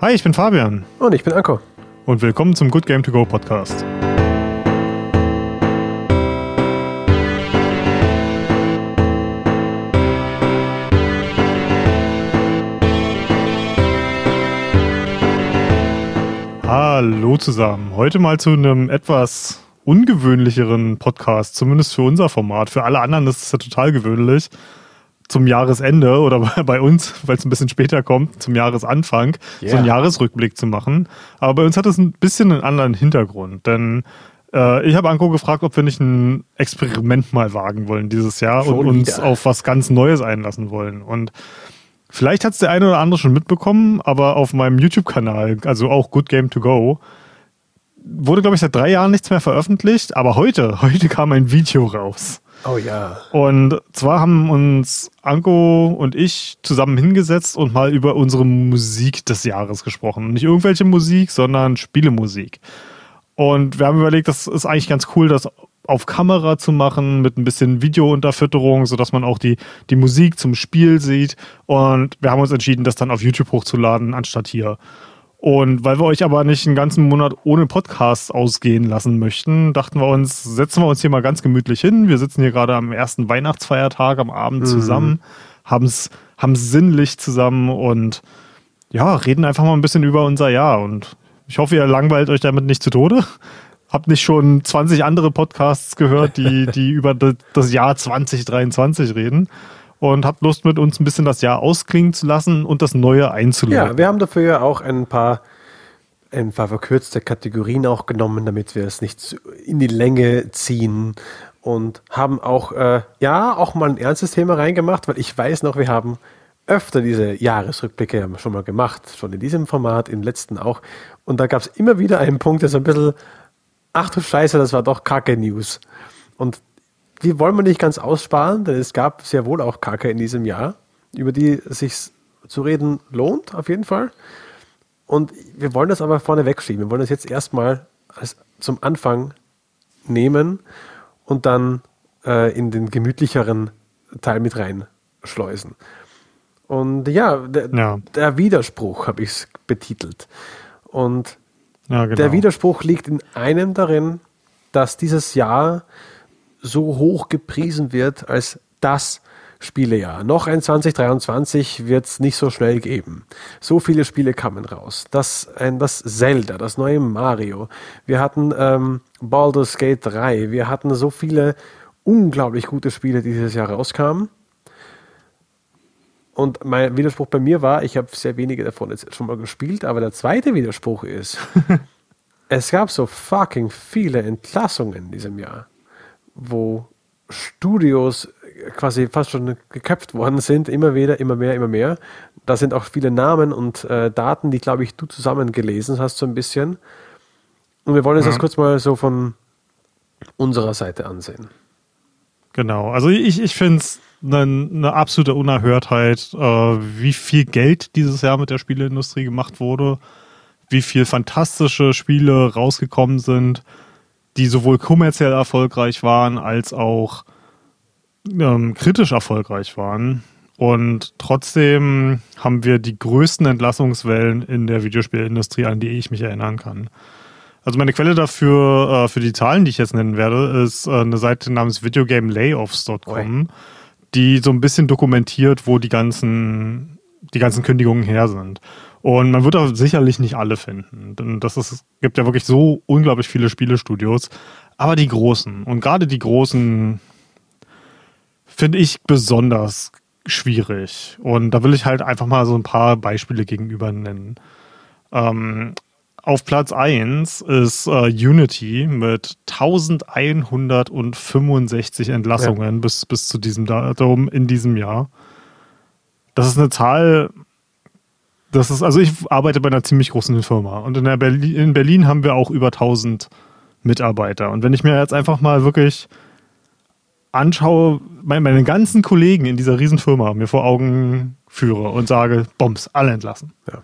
Hi, ich bin Fabian. Und ich bin Anko. Und willkommen zum Good Game To Go Podcast. Hallo zusammen. Heute mal zu einem etwas ungewöhnlicheren Podcast, zumindest für unser Format. Für alle anderen ist es ja total gewöhnlich zum Jahresende oder bei uns, weil es ein bisschen später kommt, zum Jahresanfang, yeah. so einen Jahresrückblick zu machen. Aber bei uns hat es ein bisschen einen anderen Hintergrund, denn äh, ich habe Anko gefragt, ob wir nicht ein Experiment mal wagen wollen dieses Jahr schon und uns wieder. auf was ganz Neues einlassen wollen. Und vielleicht hat es der eine oder andere schon mitbekommen, aber auf meinem YouTube-Kanal, also auch Good Game to Go, wurde, glaube ich, seit drei Jahren nichts mehr veröffentlicht, aber heute, heute kam ein Video raus. Oh ja. Und zwar haben uns Anko und ich zusammen hingesetzt und mal über unsere Musik des Jahres gesprochen. Nicht irgendwelche Musik, sondern Spielemusik. Und wir haben überlegt, das ist eigentlich ganz cool, das auf Kamera zu machen mit ein bisschen Videounterfütterung, sodass man auch die, die Musik zum Spiel sieht. Und wir haben uns entschieden, das dann auf YouTube hochzuladen, anstatt hier. Und weil wir euch aber nicht einen ganzen Monat ohne Podcast ausgehen lassen möchten, dachten wir uns, setzen wir uns hier mal ganz gemütlich hin. Wir sitzen hier gerade am ersten Weihnachtsfeiertag am Abend mhm. zusammen, haben sinnlich zusammen und ja, reden einfach mal ein bisschen über unser Jahr. Und ich hoffe, ihr langweilt euch damit nicht zu Tode. Habt nicht schon 20 andere Podcasts gehört, die, die über das Jahr 2023 reden und habt Lust, mit uns ein bisschen das Jahr ausklingen zu lassen und das Neue einzuleiten. Ja, wir haben dafür ja auch ein paar, ein paar verkürzte Kategorien auch genommen, damit wir es nicht in die Länge ziehen und haben auch, äh, ja, auch mal ein ernstes Thema reingemacht, weil ich weiß noch, wir haben öfter diese Jahresrückblicke schon mal gemacht, schon in diesem Format, im letzten auch. Und da gab es immer wieder einen Punkt, der so ein bisschen, ach du Scheiße, das war doch kacke News. Und die wollen wir nicht ganz aussparen, denn es gab sehr wohl auch Kacke in diesem Jahr, über die es sich zu reden lohnt, auf jeden Fall. Und wir wollen das aber vorne wegschieben. Wir wollen das jetzt erstmal als zum Anfang nehmen und dann äh, in den gemütlicheren Teil mit reinschleusen. Und ja, der, ja. der Widerspruch habe ich es betitelt. Und ja, genau. der Widerspruch liegt in einem darin, dass dieses Jahr so hoch gepriesen wird als das Spielejahr. Noch ein 2023 wird es nicht so schnell geben. So viele Spiele kamen raus. Das, ein, das Zelda, das neue Mario. Wir hatten ähm, Baldur's Gate 3. Wir hatten so viele unglaublich gute Spiele, die dieses Jahr rauskamen. Und mein Widerspruch bei mir war, ich habe sehr wenige davon jetzt schon mal gespielt, aber der zweite Widerspruch ist, es gab so fucking viele Entlassungen in diesem Jahr wo Studios quasi fast schon geköpft worden sind, immer wieder, immer mehr, immer mehr. Da sind auch viele Namen und äh, Daten, die, glaube ich, du zusammengelesen hast, so ein bisschen. Und wir wollen uns ja. das kurz mal so von unserer Seite ansehen. Genau, also ich, ich finde es eine, eine absolute Unerhörtheit, äh, wie viel Geld dieses Jahr mit der Spieleindustrie gemacht wurde, wie viel fantastische Spiele rausgekommen sind die sowohl kommerziell erfolgreich waren als auch ähm, kritisch erfolgreich waren. Und trotzdem haben wir die größten Entlassungswellen in der Videospielindustrie, an die ich mich erinnern kann. Also meine Quelle dafür, äh, für die Zahlen, die ich jetzt nennen werde, ist äh, eine Seite namens videogamelayoffs.com, die so ein bisschen dokumentiert, wo die ganzen, die ganzen Kündigungen her sind. Und man wird da sicherlich nicht alle finden. Denn das ist, gibt ja wirklich so unglaublich viele Spielestudios. Aber die großen und gerade die großen finde ich besonders schwierig. Und da will ich halt einfach mal so ein paar Beispiele gegenüber nennen. Ähm, auf Platz 1 ist äh, Unity mit 1165 Entlassungen ja. bis, bis zu diesem Datum in diesem Jahr. Das ist eine Zahl, das ist, also ich arbeite bei einer ziemlich großen Firma und in, Berlin, in Berlin haben wir auch über 1000 Mitarbeiter. Und wenn ich mir jetzt einfach mal wirklich anschaue, meine, meine ganzen Kollegen in dieser Riesenfirma mir vor Augen führe und sage, Bombs, alle entlassen. Ja.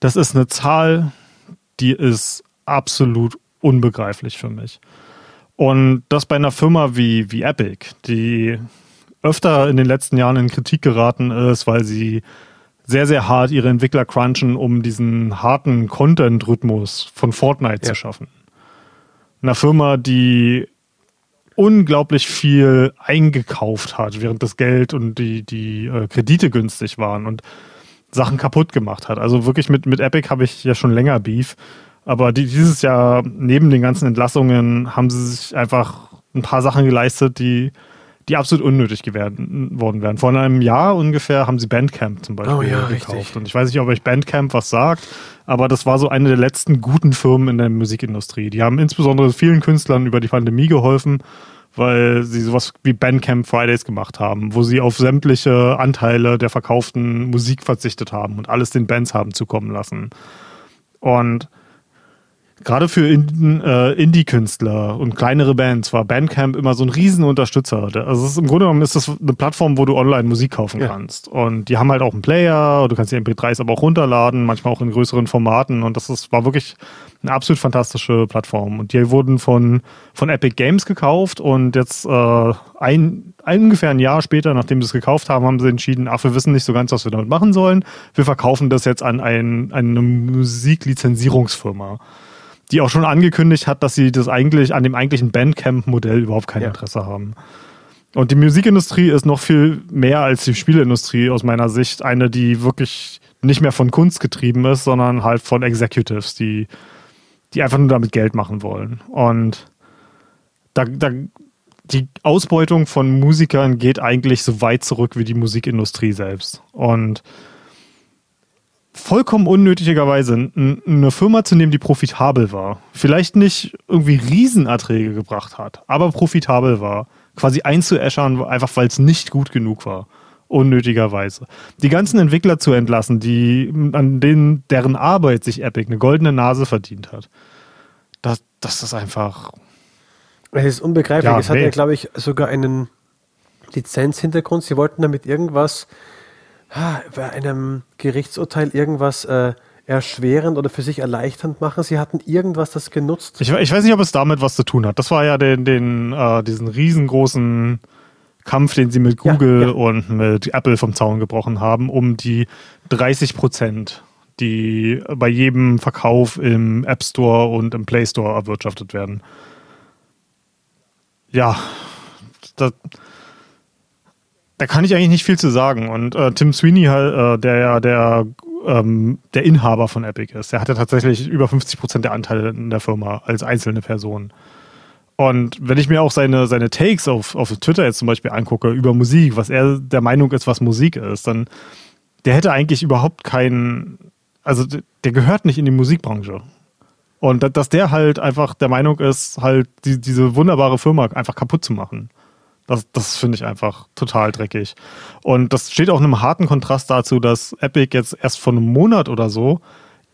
Das ist eine Zahl, die ist absolut unbegreiflich für mich. Und das bei einer Firma wie, wie Epic, die öfter in den letzten Jahren in Kritik geraten ist, weil sie sehr, sehr hart ihre Entwickler crunchen, um diesen harten Content-Rhythmus von Fortnite ja. zu schaffen. Einer Firma, die unglaublich viel eingekauft hat, während das Geld und die, die äh, Kredite günstig waren und Sachen kaputt gemacht hat. Also wirklich mit, mit Epic habe ich ja schon länger Beef. Aber die, dieses Jahr, neben den ganzen Entlassungen, haben sie sich einfach ein paar Sachen geleistet, die die absolut unnötig geworden, worden wären. Vor einem Jahr ungefähr haben sie Bandcamp zum Beispiel oh ja, gekauft. Richtig. Und ich weiß nicht, ob euch Bandcamp was sagt, aber das war so eine der letzten guten Firmen in der Musikindustrie. Die haben insbesondere vielen Künstlern über die Pandemie geholfen, weil sie sowas wie Bandcamp Fridays gemacht haben, wo sie auf sämtliche Anteile der verkauften Musik verzichtet haben und alles den Bands haben zukommen lassen. Und Gerade für äh, Indie-Künstler und kleinere Bands war Bandcamp immer so ein Riesenunterstützer. Also ist, im Grunde genommen ist das eine Plattform, wo du online Musik kaufen ja. kannst. Und die haben halt auch einen Player, du kannst die MP3s aber auch runterladen, manchmal auch in größeren Formaten. Und das ist, war wirklich eine absolut fantastische Plattform. Und die wurden von, von Epic Games gekauft und jetzt äh, ein, ein, ungefähr ein Jahr später, nachdem sie es gekauft haben, haben sie entschieden, ach, wir wissen nicht so ganz, was wir damit machen sollen. Wir verkaufen das jetzt an ein, eine Musiklizenzierungsfirma die auch schon angekündigt hat, dass sie das eigentlich an dem eigentlichen Bandcamp-Modell überhaupt kein ja. Interesse haben. Und die Musikindustrie ist noch viel mehr als die Spielindustrie aus meiner Sicht eine, die wirklich nicht mehr von Kunst getrieben ist, sondern halt von Executives, die, die einfach nur damit Geld machen wollen. Und da, da, die Ausbeutung von Musikern geht eigentlich so weit zurück wie die Musikindustrie selbst. Und vollkommen unnötigerweise eine Firma zu nehmen, die profitabel war, vielleicht nicht irgendwie Riesenerträge gebracht hat, aber profitabel war, quasi einzuäschern, einfach weil es nicht gut genug war. Unnötigerweise. Die ganzen Entwickler zu entlassen, die, an denen, deren Arbeit sich Epic eine goldene Nase verdient hat. Das, das ist einfach. Es ist unbegreiflich. Ja, es hat ja, glaube ich, sogar einen Lizenzhintergrund. Sie wollten damit irgendwas bei einem Gerichtsurteil irgendwas äh, erschwerend oder für sich erleichternd machen. Sie hatten irgendwas das genutzt. Ich, ich, weiß nicht, ob es damit was zu tun hat. Das war ja den, den, äh, diesen riesengroßen Kampf, den sie mit Google ja, ja. und mit Apple vom Zaun gebrochen haben, um die 30 Prozent, die bei jedem Verkauf im App Store und im Play Store erwirtschaftet werden. Ja, das, da kann ich eigentlich nicht viel zu sagen. Und äh, Tim Sweeney, äh, der ja der, ähm, der Inhaber von Epic ist, der hatte tatsächlich über 50 Prozent der Anteile in der Firma als einzelne Person. Und wenn ich mir auch seine, seine Takes auf, auf Twitter jetzt zum Beispiel angucke über Musik, was er der Meinung ist, was Musik ist, dann der hätte eigentlich überhaupt keinen, also der gehört nicht in die Musikbranche. Und dass der halt einfach der Meinung ist, halt die, diese wunderbare Firma einfach kaputt zu machen. Das, das finde ich einfach total dreckig. Und das steht auch in einem harten Kontrast dazu, dass Epic jetzt erst vor einem Monat oder so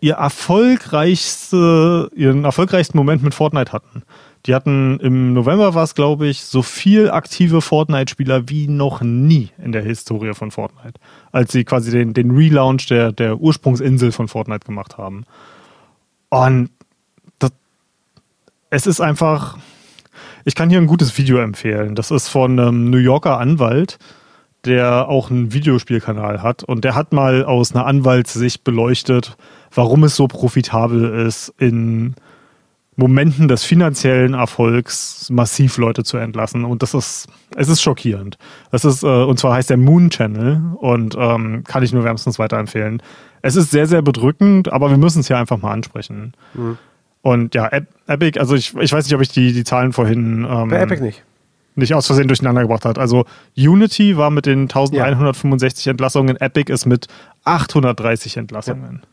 ihr erfolgreichste, ihren erfolgreichsten Moment mit Fortnite hatten. Die hatten im November war es, glaube ich, so viel aktive Fortnite-Spieler wie noch nie in der Historie von Fortnite. Als sie quasi den, den Relaunch der, der Ursprungsinsel von Fortnite gemacht haben. Und das, es ist einfach, ich kann hier ein gutes Video empfehlen. Das ist von einem New Yorker Anwalt, der auch einen Videospielkanal hat. Und der hat mal aus einer Anwaltssicht beleuchtet, warum es so profitabel ist, in Momenten des finanziellen Erfolgs massiv Leute zu entlassen. Und das ist, es ist schockierend. Das ist, äh, und zwar heißt der Moon Channel und ähm, kann ich nur wärmstens weiterempfehlen. Es ist sehr, sehr bedrückend, aber wir müssen es hier einfach mal ansprechen. Mhm. Und ja, Epic, also ich, ich weiß nicht, ob ich die, die Zahlen vorhin. Ähm, Bei Epic nicht. Nicht aus Versehen durcheinander gebracht hat. Also Unity war mit den 1165 ja. Entlassungen, Epic ist mit 830 Entlassungen. Ja.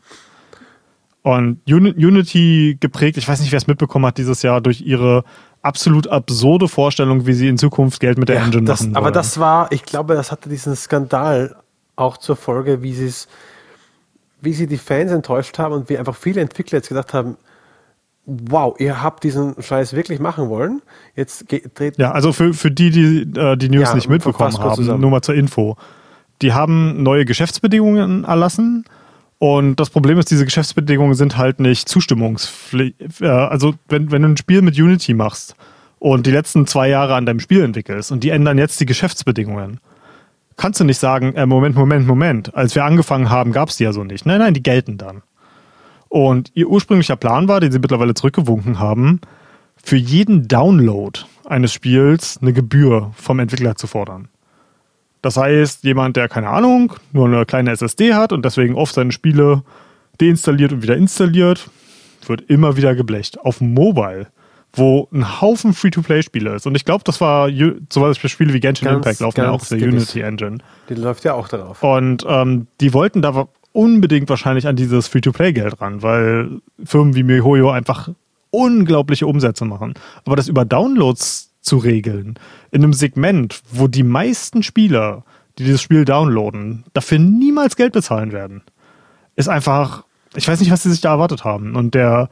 Und Unity geprägt, ich weiß nicht, wer es mitbekommen hat dieses Jahr, durch ihre absolut absurde Vorstellung, wie sie in Zukunft Geld mit der ja, Engine das, machen wollen. Aber das war, ich glaube, das hatte diesen Skandal auch zur Folge, wie sie es, wie sie die Fans enttäuscht haben und wie einfach viele Entwickler jetzt gedacht haben, wow, ihr habt diesen Scheiß wirklich machen wollen. Jetzt dreht. Ja, also für, für die, die äh, die News ja, nicht mitbekommen haben, nur mal zur Info. Die haben neue Geschäftsbedingungen erlassen. Und das Problem ist, diese Geschäftsbedingungen sind halt nicht zustimmungspflichtig. Äh, also, wenn, wenn du ein Spiel mit Unity machst und die letzten zwei Jahre an deinem Spiel entwickelst und die ändern jetzt die Geschäftsbedingungen, kannst du nicht sagen, äh, Moment, Moment, Moment, als wir angefangen haben, gab es die ja so nicht. Nein, nein, die gelten dann. Und ihr ursprünglicher Plan war, den sie mittlerweile zurückgewunken haben, für jeden Download eines Spiels eine Gebühr vom Entwickler zu fordern. Das heißt, jemand, der keine Ahnung, nur eine kleine SSD hat und deswegen oft seine Spiele deinstalliert und wieder installiert, wird immer wieder geblecht. Auf Mobile, wo ein Haufen Free-to-Play-Spiele ist. Und ich glaube, das war zum Beispiel Spiele wie Genshin ganz, Impact laufen ja auch auf der Unity Engine. Die läuft ja auch darauf. Und ähm, die wollten da unbedingt wahrscheinlich an dieses Free-to-Play-Geld ran, weil Firmen wie MiHoYo einfach unglaubliche Umsätze machen. Aber das über Downloads zu regeln, in einem Segment, wo die meisten Spieler, die dieses Spiel downloaden, dafür niemals Geld bezahlen werden, ist einfach, ich weiß nicht, was sie sich da erwartet haben. Und der,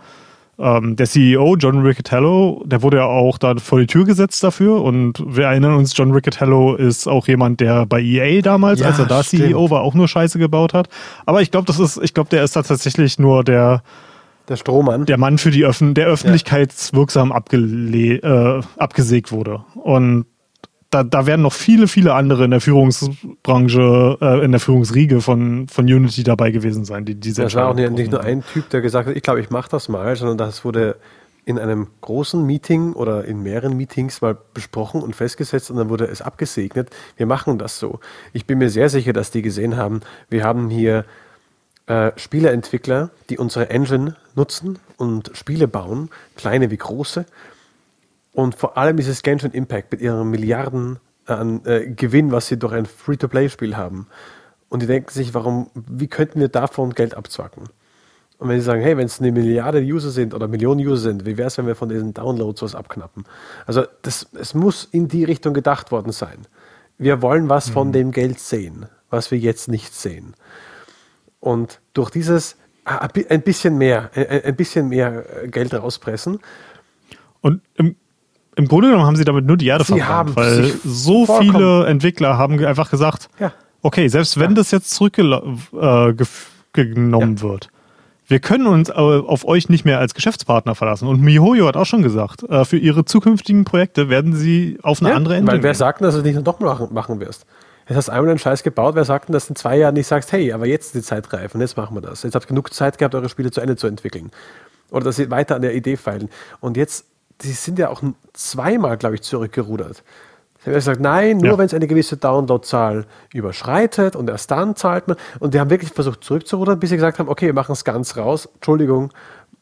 ähm, der CEO, John Riccatello, der wurde ja auch da vor die Tür gesetzt dafür. Und wir erinnern uns, John Riccatello ist auch jemand, der bei EA damals, ja, als er da stimmt. CEO war, auch nur Scheiße gebaut hat. Aber ich glaube, das ist, ich glaube, der ist da tatsächlich nur der, der Strohmann. Der Mann für die Öffn der öffentlichkeitswirksam äh, abgesägt wurde. Und da, da werden noch viele, viele andere in der Führungsbranche, äh, in der Führungsriege von, von Unity dabei gewesen sein, die diese Das war auch nicht, nicht nur ein Typ, der gesagt hat, ich glaube, ich mache das mal, sondern das wurde in einem großen Meeting oder in mehreren Meetings mal besprochen und festgesetzt und dann wurde es abgesegnet. Wir machen das so. Ich bin mir sehr sicher, dass die gesehen haben, wir haben hier äh, Spieleentwickler, die unsere Engine nutzen und Spiele bauen, kleine wie große. Und vor allem ist es Genshin Impact mit ihren Milliarden an äh, Gewinn, was sie durch ein Free-to-Play-Spiel haben. Und die denken sich, warum, wie könnten wir davon Geld abzwacken? Und wenn sie sagen, hey, wenn es eine Milliarde User sind oder Millionen User sind, wie wäre es, wenn wir von diesen Downloads was abknappen? Also das, es muss in die Richtung gedacht worden sein. Wir wollen was mhm. von dem Geld sehen, was wir jetzt nicht sehen. Und durch dieses ah, ein bisschen mehr, ein bisschen mehr Geld rauspressen. Und im, im Grunde genommen haben sie damit nur die Erde sie verbrannt, weil so viele Entwickler haben einfach gesagt, ja. okay, selbst wenn ja. das jetzt zurückgenommen äh, ja. wird, wir können uns auf euch nicht mehr als Geschäftspartner verlassen. Und MiHoYo hat auch schon gesagt, äh, für ihre zukünftigen Projekte werden sie auf eine andere Engine Weil wer sagt, dass du es nicht noch machen, machen wirst? Jetzt hast du einmal einen Scheiß gebaut, wer sagt denn, dass in zwei Jahren nicht sagst, hey, aber jetzt ist die Zeit reif und jetzt machen wir das. Jetzt habt ihr genug Zeit gehabt, eure Spiele zu Ende zu entwickeln. Oder dass sie weiter an der Idee feilen. Und jetzt, die sind ja auch zweimal, glaube ich, zurückgerudert. Sie haben gesagt, nein, nur ja. wenn es eine gewisse Downloadzahl überschreitet und erst dann zahlt man. Und die haben wirklich versucht zurückzurudern, bis sie gesagt haben, okay, wir machen es ganz raus. Entschuldigung,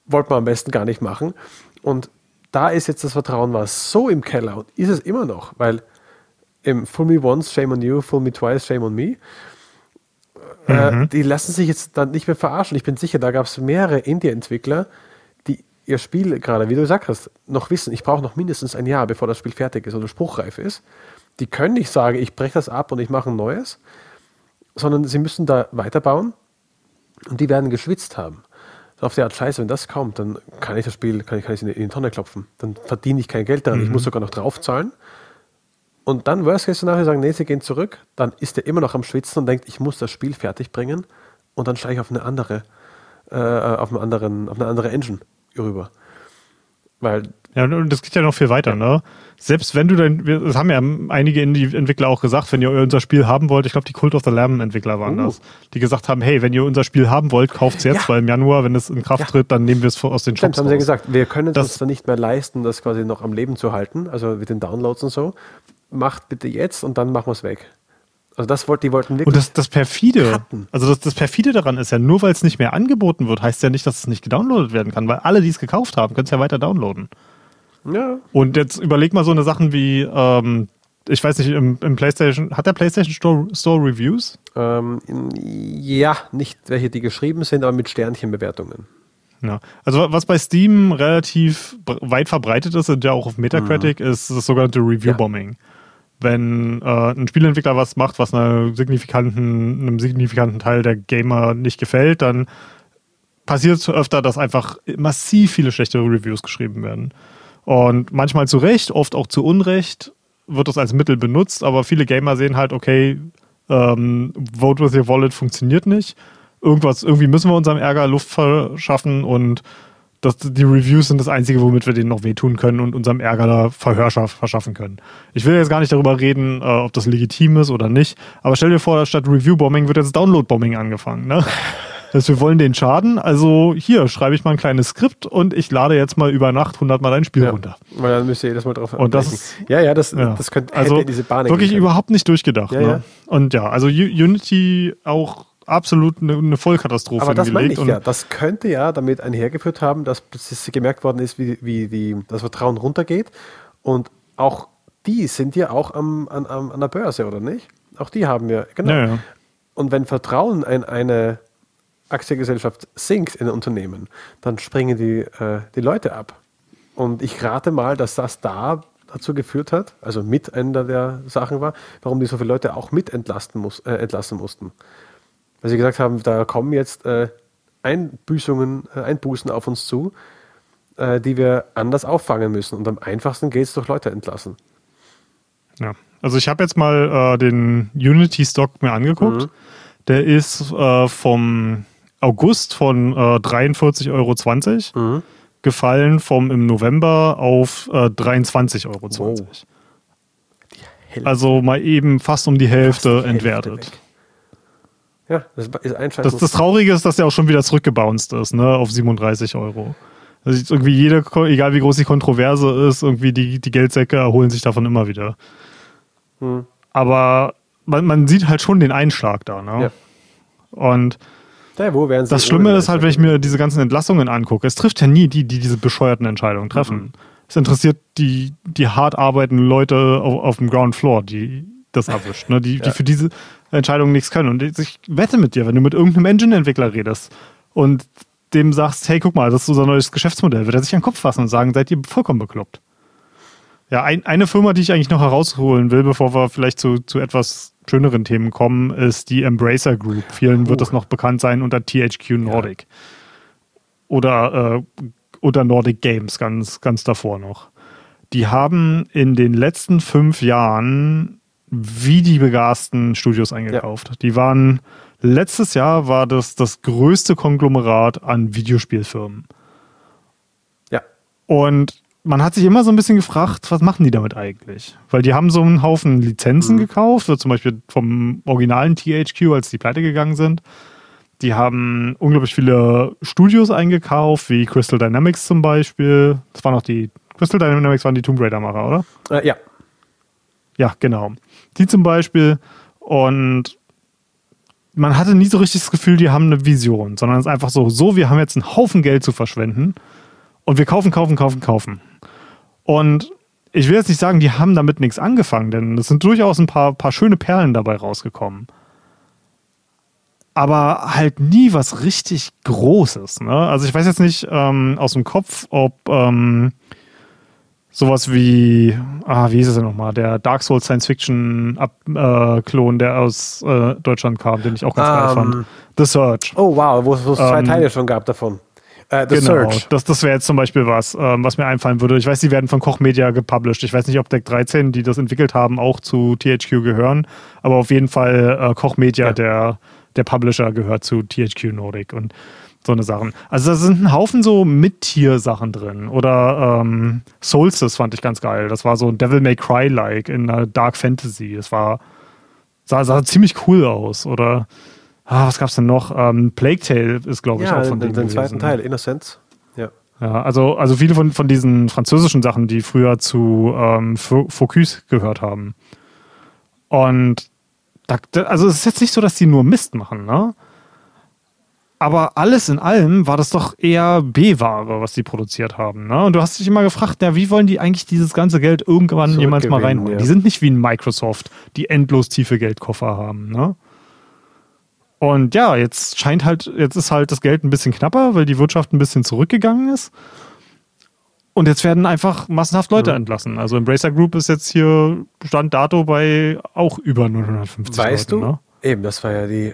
wollten wir am besten gar nicht machen. Und da ist jetzt das Vertrauen war so im Keller und ist es immer noch, weil im Fool Me Once, Shame on You, Fool Me Twice, Shame on Me. Äh, mhm. die lassen sich jetzt dann nicht mehr verarschen. Ich bin sicher, da gab es mehrere Indie-Entwickler, die ihr Spiel gerade, wie du gesagt hast, noch wissen, ich brauche noch mindestens ein Jahr, bevor das Spiel fertig ist oder spruchreif ist. Die können nicht sagen, ich breche das ab und ich mache ein neues, sondern sie müssen da weiterbauen und die werden geschwitzt haben. Auf der Art, scheiße, wenn das kommt, dann kann ich das Spiel, kann ich, kann ich in die Tonne klopfen. Dann verdiene ich kein Geld daran. Mhm. Ich muss sogar noch draufzahlen und dann Worst Case Szenario sagen, nee, sie gehen zurück, dann ist er immer noch am Schwitzen und denkt, ich muss das Spiel fertig bringen und dann steige ich auf eine andere, äh, auf, einen anderen, auf eine andere Engine rüber. Weil ja, und das geht ja noch viel weiter, ja. ne? Selbst wenn du dann, das haben ja einige Indie-Entwickler auch gesagt, wenn ihr unser Spiel haben wollt, ich glaube, die Cult of the Lamb-Entwickler waren uh. das, die gesagt haben, hey, wenn ihr unser Spiel haben wollt, kauft es jetzt, ja. weil im Januar, wenn es in Kraft ja. tritt, dann nehmen wir es aus den Shops. Das haben sie ja gesagt, wir können es uns dann nicht mehr leisten, das quasi noch am Leben zu halten, also mit den Downloads und so macht bitte jetzt und dann machen wir es weg. Also das wollt, die wollten wirklich. Und das, das perfide, cutten. also das, das perfide daran ist ja, nur weil es nicht mehr angeboten wird, heißt ja nicht, dass es nicht gedownloadet werden kann, weil alle, die es gekauft haben, können es ja weiter downloaden. Ja. Und jetzt überleg mal so eine Sachen wie, ähm, ich weiß nicht, im, im, PlayStation, hat der PlayStation Store, Store Reviews? Ähm, ja, nicht welche, die geschrieben sind, aber mit Sternchenbewertungen. Ja. Also was bei Steam relativ weit verbreitet ist und ja auch auf Metacritic, mhm. ist das sogenannte Review-Bombing. Ja wenn äh, ein Spielentwickler was macht, was einer signifikanten, einem signifikanten Teil der Gamer nicht gefällt, dann passiert es öfter, dass einfach massiv viele schlechte Reviews geschrieben werden. Und manchmal zu Recht, oft auch zu Unrecht wird das als Mittel benutzt, aber viele Gamer sehen halt, okay, ähm, Vote with your Wallet funktioniert nicht. Irgendwas, irgendwie müssen wir unserem Ärger Luft verschaffen und Das, die Reviews sind das Einzige, womit wir denen noch wehtun können und unserem Ärger da Verhör verschaffen können. Ich will jetzt gar nicht darüber reden, äh, ob das legitim ist oder nicht, aber stell dir vor, statt Review-Bombing wird jetzt Download-Bombing angefangen. Ne? dass wir wollen den Schaden. Also hier schreibe ich mal ein kleines Skript und ich lade jetzt mal über Nacht 100 Mal ein Spiel Ja. runter. Weil dann müsst ihr jedes Mal drauf Und das ist- ja, ja, das, Ja. das könnte also diese Bahn wirklich überhaupt nicht durchgedacht. Ja, ne? Und ja, also Unity auch absolut eine, eine Vollkatastrophe Aber das meine ich ja. Das könnte ja damit einhergeführt haben, dass es gemerkt worden ist, wie, wie die, das Vertrauen runtergeht. Und auch die sind ja auch am, an, am, an der Börse, oder nicht? Auch die haben wir, genau. Ja, ja. Und wenn Vertrauen in eine Aktiengesellschaft sinkt in ein Unternehmen, dann springen die, äh, die Leute ab. Und ich rate mal, dass das da dazu geführt hat, also mit einer der Sachen war, warum die so viele Leute auch mit entlasten, muss, äh, entlassen mussten. Weil sie gesagt haben, da kommen jetzt äh, Einbüßungen, äh, Einbußen auf uns zu, äh, die wir anders auffangen müssen. Und am einfachsten geht es durch Leute entlassen. Ja. Also ich habe jetzt mal äh, den Unity-Stock mir angeguckt. Mhm. Der ist äh, vom August von äh, 43,20 Euro Mhm. gefallen vom im November auf äh, 23,20 Euro. Wow. Also mal eben fast um die Hälfte die Hälfte entwertet. weg. Ja, das ist ein Scheiß. Das, das Traurige ist, dass der auch schon wieder zurückgebounced ist, ne, auf 37 Euro. Also irgendwie jede, egal wie groß die Kontroverse ist, irgendwie die, die Geldsäcke erholen sich davon immer wieder. Hm. Aber man, man sieht halt schon den Einschlag da, ne? Ja. Und Ja, das Schlimme ist halt, wenn ich mir diese ganzen Entlassungen angucke, es trifft ja nie die, die diese bescheuerten Entscheidungen treffen. Mhm. Es interessiert die, die hart arbeitenden Leute auf, auf dem Ground Floor, die das erwischt, ne? die, die Ja. für diese Entscheidungen nichts können. Und ich wette mit dir, wenn du mit irgendeinem Engine-Entwickler redest und dem sagst, hey, guck mal, das ist unser neues Geschäftsmodell, wird er sich an den Kopf fassen und sagen, seid ihr vollkommen bekloppt. Ja, ein, eine Firma, die ich eigentlich noch herausholen will, bevor wir vielleicht zu, zu etwas schöneren Themen kommen, ist die Embracer Group. Vielen wird Oh. das noch bekannt sein unter THQ Nordic. Oder äh, unter Nordic Games, ganz, ganz davor noch. Die haben in den letzten fünf Jahren wie die begasten Studios eingekauft. Die waren, letztes Jahr war das das größte Konglomerat an Videospielfirmen. Ja, Und man hat sich immer so ein bisschen gefragt, was machen die damit eigentlich? Weil die haben so einen Haufen Lizenzen gekauft, so zum Beispiel vom originalen THQ, als die pleite gegangen sind. Die haben unglaublich viele Studios eingekauft, wie Crystal Dynamics zum Beispiel. Das waren auch die, Crystal Dynamics waren die Tomb Raider-Macher, oder? äh, ja. Ja, genau. Die zum Beispiel. Und man hatte nie so richtig das Gefühl, die haben eine Vision, sondern es ist einfach so, so, wir haben jetzt einen Haufen Geld zu verschwenden und wir kaufen, kaufen, kaufen, kaufen. Und ich will jetzt nicht sagen, die haben damit nichts angefangen, denn es sind durchaus ein paar, paar schöne Perlen dabei rausgekommen. Aber halt nie was richtig Großes. Ne? Also ich weiß jetzt nicht ähm, aus dem Kopf, ob ähm, sowas wie, ah, wie hieß es denn nochmal, der Dark Souls Science Fiction äh, Klon, der aus äh, Deutschland kam, den ich auch ganz geil Ähm, fand. The Search. Oh, wow, wo es wo es zwei Ähm, Teile schon gab davon. Äh, The genau, Search. das, das wäre jetzt zum Beispiel was, ähm, was mir einfallen würde. Ich weiß, die werden von Koch Media gepublished. Ich weiß nicht, ob Deck 13, die das entwickelt haben, auch zu THQ gehören. Aber auf jeden Fall äh, Koch Media, Ja. der, der Publisher, gehört zu THQ Nordic und so eine Sachen. Also da sind ein Haufen so Mit-Tier-Sachen drin. Oder ähm, Solstice fand ich ganz geil. Das war so Devil May Cry-like in einer Dark Fantasy. Es war, sah, sah ziemlich cool aus. Oder ah, was gab's denn noch? Ähm, Plague Tale ist, glaube ich, Ja, auch von den, denen den zweiten. Teil, Innocence. Ja. Ja, also, also viele von, von diesen französischen Sachen, die früher zu ähm, Fo- Focus gehört haben. Und da, also es ist jetzt nicht so, dass die nur Mist machen, ne? Aber alles in allem war das doch eher B-Ware, was die produziert haben. Ne? Und du hast dich immer gefragt, ja, wie wollen die eigentlich dieses ganze Geld irgendwann jemals mal reinholen? ja. Die sind nicht wie ein Microsoft, die endlos tiefe Geldkoffer haben. Ne? Und ja, jetzt scheint halt, jetzt ist halt das Geld ein bisschen knapper, weil die Wirtschaft ein bisschen zurückgegangen ist. Und jetzt werden einfach massenhaft Leute Mhm. entlassen. Also Embracer Group ist jetzt hier Stand dato bei auch über 950 Weißt Leuten. du, Ne? eben, das war ja die,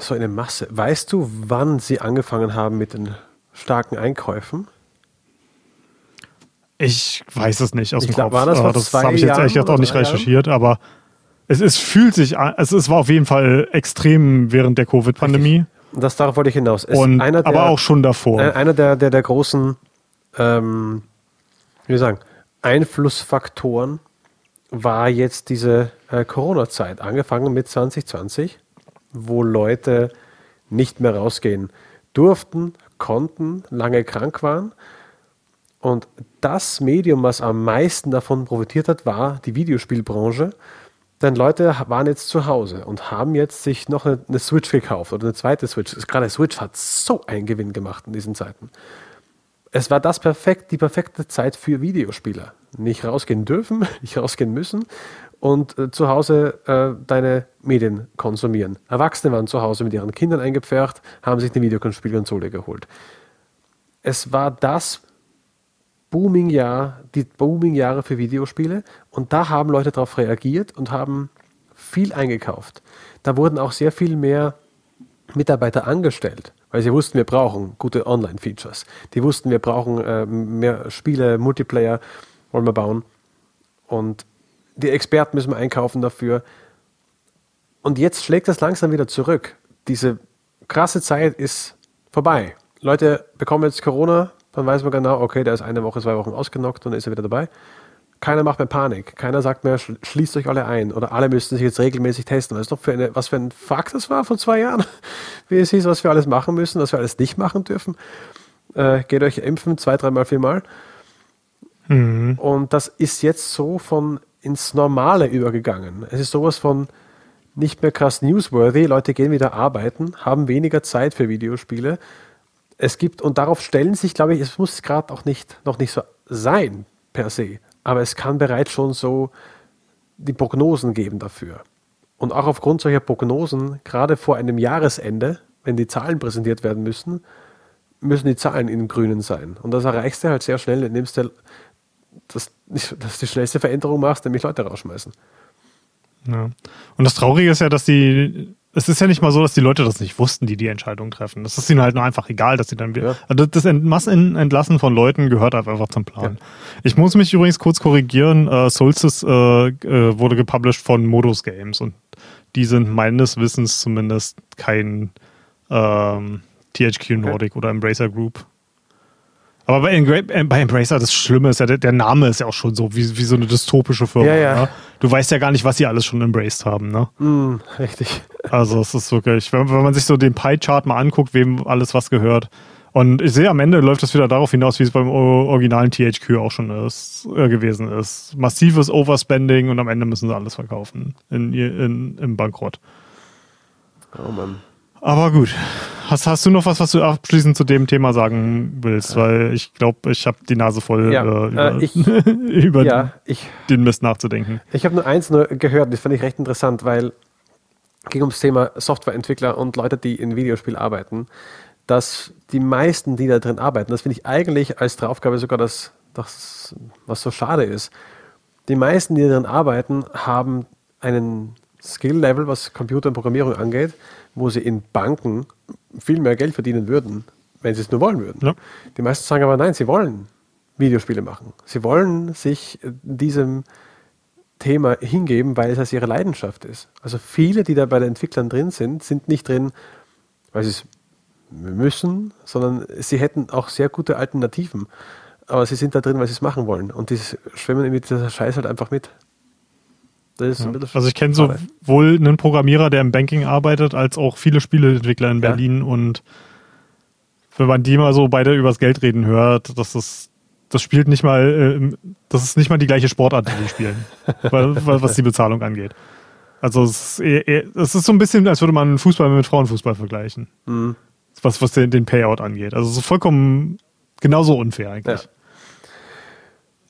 so eine Masse. Weißt du, wann sie angefangen haben mit den starken Einkäufen? Ich weiß es nicht aus Ich dem glaub, Kopf. war das vor Äh, das habe ich jetzt ehrlich gesagt auch nicht drei Jahren? recherchiert, aber es, es fühlt sich an, also es war auf jeden Fall extrem während der Covid-Pandemie. Das darauf wollte ich hinaus. Es und, der, aber auch schon davor. Einer der, der, der großen, ähm, wie sagen, Einflussfaktoren war jetzt diese äh, Corona-Zeit, angefangen mit 2020, wo Leute nicht mehr rausgehen durften, konnten, lange krank waren. Und das Medium, was am meisten davon profitiert hat, war die Videospielbranche. Denn Leute waren jetzt zu Hause und haben jetzt sich noch eine, Switch gekauft oder eine zweite Switch. Gerade Switch hat so einen Gewinn gemacht in diesen Zeiten. Es war das perfekt, die perfekte Zeit für Videospieler. Nicht rausgehen dürfen, nicht rausgehen müssen und äh, zu Hause äh, deine Medien konsumieren. Erwachsene waren zu Hause mit ihren Kindern eingepfercht, haben sich eine Videospielkonsole geholt. Es war das Booming-Jahr, die Booming-Jahre für Videospiele. Und da haben Leute darauf reagiert und haben viel eingekauft. Da wurden auch sehr viel mehr Mitarbeiter angestellt, weil sie wussten, wir brauchen gute Online-Features. Die wussten, wir brauchen äh, mehr Spiele, Multiplayer wollen wir bauen. Und die Experten müssen wir einkaufen dafür. Und jetzt schlägt das langsam wieder zurück. Diese krasse Zeit ist vorbei. Leute bekommen jetzt Corona, dann weiß man genau, okay, der ist eine Woche, zwei Wochen ausgenockt und dann ist er wieder dabei. Keiner macht mehr Panik. Keiner sagt mehr, schließt euch alle ein. Oder alle müssten sich jetzt regelmäßig testen. Weißt du, für eine, was für ein Fakt das war vor zwei Jahren? Wie es hieß, was wir alles machen müssen, was wir alles nicht machen dürfen. Äh, geht euch impfen, zwei, dreimal, viermal. Mhm. Und das ist jetzt so von ins Normale übergegangen. Es ist sowas von nicht mehr krass newsworthy. Leute gehen wieder arbeiten, haben weniger Zeit für Videospiele es gibt, und darauf stellen sich, glaube ich, es muss gerade auch nicht, noch nicht so sein per se, aber es kann bereits schon so die Prognosen geben dafür. Und auch aufgrund solcher Prognosen, gerade vor einem Jahresende, wenn die Zahlen präsentiert werden müssen, müssen die Zahlen in Grünen sein. Und das erreichst du halt sehr schnell, indem du das, das die schnellste Veränderung machst, nämlich Leute rausschmeißen. Ja. Und das Traurige ist ja, dass die es ist ja nicht mal so, dass die Leute das nicht wussten, die die Entscheidung treffen. Das ist ihnen halt nur einfach egal, dass sie dann wieder. Ja. Also das Massenentlassen von Leuten gehört einfach zum Plan. Ja. Ich muss mich übrigens kurz korrigieren. Uh, Solstice uh, uh, wurde gepublished von Modus Games und die sind meines Wissens zumindest kein ähm, THQ Nordic okay. oder Embracer Group. Aber bei, äh, bei Embracer, das Schlimme ist ja, der, der, Name ist ja auch schon so, wie, wie so eine dystopische Firma. Ja, ja. Ne? Du weißt ja gar nicht, was sie alles schon embraced haben. Ne? Mm, richtig. Also es ist wirklich, wenn, wenn man sich so den Pie-Chart mal anguckt, wem alles was gehört. Und ich sehe, am Ende läuft das wieder darauf hinaus, wie es beim originalen THQ auch schon ist, äh, gewesen ist. Massives Overspending und am Ende müssen sie alles verkaufen in, in, im Bankrott. Oh Mann. Aber gut. Hast, hast du noch was, was du abschließend zu dem Thema sagen willst? Weil ich glaube, ich habe die Nase voll, ja, äh, über, äh, ich, über ja, den, ich, den Mist nachzudenken. Ich habe nur eins nur gehört, das fand ich recht interessant, weil es ging ums Thema Softwareentwickler und Leute, die in Videospiel arbeiten, dass die meisten, die da drin arbeiten, das finde ich eigentlich als Draufgabe sogar das, das, was so schade ist. Die meisten, die da drin arbeiten, haben einen Skill-Level, was Computer und Programmierung angeht, wo sie in Banken viel mehr Geld verdienen würden, wenn sie es nur wollen würden. Ja. Die meisten sagen aber nein, sie wollen Videospiele machen. Sie wollen sich diesem Thema hingeben, weil es als ihre Leidenschaft ist. Also viele, die da bei den Entwicklern drin sind, sind nicht drin, weil sie es müssen, sondern sie hätten auch sehr gute Alternativen. Aber sie sind da drin, weil sie es machen wollen. Und die schwimmen mit dieser Scheiß halt einfach mit. Ja. Also ich kenne sowohl einen Programmierer, der im Banking arbeitet, als auch viele Spieleentwickler in Berlin. Ja. Und wenn man die mal so beide übers Geld reden hört, das ist, das spielt nicht mal, äh, das ist nicht mal die gleiche Sportart, die die spielen, was die Bezahlung angeht. Also es ist, eher, es ist so ein bisschen, als würde man Fußball mit Frauenfußball vergleichen. Mhm. Was, was den, den Payout angeht. Also es ist vollkommen genauso unfair eigentlich. Ja.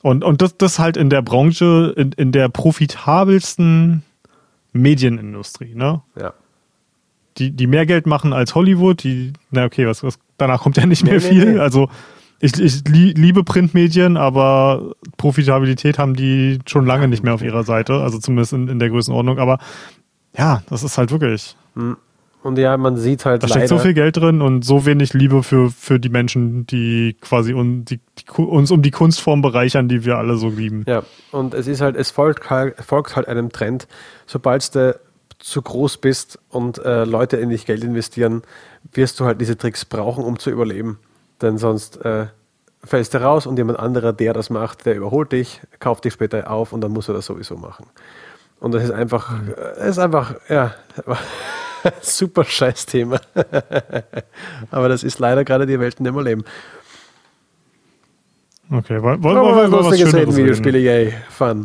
Und, und das, das halt in der Branche, in, in der profitabelsten Medienindustrie, ne? Ja. Die, die mehr Geld machen als Hollywood, die, na okay, was, was danach kommt ja nicht mehr nee, viel. Nee, nee. Also ich, ich liebe Printmedien, aber Profitabilität haben die schon lange nicht mehr auf ihrer Seite, also zumindest in, in der Größenordnung. Aber ja, das ist halt wirklich. Hm. Und ja, man sieht halt. Da steckt so viel Geld drin und so wenig Liebe für, für die Menschen, die quasi un, die, die, uns um die Kunstform bereichern, die wir alle so lieben. Ja, und es ist halt, es folgt halt, folgt halt einem Trend. Sobald du zu groß bist und äh, Leute in dich Geld investieren, wirst du halt diese Tricks brauchen, um zu überleben. Denn sonst äh, fällst du raus und jemand anderer, der das macht, der überholt dich, kauft dich später auf und dann muss er das sowieso machen. Und das ist einfach. Äh, ist einfach, ja, super scheiß Thema. Aber das ist leider gerade die Welt, in der wir leben. Okay, wollen wir mal über was Schöneres Videospiele, yay, fun.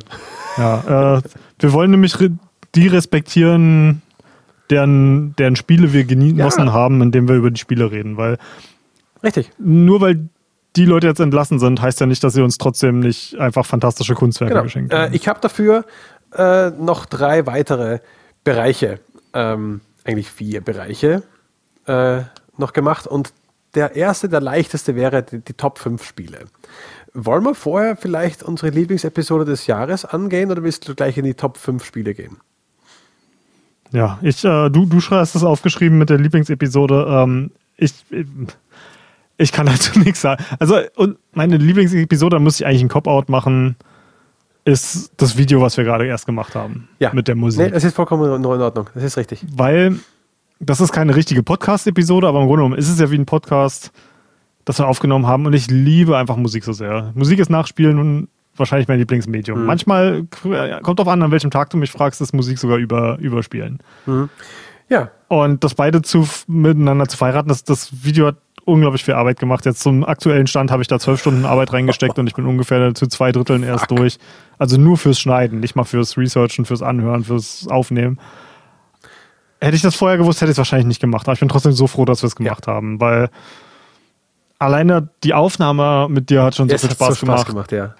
Ja, äh, wir wollen nämlich die respektieren, deren, deren Spiele wir genossen ja. haben, indem wir über die Spiele reden, weil Richtig. Nur weil die Leute jetzt entlassen sind, heißt ja nicht, dass sie uns trotzdem nicht einfach fantastische Kunstwerke genau. geschenkt haben. Äh, ich habe dafür äh, noch drei weitere Bereiche, ähm, eigentlich vier Bereiche äh, noch gemacht und der erste, der leichteste wäre die, die Top 5 Spiele. Wollen wir vorher vielleicht unsere Lieblingsepisode des Jahres angehen oder willst du gleich in die Top 5 Spiele gehen? Ja, ich, äh, du, du hast es aufgeschrieben mit der Lieblingsepisode. Ähm, ich, ich kann dazu nichts sagen. Also, und meine Lieblingsepisode, da muss ich eigentlich einen Cop-Out machen, ist das Video, was wir gerade erst gemacht haben. Ja. Mit der Musik. Nee, das ist vollkommen in Ordnung. Das ist richtig. Weil das ist keine richtige Podcast-Episode, aber im Grunde genommen ist es ja wie ein Podcast, das wir aufgenommen haben. Und ich liebe einfach Musik so sehr. Musik ist Nachspielen und wahrscheinlich mein Lieblingsmedium. Mhm. Manchmal kommt drauf an, an welchem Tag du mich fragst, ist Musik sogar über, überspielen. Mhm. Ja. Und das beide zu, miteinander zu verheiraten, das, das Video hat unglaublich viel Arbeit gemacht. Jetzt zum aktuellen Stand habe ich da zwölf Stunden Arbeit reingesteckt und ich bin ungefähr zu zwei Dritteln erst Fuck. durch. Also nur fürs Schneiden, nicht mal fürs Researchen, fürs Anhören, fürs Aufnehmen. Hätte ich das vorher gewusst, hätte ich es wahrscheinlich nicht gemacht. Aber ich bin trotzdem so froh, dass wir es gemacht ja. haben, weil alleine die Aufnahme mit dir hat schon so viel Spaß, so Spaß gemacht. gemacht ja.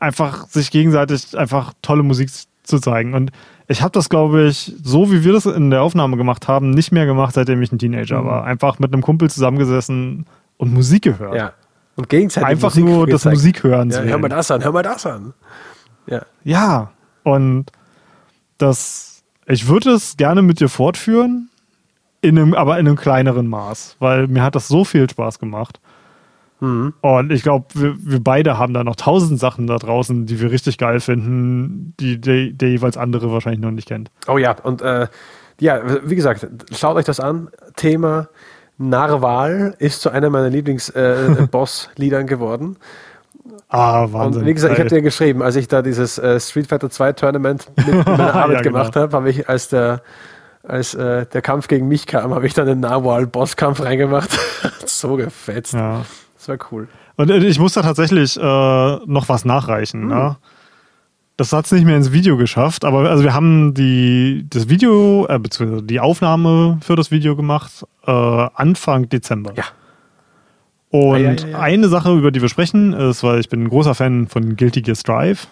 Einfach sich gegenseitig einfach tolle Musik zu zeigen. Und ich habe das, glaube ich, so wie wir das in der Aufnahme gemacht haben, nicht mehr gemacht, seitdem ich ein Teenager mhm. war. Einfach mit einem Kumpel zusammengesessen und Musik gehört. Ja. Und gegenseitig Einfach Musik nur das Musik hören. Ja, hör mal das an, hör mal das an. Ja. Ja. Und das, ich würde es gerne mit dir fortführen, in einem, aber in einem kleineren Maß, weil mir hat das so viel Spaß gemacht. Mhm. Und ich glaube, wir, wir, beide haben da noch tausend Sachen da draußen, die wir richtig geil finden, die der, der jeweils andere wahrscheinlich noch nicht kennt. Oh ja, und äh, ja, wie gesagt, schaut euch das an. Thema Narwal ist zu einer meiner Lieblings-Boss-Liedern äh, geworden. Ah, Wahnsinn. Und wie gesagt, ich habe dir geschrieben, als ich da dieses äh, Street Fighter 2 Tournament mit meiner Arbeit ja, genau. gemacht habe, habe ich als der als äh, der Kampf gegen mich kam, habe ich dann den Narwhal-Bosskampf reingemacht. so gefetzt. Ja. Das war cool. Und äh, ich muss da tatsächlich äh, noch was nachreichen. Mhm. Ne? Das hat es nicht mehr ins Video geschafft, aber also wir haben die, das Video, äh, beziehungsweise die Aufnahme für das Video gemacht äh, Anfang Dezember. Ja. Und ja, ja, ja, eine Sache, über die wir sprechen, ist, weil ich bin ein großer Fan von Guilty Gear Strive.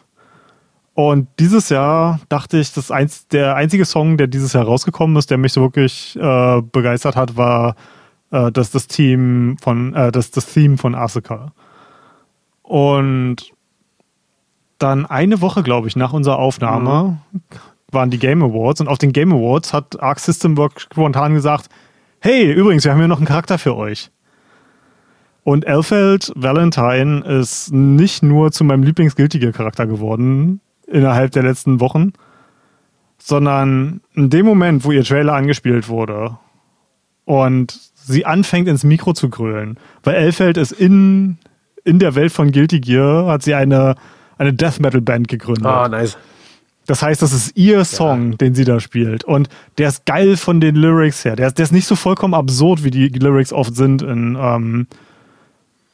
Und dieses Jahr dachte ich, das eins, der einzige Song, der dieses Jahr rausgekommen ist, der mich so wirklich äh, begeistert hat, war äh, das, das Team von, äh, das, das Theme von Asuka. Und dann eine Woche, glaube ich, nach unserer Aufnahme mhm. waren die Game Awards und auf den Game Awards hat Arc System Work spontan gesagt, hey, übrigens, wir haben hier noch einen Charakter für euch. Und Elfeld Valentine ist nicht nur zu meinem lieblingsgültigen Charakter geworden innerhalb der letzten Wochen, sondern in dem Moment, wo ihr Trailer angespielt wurde und sie anfängt ins Mikro zu grölen. Weil Elfeld ist in, in der Welt von Guilty Gear, hat sie eine, eine Death Metal Band gegründet. Ah, oh, nice. Das heißt, das ist ihr Song, ja. den sie da spielt. Und der ist geil von den Lyrics her. Der ist, der ist nicht so vollkommen absurd, wie die Lyrics oft sind in, ähm,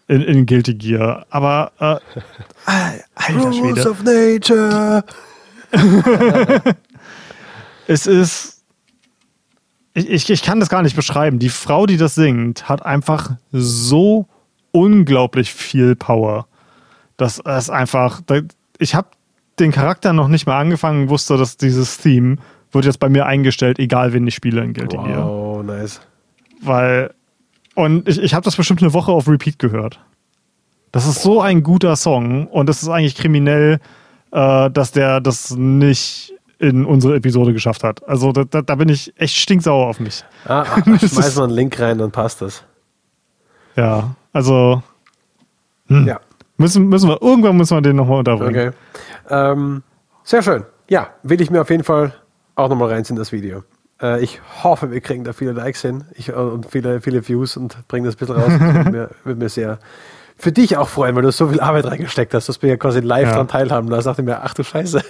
in, in Guilty Gear. Aber, äh, alter Schwede. Rules of Nature. es ist ich, ich, kann das gar nicht beschreiben. Die Frau, die das singt, hat einfach so unglaublich viel Power. Das ist einfach. Ich habe den Charakter noch nicht mal angefangen, wusste, dass dieses Theme wird jetzt bei mir eingestellt, egal wen ich spiele in Guilty Gear. Oh, nice. Weil. Und ich, ich habe das bestimmt eine Woche auf Repeat gehört. Das ist so ein guter Song und es ist eigentlich kriminell, äh, dass der das nicht in unsere Episode geschafft hat. Also da, da, da bin ich echt stinksauer auf mich. Ah, ach, schmeiß mal einen Link rein, dann passt das. Ja, also hm. ja. Müssen, müssen wir, irgendwann müssen wir den nochmal unterbringen. Okay. Ähm, sehr schön. Ja, will ich mir auf jeden Fall auch nochmal reinziehen, das Video. Äh, ich hoffe, wir kriegen da viele Likes hin ich, äh, und viele, viele Views und bringen das ein bisschen raus. Das würde mir, mir sehr für dich auch freuen, weil du so viel Arbeit reingesteckt hast, dass wir ja quasi live ja. daran teilhaben. Da sagte mir, ach du Scheiße.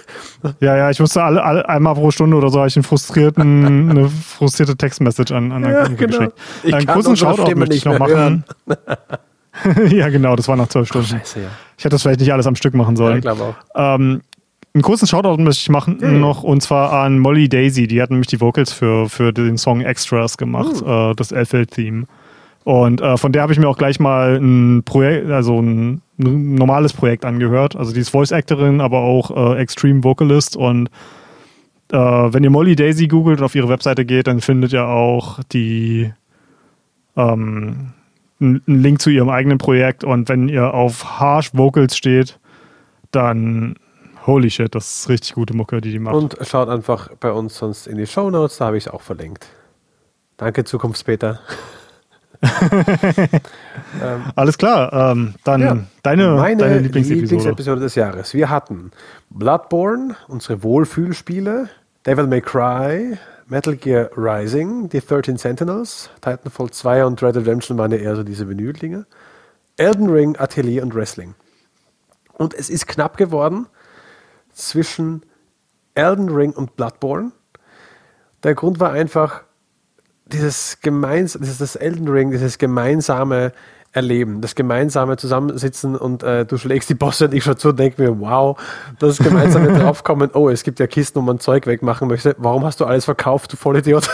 Ja, ja, ich musste alle, alle einmal pro Stunde oder so habe ich einen frustrierten, eine frustrierte Textmessage an, an ja, genau. geschickt. Ich einen kurzen Shoutout möchte ich noch machen. ja, genau, das war nach zwölf Stunden. Scheiße, ja. Ich hätte das vielleicht nicht alles am Stück machen sollen. Ja, ich glaube auch. Ähm, einen kurzen Shoutout möchte ich machen hey. noch und zwar an Molly Daisy. Die hat nämlich die Vocals für, für den Song Extras gemacht, uh. äh, das Elfeld-Theme. Und äh, von der habe ich mir auch gleich mal ein Projekt, also ein, ein, normales Projekt angehört. Also die ist Voice-Actorin, aber auch äh, Extreme Vocalist. Und äh, wenn ihr Molly Daisy googelt und auf ihre Webseite geht, dann findet ihr auch die ähm, einen Link zu ihrem eigenen Projekt. Und wenn ihr auf Harsh Vocals steht, dann Holy shit, das ist richtig gute Mucke, die die macht. Und schaut einfach bei uns sonst in die Show Notes, da habe ich es auch verlinkt. Danke, Zukunftspeter. ähm, Alles klar, ähm, dann ja, deine, meine deine Lieblingsepisode. Lieblingsepisode des Jahres. Wir hatten Bloodborne, unsere Wohlfühlspiele, Devil May Cry, Metal Gear Rising, die 13 Sentinels, Titanfall 2 und Red Redemption waren ja eher so diese Vinyl-Dinge. Elden Ring, Atelier und Wrestling. Und es ist knapp geworden zwischen Elden Ring und Bloodborne. Der Grund war einfach dieses gemeinsame, dieses das Elden Ring, dieses gemeinsame Erleben, das gemeinsame Zusammensitzen und äh, du schlägst die Bosse und ich schon zu und denke mir, wow, das gemeinsame draufkommen, oh, es gibt ja Kisten, wo man Zeug wegmachen möchte. Warum hast du alles verkauft, du Vollidiot?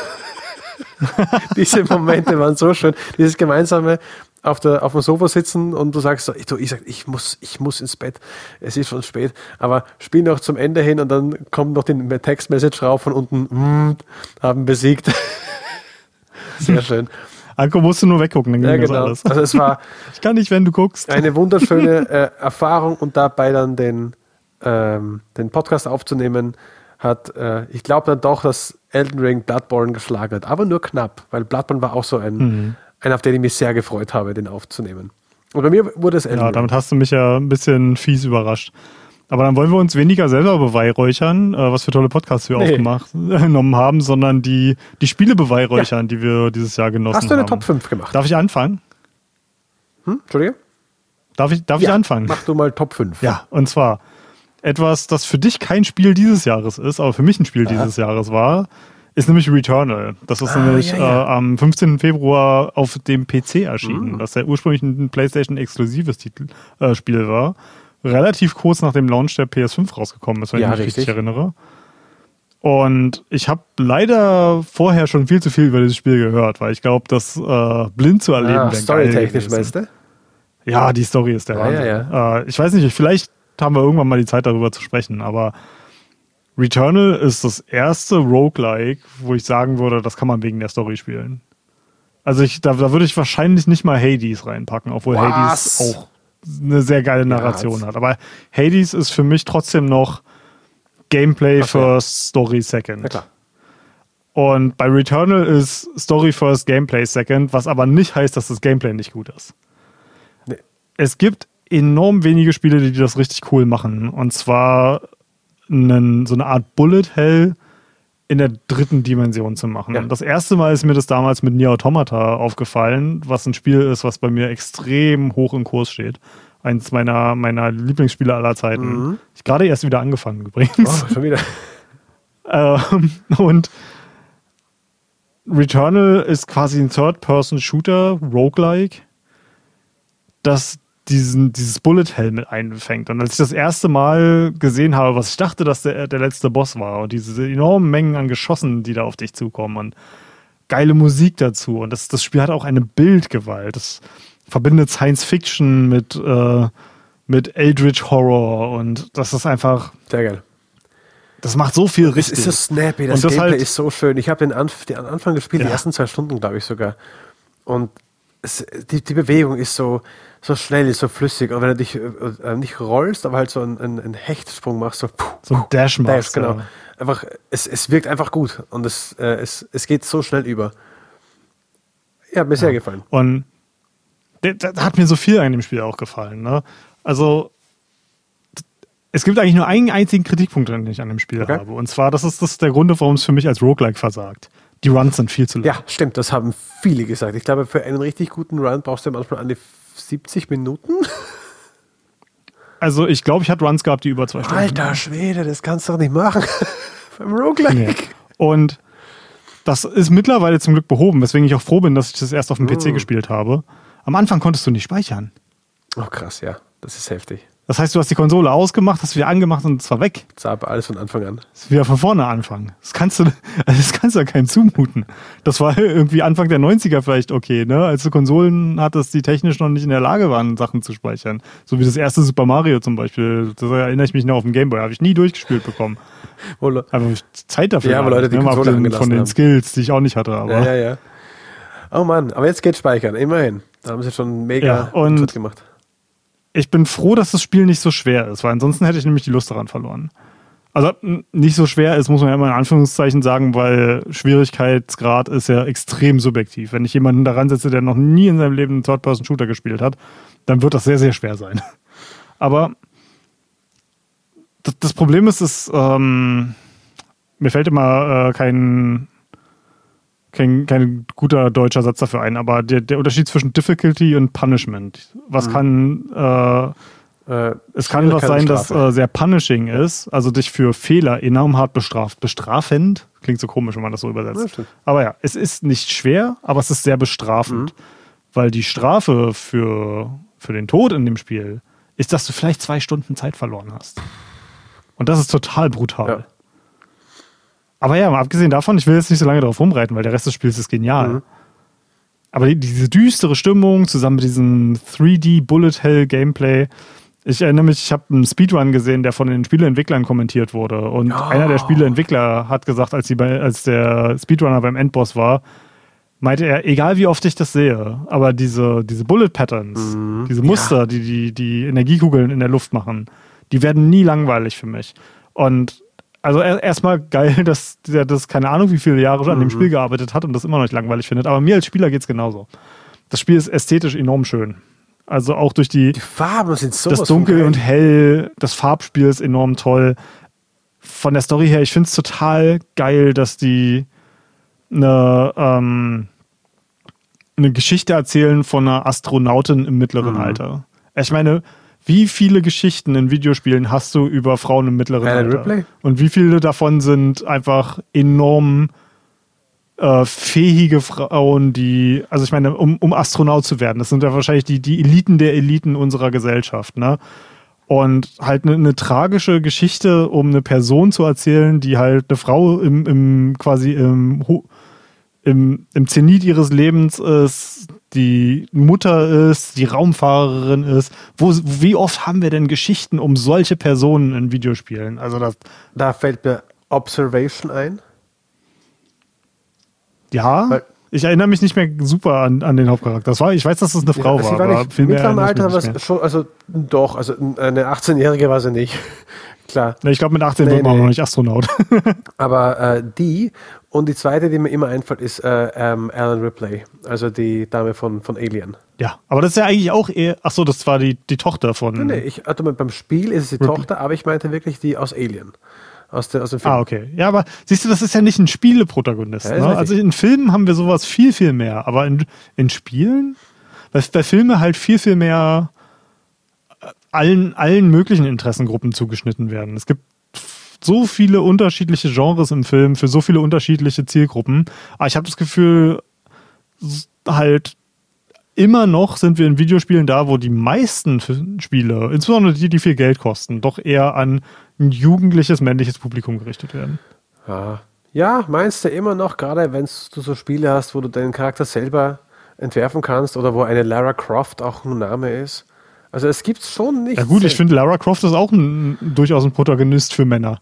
Diese Momente waren so schön. Dieses gemeinsame auf, der, auf dem Sofa sitzen und du sagst so, ich, du, ich, sag, ich, muss, ich muss ins Bett, es ist schon spät, aber spiel noch zum Ende hin und dann kommt noch die Textmessage rauf von unten, mm, haben besiegt. Sehr schön. Anko musst du nur weggucken, dann ging ja, genau. alles. Also es war ich kann nicht, wenn du guckst. Eine wunderschöne äh, Erfahrung und dabei dann den, ähm, den Podcast aufzunehmen, hat, äh, ich glaube dann doch, dass Elden Ring Bloodborne geschlagen hat, aber nur knapp, weil Bloodborne war auch so ein, mhm. ein auf den ich mich sehr gefreut habe, den aufzunehmen. Und bei mir wurde es Elden Ja, damit hast du mich ja ein bisschen fies überrascht. Aber dann wollen wir uns weniger selber beweihräuchern, äh, was für tolle Podcasts wir nee. aufgemacht genommen haben, sondern die, die Spiele beweihräuchern, ja. die wir dieses Jahr genossen haben. Hast du eine haben. Top 5 gemacht? Darf ich anfangen? Hm? Entschuldige? Darf ich, darf ja, ich anfangen? Mach du mal Top 5. Ja, und zwar etwas, das für dich kein Spiel dieses Jahres ist, aber für mich ein Spiel Aha. dieses Jahres war, ist nämlich Returnal. Das ist ah, nämlich ja, ja. Äh, am 15. Februar auf dem PC erschienen, mhm. das ja ursprünglich ein PlayStation-exklusives äh, Spiel war. Relativ kurz nach dem Launch der PS5 rausgekommen ist, wenn ja, ich mich richtig. richtig erinnere. Und ich habe leider vorher schon viel zu viel über dieses Spiel gehört, weil ich glaube, das äh, blind zu erleben ah, wäre Storytechnisch, meinst du? Ja, die Story ist der ja, Wahnsinn. Ja, ja. Äh, ich weiß nicht, vielleicht haben wir irgendwann mal die Zeit darüber zu sprechen, aber Returnal ist das erste Roguelike, wo ich sagen würde, das kann man wegen der Story spielen. Also ich, da, da würde ich wahrscheinlich nicht mal Hades reinpacken, obwohl Was? Hades auch eine sehr geile Narration ja, hat. Aber Hades ist für mich trotzdem noch Gameplay okay. first, Story second. Ja. Und bei Returnal ist Story first, Gameplay second, was aber nicht heißt, dass das Gameplay nicht gut ist. Nee. Es gibt enorm wenige Spiele, die das richtig cool machen. Und zwar einen, so eine Art Bullet Hell in der dritten Dimension zu machen. Ja. Das erste Mal ist mir das damals mit Nier Automata aufgefallen, was ein Spiel ist, was bei mir extrem hoch im Kurs steht. Eins meiner, meiner Lieblingsspiele aller Zeiten. Mhm. Ich gerade erst wieder angefangen übrigens. Oh, schon wieder. ähm, und Returnal ist quasi ein Third-Person-Shooter, Roguelike, das diesen, dieses Bullet Hell mit einfängt. Und als ich das erste Mal gesehen habe, was ich dachte, dass der, der letzte Boss war und diese enormen Mengen an Geschossen, die da auf dich zukommen und geile Musik dazu. Und das, das Spiel hat auch eine Bildgewalt. Das verbindet Science Fiction mit, äh, mit Eldritch Horror und das ist einfach. Sehr geil. Das macht so viel richtig. Es ist so snappy, das, das Gameplay halt, ist so schön. Ich habe den, Anf den Anfang gespielt, ja. die ersten zwei Stunden, glaube ich sogar. Und es, die, die Bewegung ist so, so schnell ist, so flüssig. Und wenn du dich äh, äh, nicht rollst, aber halt so einen, einen Hechtsprung machst, so, puh, so ein Dash machst. Dash, genau. Ja. Einfach, es, es wirkt einfach gut und es, äh, es, es geht so schnell über. Ja, mir ja. sehr gefallen. Und da hat mir so viel an dem Spiel auch gefallen. Ne? Also, Es gibt eigentlich nur einen einzigen Kritikpunkt, den ich an dem Spiel Okay. habe. Und zwar, das ist, das ist der Grund, warum es für mich als Roguelike versagt. Die Runs sind viel zu lang. Ja, stimmt, das haben viele gesagt. Ich glaube, für einen richtig guten Run brauchst du manchmal an die 70 Minuten. Also ich glaube, ich hatte Runs gehabt, die über zwei Stunden Alter Schwede, das kannst du doch nicht machen. Beim Roguelike. Nee. Und das ist mittlerweile zum Glück behoben, weswegen ich auch froh bin, dass ich das erst auf dem PC gespielt habe. Am Anfang konntest du nicht speichern. Oh krass, ja. Das ist heftig. Das heißt, du hast die Konsole ausgemacht, hast wieder angemacht und es war weg. Zap alles von Anfang an. Ist wieder von vorne anfangen. Das kannst du, das kannst du ja keinem zumuten. Das war irgendwie Anfang der 90er vielleicht okay, ne? Als du Konsolen hattest, die technisch noch nicht in der Lage waren, Sachen zu speichern. So wie das erste Super Mario zum Beispiel. Das erinnere ich mich noch auf dem Gameboy. Habe ich nie durchgespielt bekommen. Aber Zeit dafür. Ja, aber Leute, die ne? Konsole angelassen Von den haben. Skills, die ich auch nicht hatte. Aber Ja, ja, ja. Oh Mann, aber jetzt geht speichern, immerhin. Da haben sie schon mega Ja, und- gemacht. Ich bin froh, dass das Spiel nicht so schwer ist, weil ansonsten hätte ich nämlich die Lust daran verloren. Also nicht so schwer ist, muss man ja immer in Anführungszeichen sagen, weil Schwierigkeitsgrad ist ja extrem subjektiv. Wenn ich jemanden daran setze, der noch nie in seinem Leben einen Third-Person-Shooter gespielt hat, dann wird das sehr, sehr schwer sein. Aber das, Problem ist, ist ähm, mir fällt immer äh, kein, kein, kein guter deutscher Satz dafür ein, aber der, der Unterschied zwischen Difficulty und Punishment. Was kann äh, Äh, es kann doch sein, dass Strafe. äh, sehr punishing ist, also dich für Fehler enorm hart bestraft. Bestrafend klingt so komisch, wenn man das so Ja, übersetzt. stimmt. aber ja, es ist nicht schwer, aber es ist sehr bestrafend. Weil die Strafe für, für den Tod in dem Spiel ist, dass du vielleicht zwei Stunden Zeit verloren hast. Und das ist total brutal. Ja. Aber ja, mal abgesehen davon, ich will jetzt nicht so lange darauf rumreiten, weil der Rest des Spiels ist genial. Mhm. Aber die, diese düstere Stimmung zusammen mit diesem 3D Bullet Hell Gameplay. Ich erinnere mich, ich habe einen Speedrun gesehen, der von den Spieleentwicklern kommentiert wurde. Und einer der Spieleentwickler hat gesagt, als, die als der Speedrunner beim Endboss war, meinte er, egal wie oft ich das sehe, aber diese, diese Bullet Patterns, diese Muster, die, die die Energiekugeln in der Luft machen, die werden nie langweilig für mich. Und also er- erstmal geil, dass der das keine Ahnung wie viele Jahre schon an dem Spiel gearbeitet hat und das immer noch nicht langweilig findet. Aber mir als Spieler geht es genauso. Das Spiel ist ästhetisch enorm schön. Also auch durch die, Die Farben sind so das Dunkel und Hell, das Farbspiel ist enorm toll. Von der Story her, ich finde es total geil, dass die eine, ähm, eine Geschichte erzählen von einer Astronautin im mittleren Mhm. Alter. Ich meine, wie viele Geschichten in Videospielen hast du über Frauen im mittleren Alan Alter? Ripley? Und wie viele davon sind einfach enorm äh, fähige Frauen, die, also ich meine, um, um Astronaut zu werden, das sind ja wahrscheinlich die, die Eliten der Eliten unserer Gesellschaft, ne? Und halt eine, eine tragische Geschichte, um eine Person zu erzählen, die halt eine Frau im, im quasi im, im, im Zenit ihres Lebens ist, die Mutter ist, die Raumfahrerin ist. Wo, wie oft haben wir denn Geschichten um solche Personen in Videospielen? Also das, Da fällt mir Observation ein. ja, Weil- ich erinnere mich nicht mehr super an, an den Hauptcharakter. Das war, ich weiß, dass das eine Frau Ja, sie war, war aber nicht, viel mehr mittleren Alter war es schon, also doch, also eine 18-Jährige war sie nicht. Klar. Ich glaube, mit 18 Nee, wird man nee. auch noch nicht Astronaut. Aber äh, die und die zweite, die mir immer einfällt, ist äh, ähm, Alan Ripley, also die Dame von, von Alien. ja, aber das ist ja eigentlich auch eher. Ach so, das war die, die Tochter von. Nee, ich hatte mal beim Spiel ist es die Tochter, aber ich meinte wirklich die aus Alien. Aus, der, aus dem Film. Ah, okay. Ja, aber siehst du, das ist ja nicht ein Spieleprotagonist. Ja, ne? Also in Filmen haben wir sowas viel, viel mehr. Aber in, in Spielen, weil bei Filmen halt viel, viel mehr äh, allen, allen möglichen Interessengruppen zugeschnitten werden. Es gibt so viele unterschiedliche Genres im Film für so viele unterschiedliche Zielgruppen. Aber ich habe das Gefühl, halt immer noch sind wir in Videospielen da, wo die meisten Spiele, insbesondere die, die viel Geld kosten, doch eher an ein jugendliches männliches Publikum gerichtet werden. Ja. ja, meinst du immer noch, gerade wenn du so Spiele hast, wo du deinen Charakter selber entwerfen kannst oder wo eine Lara Croft auch ein Name ist? Also es gibt schon nicht. Ja gut, ich finde Lara Croft ist auch ein, durchaus ein Protagonist für Männer.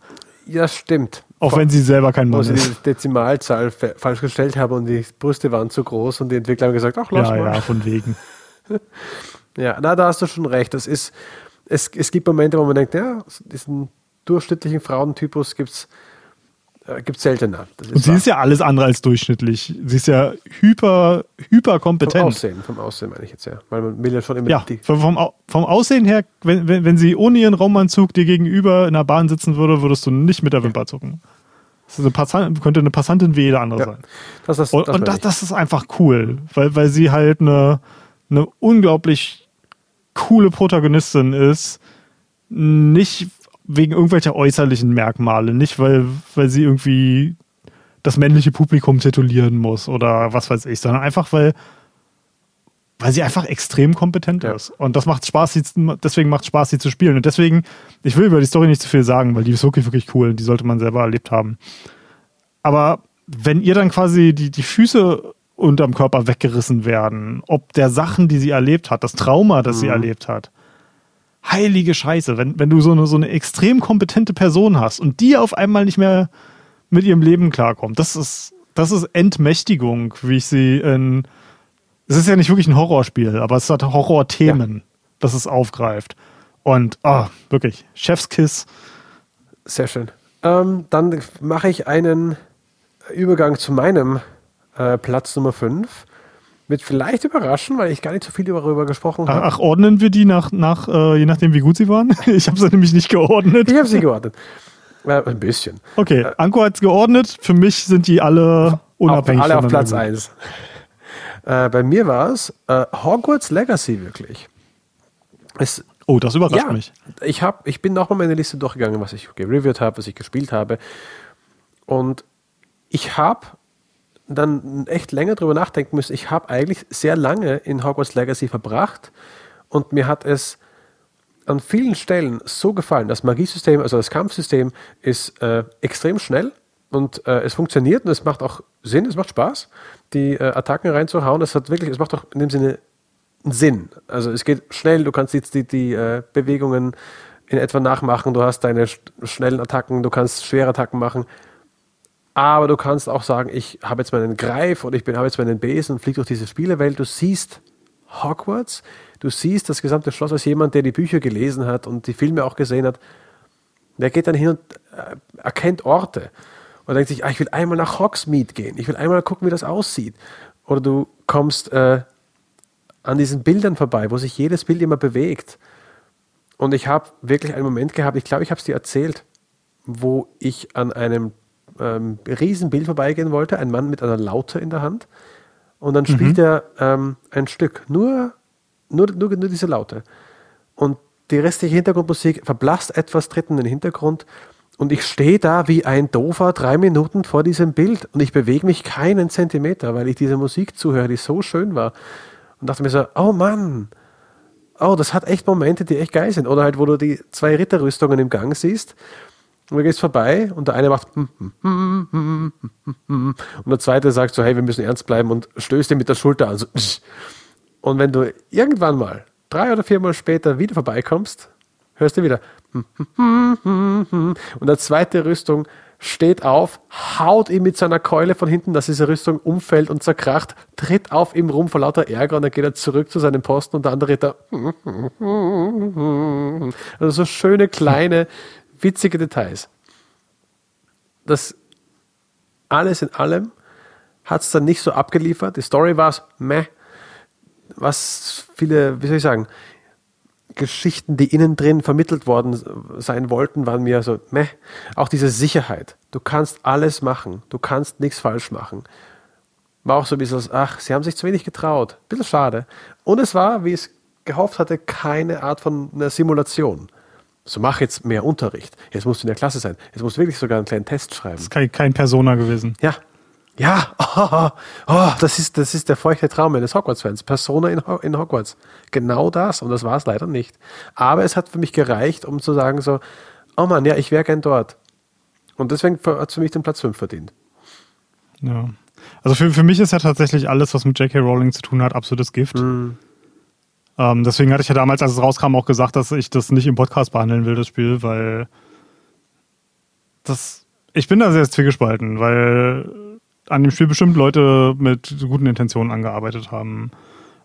Ja, stimmt. Auch wenn sie selber kein Wo Mann sie ist. die Dezimalzahl fa- falsch gestellt haben und die Brüste waren zu groß und die Entwickler haben gesagt, ach, lass Ja, mal. ja, von wegen. Ja, na, da hast du schon recht. Das ist, es, es gibt Momente, wo man denkt, ja, diesen durchschnittlichen Frauentypus gibt es Äh, Gibt es seltener. Und sie wahr. ist ja alles andere als durchschnittlich. Sie ist ja hyper, hyper kompetent. Vom Aussehen, vom Aussehen meine ich jetzt ja. Weil man will ja schon immer ja, die vom, vom Aussehen her, wenn, wenn, wenn sie ohne ihren Raumanzug dir gegenüber in der Bahn sitzen würde, würdest du nicht mit der Wimper zucken. Das eine Passant, könnte eine Passantin wie jede andere ja, sein. Das ist, und das, und das, das, ist einfach cool, weil, weil sie halt eine, eine unglaublich coole Protagonistin ist. Nicht wegen irgendwelcher äußerlichen Merkmale, nicht weil, weil sie irgendwie das männliche Publikum titulieren muss oder was weiß ich, sondern einfach, weil, weil sie einfach extrem kompetent ja. ist. Und das macht Spaß, sie, deswegen macht Spaß, sie zu spielen. Und deswegen, ich will über die Story nicht zu viel sagen, weil die ist wirklich, wirklich cool. Die sollte man selber erlebt haben. Aber wenn ihr dann quasi die, die Füße unterm Körper weggerissen werden, ob der Sachen, die sie erlebt hat, das Trauma, das mhm. sie erlebt hat, heilige Scheiße, wenn, wenn du so eine, so eine extrem kompetente Person hast und die auf einmal nicht mehr mit ihrem Leben klarkommt, das ist, das ist Entmächtigung, wie ich sie in. Es ist ja nicht wirklich ein Horrorspiel, aber es hat Horrorthemen, ja. das es aufgreift. Und oh, wirklich, Chefskiss. Sehr schön. Ähm, dann mache ich einen Übergang zu meinem äh, Platz Nummer 5. Wird vielleicht überraschen, weil ich gar nicht so viel darüber gesprochen habe. Ach, ordnen wir die nach, nach äh, je nachdem, wie gut sie waren? Ich habe sie nämlich nicht geordnet. Ich habe sie geordnet. Äh, ein bisschen. Okay, äh, Anko hat es geordnet. Für mich sind die alle unabhängig. Auf, alle auf Platz 1. Äh, bei mir war es äh, Hogwarts Legacy wirklich. Es, oh, das überrascht ja, mich. Ich, hab, ich bin nochmal meine Liste durchgegangen, was ich gereviewt habe, was ich gespielt habe. Und ich habe dann echt länger drüber nachdenken müssen. Ich habe eigentlich sehr lange in Hogwarts Legacy verbracht und mir hat es an vielen Stellen so gefallen. Das Magiesystem, also das Kampfsystem ist äh, extrem schnell und äh, es funktioniert und es macht auch Sinn, es macht Spaß, die äh, Attacken reinzuhauen. Es hat wirklich, es macht auch in dem Sinne Sinn. Also es geht schnell, du kannst jetzt die, die äh, Bewegungen in etwa nachmachen, du hast deine schnellen Attacken, du kannst schwere Attacken machen. Aber du kannst auch sagen, ich habe jetzt meinen Greif oder ich habe jetzt meinen Besen und fliege durch diese Spielewelt. Du siehst Hogwarts, du siehst das gesamte Schloss als jemand, der die Bücher gelesen hat und die Filme auch gesehen hat. Der geht dann hin und äh, erkennt Orte und denkt sich, ah, ich will einmal nach Hogsmeade gehen, ich will einmal gucken, wie das aussieht. Oder du kommst äh, an diesen Bildern vorbei, wo sich jedes Bild immer bewegt. Und ich habe wirklich einen Moment gehabt, ich glaube, ich habe es dir erzählt, wo ich an einem ähm, Riesenbild vorbeigehen wollte, ein Mann mit einer Laute in der Hand. Und dann spielt mhm. er ähm, ein Stück, nur, nur, nur, nur diese Laute. Und die restliche Hintergrundmusik verblasst etwas, tritt in den Hintergrund. Und ich stehe da wie ein Dofer drei Minuten vor diesem Bild und ich bewege mich keinen Zentimeter, weil ich diese Musik zuhöre, die so schön war. Und dachte mir so, oh Mann, oh, das hat echt Momente, die echt geil sind. Oder halt, wo du die zwei Ritterrüstungen im Gang siehst und du gehst vorbei und der eine macht und der zweite sagt so, hey, wir müssen ernst bleiben und stößt dir mit der Schulter an. Und wenn du irgendwann mal, drei oder viermal später wieder vorbeikommst, hörst du wieder und der zweite Rüstung steht auf, haut ihm mit seiner Keule von hinten, dass diese Rüstung umfällt und zerkracht, tritt auf ihm rum vor lauter Ärger und dann geht er zurück zu seinem Posten und der andere da. Also so schöne kleine witzige Details. Das alles in allem hat es dann nicht so abgeliefert. Die Story war es meh. Was viele, wie soll ich sagen, Geschichten, die innen drin vermittelt worden sein wollten, waren mir so meh. Auch diese Sicherheit. Du kannst alles machen. Du kannst nichts falsch machen. War auch so ein bisschen, ach, sie haben sich zu wenig getraut. Bisschen schade. Und es war, wie ich es gehofft hatte, keine Art von einer Simulation. So mach jetzt mehr Unterricht. Jetzt musst du in der Klasse sein. Jetzt musst du wirklich sogar einen kleinen Test schreiben. Das ist kein, kein Persona gewesen. Ja. Ja, oh, oh, das, ist, das ist der feuchte Traum eines Hogwarts-Fans. Persona in, in Hogwarts. Genau das. Und das war es leider nicht. Aber es hat für mich gereicht, um zu sagen so, oh Mann, ja, ich wäre gern dort. Und deswegen hat es für mich den Platz 5 verdient. Ja. Also für, für mich ist ja tatsächlich alles, was mit J.K. Rowling zu tun hat, absolutes Gift. Mm. Ähm, deswegen hatte ich ja damals, als es rauskam, auch gesagt, dass ich das nicht im Podcast behandeln will, das Spiel, weil das. Ich bin da sehr zwiegespalten, weil an dem Spiel bestimmt Leute mit guten Intentionen angearbeitet haben.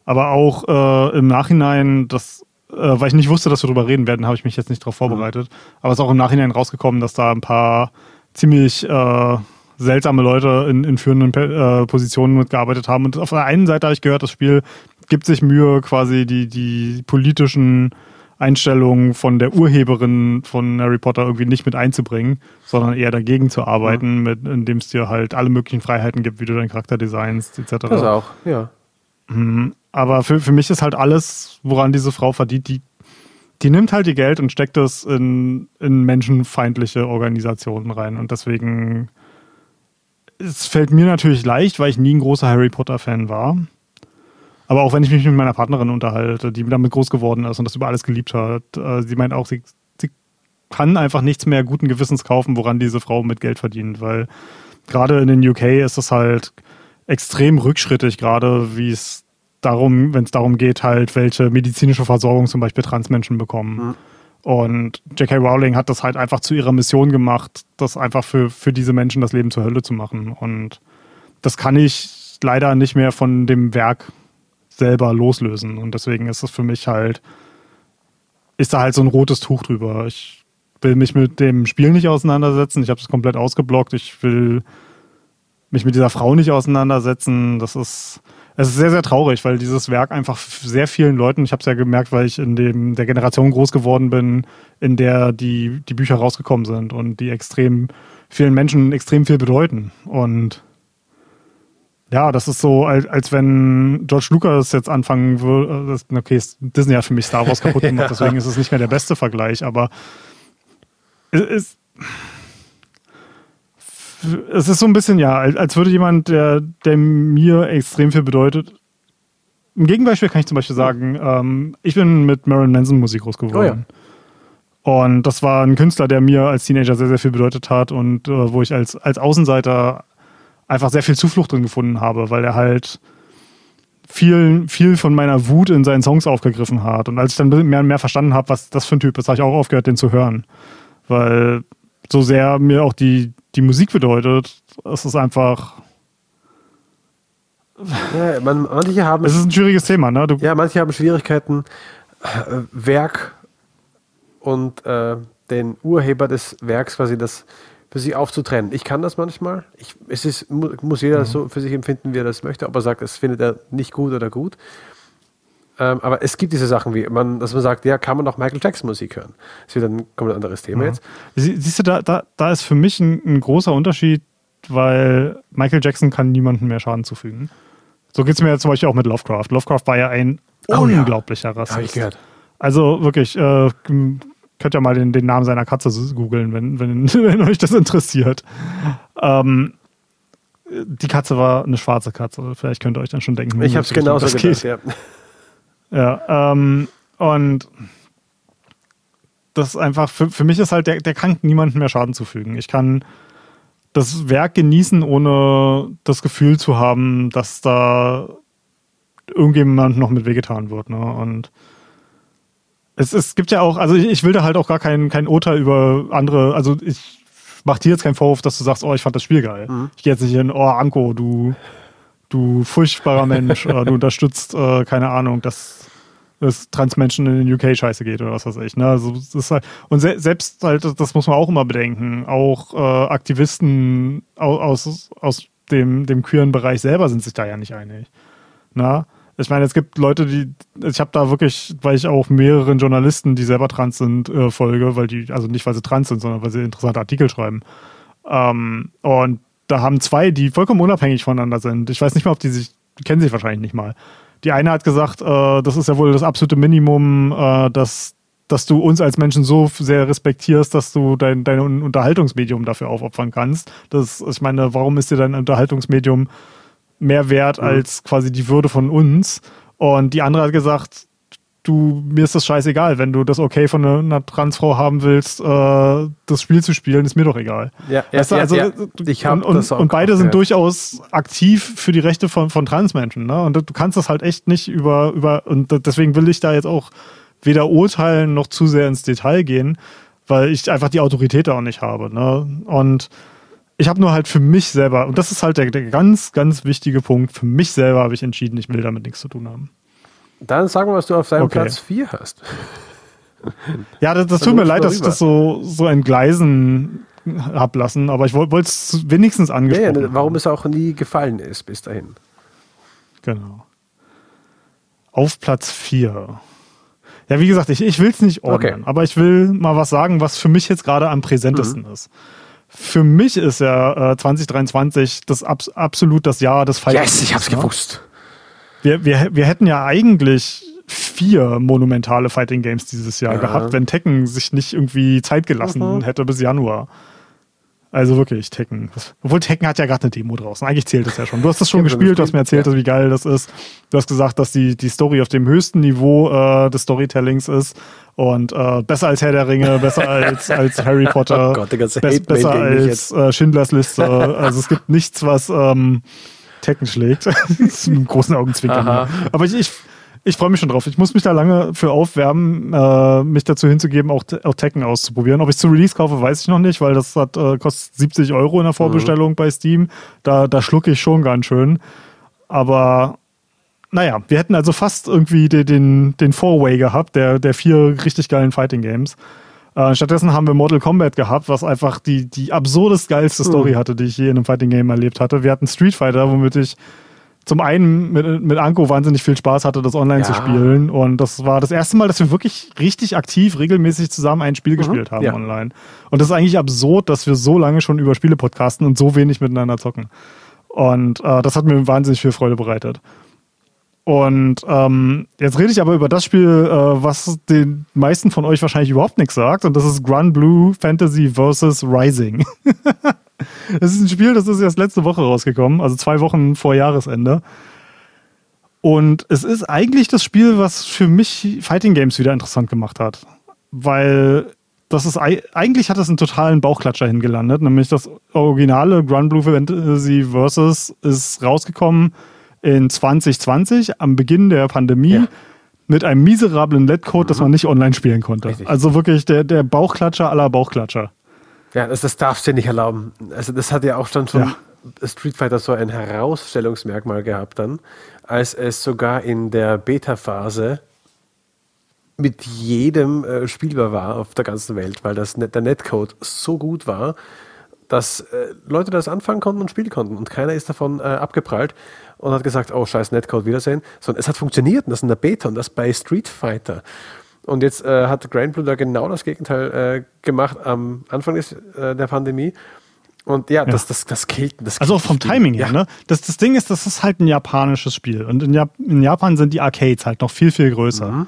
Aber auch äh, im Nachhinein, das, äh, weil ich nicht wusste, dass wir darüber reden werden, habe ich mich jetzt nicht darauf vorbereitet. Mhm. Aber es ist auch im Nachhinein rausgekommen, dass da ein paar ziemlich äh, seltsame Leute in, in führenden äh, Positionen mitgearbeitet haben. Und auf der einen Seite habe ich gehört, das Spiel gibt sich Mühe, quasi die, die politischen Einstellungen von der Urheberin von Harry Potter irgendwie nicht mit einzubringen, sondern eher dagegen zu arbeiten, mhm. mit, indem es dir halt alle möglichen Freiheiten gibt, wie du deinen Charakter designst, etc. Das auch, ja. Mhm. Aber für, für mich ist halt alles, woran diese Frau verdient, die, die nimmt halt ihr Geld und steckt es in, in menschenfeindliche Organisationen rein. Und deswegen, es fällt mir natürlich leicht, weil ich nie ein großer Harry Potter-Fan war. Aber auch wenn ich mich mit meiner Partnerin unterhalte, die damit groß geworden ist und das über alles geliebt hat, äh, sie meint auch, sie, sie kann einfach nichts mehr guten Gewissens kaufen, woran diese Frau mit Geld verdient, weil gerade in den UK ist es halt extrem rückschrittig, gerade wie es darum, wenn es darum geht, halt, welche medizinische Versorgung zum Beispiel Transmenschen bekommen. Mhm. Und J.K. Rowling hat das halt einfach zu ihrer Mission gemacht, das einfach für, für diese Menschen das Leben zur Hölle zu machen. Und das kann ich leider nicht mehr von dem Werk selber loslösen. Und deswegen ist es für mich halt, ist da halt so ein rotes Tuch drüber. Ich will mich mit dem Spiel nicht auseinandersetzen. Ich habe es komplett ausgeblockt. Ich will mich mit dieser Frau nicht auseinandersetzen. Das ist, es ist sehr, sehr traurig, weil dieses Werk einfach sehr vielen Leuten, ich habe es ja gemerkt, weil ich in dem, der Generation groß geworden bin, in der die, die Bücher rausgekommen sind und die extrem vielen Menschen extrem viel bedeuten. Und ja, das ist so, als, als wenn George Lucas jetzt anfangen würde. Okay, Disney hat für mich Star Wars kaputt gemacht, deswegen ist es nicht mehr der beste Vergleich, aber es ist, es ist so ein bisschen, ja, als würde jemand, der, der mir extrem viel bedeutet. Ein Gegenbeispiel kann ich zum Beispiel sagen, ähm, ich bin mit Marilyn Manson Musik groß geworden. Oh ja. Und das war ein Künstler, der mir als Teenager sehr, sehr viel bedeutet hat und äh, wo ich als, als Außenseiter einfach sehr viel Zuflucht drin gefunden habe, weil er halt viel, viel von meiner Wut in seinen Songs aufgegriffen hat. Und als ich dann mehr und mehr verstanden habe, was das für ein Typ ist, habe ich auch aufgehört, den zu hören. Weil so sehr mir auch die, die Musik bedeutet, es ist einfach. Ja, man, manche haben. Es ist ein schwieriges Thema, ne? Du ja, manche haben Schwierigkeiten, äh, Werk und äh, den Urheber des Werks quasi das für sich aufzutrennen. Ich kann das manchmal. Ich, es ist, muss jeder mhm. so für sich empfinden, wie er das möchte, ob er sagt, es findet er nicht gut oder gut. Ähm, aber es gibt diese Sachen, wie man, dass man sagt, ja, kann man auch Michael Jackson Musik hören. Das wird ein komplett anderes Thema mhm. jetzt. siehst du, da, da, da ist für mich ein, ein, großer Unterschied, weil Michael Jackson kann niemandem mehr Schaden zufügen. So geht es mir ja zum Beispiel auch mit Lovecraft. Lovecraft war ja ein oh, unglaublicher ja. Rassist. Hab ich gehört. Also wirklich, äh, könnt ihr mal den, den Namen seiner Katze googeln, wenn, wenn, wenn euch das interessiert. Ähm, die Katze war eine schwarze Katze. Vielleicht könnt ihr euch dann schon denken. Ich habe es genauso gedacht, geht. ja. Ja, ähm, und das ist einfach, für, für mich ist halt, der, der kann niemandem mehr Schaden zufügen. Ich kann das Werk genießen, ohne das Gefühl zu haben, dass da irgendjemand noch mit wehgetan wird. Ne? Und es, es gibt ja auch, also ich, ich will da halt auch gar kein, kein Urteil über andere, also ich mach dir jetzt keinen Vorwurf, dass du sagst, oh, ich fand das Spiel geil. Mhm. Ich gehe jetzt nicht hin, oh, Anko, du, du furchtbarer Mensch, äh, du unterstützt, äh, keine Ahnung, dass es Transmenschen in den UK scheiße geht oder was weiß ich. Ne? Also, das ist halt, und se selbst halt, das muss man auch immer bedenken, auch äh, Aktivisten aus, aus dem, dem queeren Bereich selber sind sich da ja nicht einig. Na? Ich meine, es gibt Leute, die, ich habe da wirklich, weil ich auch mehreren Journalisten, die selber trans sind, äh, folge, weil die, also nicht weil sie trans sind, sondern weil sie interessante Artikel schreiben. Ähm, und da haben zwei, die vollkommen unabhängig voneinander sind. Ich weiß nicht mal, ob die sich, die kennen sich wahrscheinlich nicht mal. Die eine hat gesagt, äh, das ist ja wohl das absolute Minimum, äh, dass, dass du uns als Menschen so sehr respektierst, dass du dein, dein Unterhaltungsmedium dafür aufopfern kannst. Das, ich meine, warum ist dir dein Unterhaltungsmedium mehr wert mhm. als quasi die Würde von uns. Und die andere hat gesagt, du, mir ist das scheißegal, wenn du das okay von einer, Transfrau haben willst, äh, das Spiel zu spielen, ist mir doch egal. Ja, ja, weißt du, also, ja, Ich und, und, und beide sind durchaus aktiv für die Rechte von, von Transmenschen. Ne? Und du kannst das halt echt nicht über, über, und deswegen will ich da jetzt auch weder urteilen noch zu sehr ins Detail gehen, weil ich einfach die Autorität da auch nicht habe. Ne? Und ich habe nur halt für mich selber, und das ist halt der, der ganz, ganz wichtige Punkt, für mich selber habe ich entschieden, ich will damit nichts zu tun haben. Dann sag mal, was du auf deinem okay. Platz 4 hast. Ja, das, das tut mir leid, dass ich das so, so entgleisen habe lassen, aber ich wollte es wenigstens angesprochen. Ja, ja, warum es auch nie gefallen ist bis dahin. Genau. Auf Platz 4. Ja, wie gesagt, ich, ich will es nicht ordnen, okay. aber ich will mal was sagen, was für mich jetzt gerade am präsentesten mhm. ist. Für mich ist ja äh, 2023 das abs absolut das Jahr des Fighting Yes, ich hab's ne? gewusst. Wir, wir, wir hätten ja eigentlich vier monumentale Fighting Games dieses Jahr ja. gehabt, wenn Tekken sich nicht irgendwie Zeit gelassen mhm. hätte bis Januar. Also wirklich, Tekken. Obwohl Tekken hat ja gerade eine Demo draußen. Eigentlich zählt es ja schon. Du hast das schon gespielt, du hast mir erzählt, ja. wie geil das ist. Du hast gesagt, dass die, die Story auf dem höchsten Niveau äh, des Storytellings ist. Und äh, besser als Herr der Ringe, besser als, als Harry Potter, oh Gott, be besser als äh, Schindlers Liste. Also es gibt nichts, was ähm, Tekken schlägt. mit einem großen Augenzwinkern. Aber ich, ich ich freue mich schon drauf. Ich muss mich da lange für aufwärmen, äh, mich dazu hinzugeben, auch, auch Tekken auszuprobieren. Ob ich es zu Release kaufe, weiß ich noch nicht, weil das hat, äh, kostet 70 Euro in der Vorbestellung mhm. bei Steam. Da, da schlucke ich schon ganz schön. Aber naja, wir hätten also fast irgendwie den, den, den Four-Way gehabt, der, der vier richtig geilen Fighting Games. Äh, stattdessen haben wir Mortal Kombat gehabt, was einfach die, die absurdest geilste mhm. Story hatte, die ich je in einem Fighting Game erlebt hatte. Wir hatten Street Fighter, womit ich zum einen mit, mit Anko wahnsinnig viel Spaß hatte, das online ja. zu spielen. Und das war das erste Mal, dass wir wirklich richtig aktiv, regelmäßig zusammen ein Spiel mhm. gespielt haben ja. online. Und das ist eigentlich absurd, dass wir so lange schon über Spiele podcasten und so wenig miteinander zocken. Und äh, das hat mir wahnsinnig viel Freude bereitet. Und ähm, jetzt rede ich aber über das Spiel, äh, was den meisten von euch wahrscheinlich überhaupt nichts sagt. Und das ist Grand Blue Fantasy vs. Rising. Es ist ein Spiel, das ist erst letzte Woche rausgekommen, also zwei Wochen vor Jahresende. Und es ist eigentlich das Spiel, was für mich Fighting Games wieder interessant gemacht hat. Weil das ist eigentlich hat es einen totalen Bauchklatscher hingelandet, nämlich das originale Grand Blue Fantasy Versus ist rausgekommen in 2020 am Beginn der Pandemie. Ja mit einem miserablen Letcode, mhm. das man nicht online spielen konnte. Richtig. Also wirklich der, der Bauchklatscher aller Bauchklatscher. Ja, das, das darfst du nicht erlauben. Also das hat ja auch schon von ja. Street Fighter so ein Herausstellungsmerkmal gehabt dann, als es sogar in der Beta-Phase mit jedem äh, spielbar war auf der ganzen Welt, weil das, der Netcode so gut war, dass äh, Leute das anfangen konnten und spielen konnten und keiner ist davon äh, abgeprallt und hat gesagt, oh scheiß Netcode, Wiedersehen, sondern es hat funktioniert und das in der Beta und das bei Street Fighter. Und jetzt äh, hat Grand da genau das Gegenteil äh, gemacht am Anfang des, äh, der Pandemie. Und ja, ja, das, das, das killt. Das also auch vom Timing her, ja. ne? Das, das Ding ist, das ist halt ein japanisches Spiel. Und in, Jap in Japan sind die Arcades halt noch viel, viel größer. Mhm.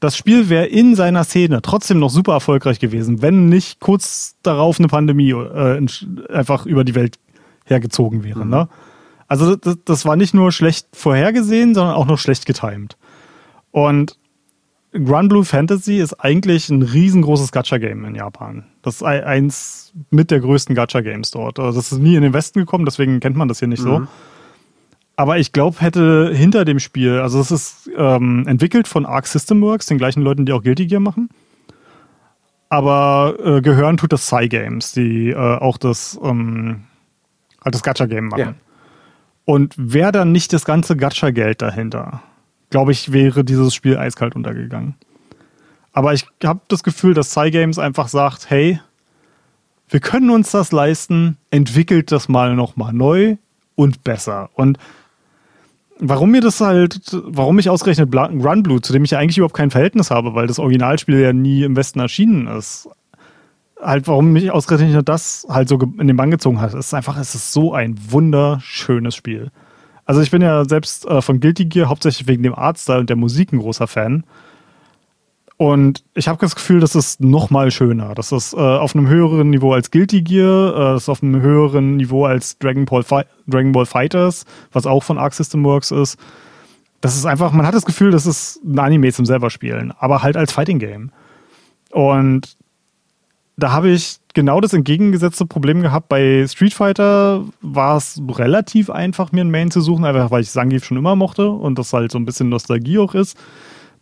Das Spiel wäre in seiner Szene trotzdem noch super erfolgreich gewesen, wenn nicht kurz darauf eine Pandemie äh, einfach über die Welt hergezogen wäre. Mhm. Ne? Also das, das war nicht nur schlecht vorhergesehen, sondern auch noch schlecht getimt. Und Grand Blue Fantasy ist eigentlich ein riesengroßes Gacha-Game in Japan. Das ist eins mit der größten Gacha-Games dort. Also das ist nie in den Westen gekommen, deswegen kennt man das hier nicht mhm. so. Aber ich glaube, hätte hinter dem Spiel, also es ist ähm, entwickelt von Arc System Works, den gleichen Leuten, die auch Guilty Gear machen. Aber äh, gehören tut das Psy Games, die äh, auch das, ähm, halt das Gacha-Game machen. Ja. Und wer dann nicht das ganze Gacha-Geld dahinter? Glaube ich, wäre dieses Spiel eiskalt untergegangen. Aber ich habe das Gefühl, dass Cygames einfach sagt, hey, wir können uns das leisten, entwickelt das mal nochmal neu und besser. Und warum mir das halt, warum ich ausgerechnet Run Blue, zu dem ich ja eigentlich überhaupt kein Verhältnis habe, weil das Originalspiel ja nie im Westen erschienen ist, halt, warum mich ausgerechnet das halt so in den Bann gezogen hat, ist einfach, es ist so ein wunderschönes Spiel. Also ich bin ja selbst äh, von Guilty Gear hauptsächlich wegen dem Artstyle und der Musik ein großer Fan. Und ich habe das Gefühl, das ist noch mal schöner. Das ist äh, auf einem höheren Niveau als Guilty Gear, äh, das ist auf einem höheren Niveau als Dragon Ball, Fi Dragon Ball Fighters, was auch von Arc System Works ist. Das ist einfach, man hat das Gefühl, das ist ein Anime zum selber spielen, aber halt als Fighting Game. Und da habe ich genau das entgegengesetzte Problem gehabt. Bei Street Fighter war es relativ einfach, mir einen Main zu suchen, einfach weil ich Zangief schon immer mochte und das halt so ein bisschen Nostalgie auch ist.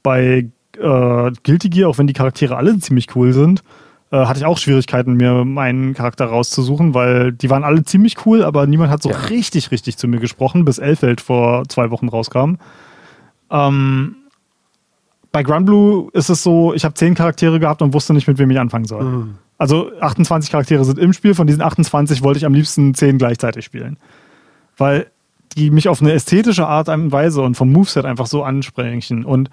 Bei äh, Guilty Gear, auch wenn die Charaktere alle ziemlich cool sind, äh, hatte ich auch Schwierigkeiten, mir meinen Charakter rauszusuchen, weil die waren alle ziemlich cool, aber niemand hat so ja. richtig, richtig zu mir gesprochen, bis Elfeld vor zwei Wochen rauskam. Ähm, bei Granblue ist es so, ich habe zehn Charaktere gehabt und wusste nicht, mit wem ich anfangen soll. Mhm. Also 28 Charaktere sind im Spiel, von diesen 28 wollte ich am liebsten 10 gleichzeitig spielen. Weil die mich auf eine ästhetische Art und Weise und vom Moveset einfach so ansprechen. Und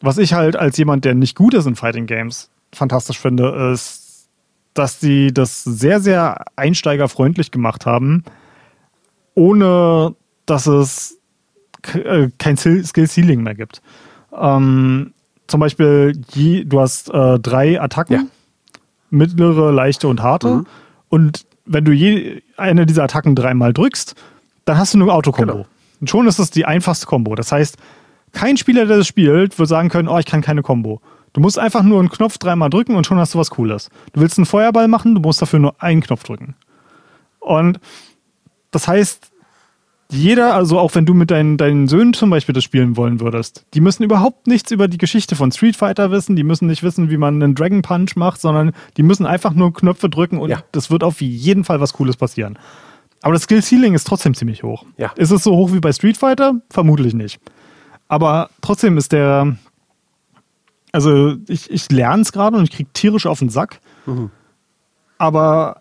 was ich halt als jemand, der nicht gut ist in Fighting Games, fantastisch finde, ist, dass die das sehr, sehr einsteigerfreundlich gemacht haben, ohne dass es äh, kein Skill Ceiling mehr gibt. Ähm, zum Beispiel, je, du hast äh, drei Attacken, ja. Mittlere, leichte und harte. Mhm. Und wenn du je eine dieser Attacken dreimal drückst, dann hast du nur Autokombo. Genau. Und schon ist das die einfachste Kombo. Das heißt, kein Spieler, der das spielt, wird sagen können, oh, ich kann keine Kombo. Du musst einfach nur einen Knopf dreimal drücken und schon hast du was Cooles. Du willst einen Feuerball machen, du musst dafür nur einen Knopf drücken. Und das heißt, jeder, also auch wenn du mit deinen, deinen Söhnen zum Beispiel das spielen wollen würdest, die müssen überhaupt nichts über die Geschichte von Street Fighter wissen, die müssen nicht wissen, wie man einen Dragon Punch macht, sondern die müssen einfach nur Knöpfe drücken und ja. das wird auf jeden Fall was Cooles passieren. Aber das Skill Ceiling ist trotzdem ziemlich hoch. Ja. Ist es so hoch wie bei Street Fighter? Vermutlich nicht. Aber trotzdem ist der. Also, ich, ich lerne es gerade und ich kriege tierisch auf den Sack. Mhm. Aber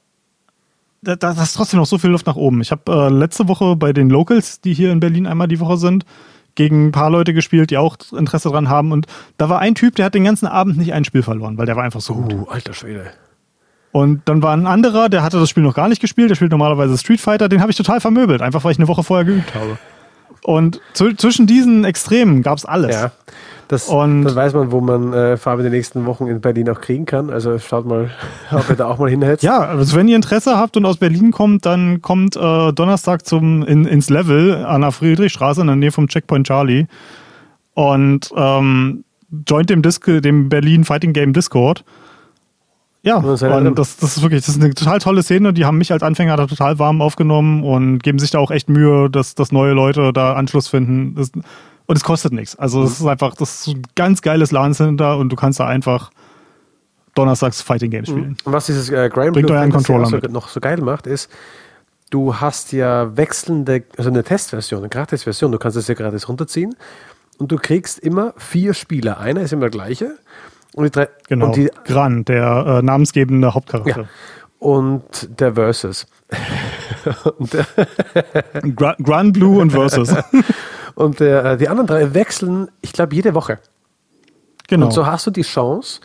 da, da ist trotzdem noch so viel Luft nach oben. Ich habe äh, letzte Woche bei den Locals, die hier in Berlin einmal die Woche sind, gegen ein paar Leute gespielt, die auch Interesse dran haben. Und da war ein Typ, der hat den ganzen Abend nicht ein Spiel verloren, weil der war einfach so gut. Uh, alter Schwede. Und dann war ein anderer, der hatte das Spiel noch gar nicht gespielt, der spielt normalerweise Street Fighter, den habe ich total vermöbelt, einfach weil ich eine Woche vorher geübt habe. Und zwischen diesen Extremen gab es alles. Ja. Das, und dann weiß man, wo man äh, Farbe die nächsten Wochen in Berlin auch kriegen kann. Also schaut mal, ob ihr da auch mal hinhältst. Ja, also wenn ihr Interesse habt und aus Berlin kommt, dann kommt äh, Donnerstag zum, in, ins Level an der Friedrichstraße in der Nähe vom Checkpoint Charlie und ähm, joint dem, Disc, dem Berlin Fighting Game Discord. Ja, und das, das ist wirklich, das ist eine total tolle Szene. Die haben mich als Anfänger da total warm aufgenommen und geben sich da auch echt Mühe, dass, dass neue Leute da Anschluss finden. Das, und es kostet nichts. Also es mhm. ist einfach, das ist ein ganz geiles LAN-Center und du kannst da einfach donnerstags Fighting Games mhm. spielen. Und was dieses äh, Grand Bringt euren Controller so, noch so geil macht, ist, du hast ja wechselnde, also eine Testversion, eine Gratis-Version, du kannst es ja gratis runterziehen und du kriegst immer vier Spieler. Einer ist immer der gleiche. Und die drei, genau, und die, Gran, der äh, namensgebende Hauptcharakter. Ja. Und der Versus. und der Gran, Gran Blue und Versus. Und der, äh, die anderen drei wechseln, ich glaube, jede Woche. Genau. Und so hast du die Chance,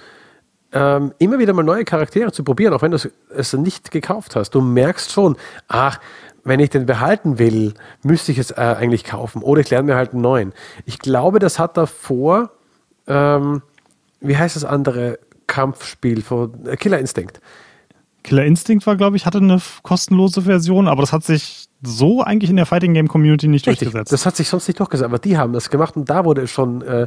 ähm, immer wieder mal neue Charaktere zu probieren, auch wenn du es nicht gekauft hast. Du merkst schon, ach, wenn ich den behalten will, müsste ich es äh, eigentlich kaufen oder ich lerne mir halt einen neuen. Ich glaube, das hat davor, ähm, wie heißt das andere Kampfspiel von äh, Killer Instinct. Killer Instinct war, glaube ich, hatte eine kostenlose Version, aber das hat sich so eigentlich in der Fighting Game Community nicht Richtig. durchgesetzt. Das hat sich sonst nicht durchgesetzt, aber die haben das gemacht und da wurde es schon äh,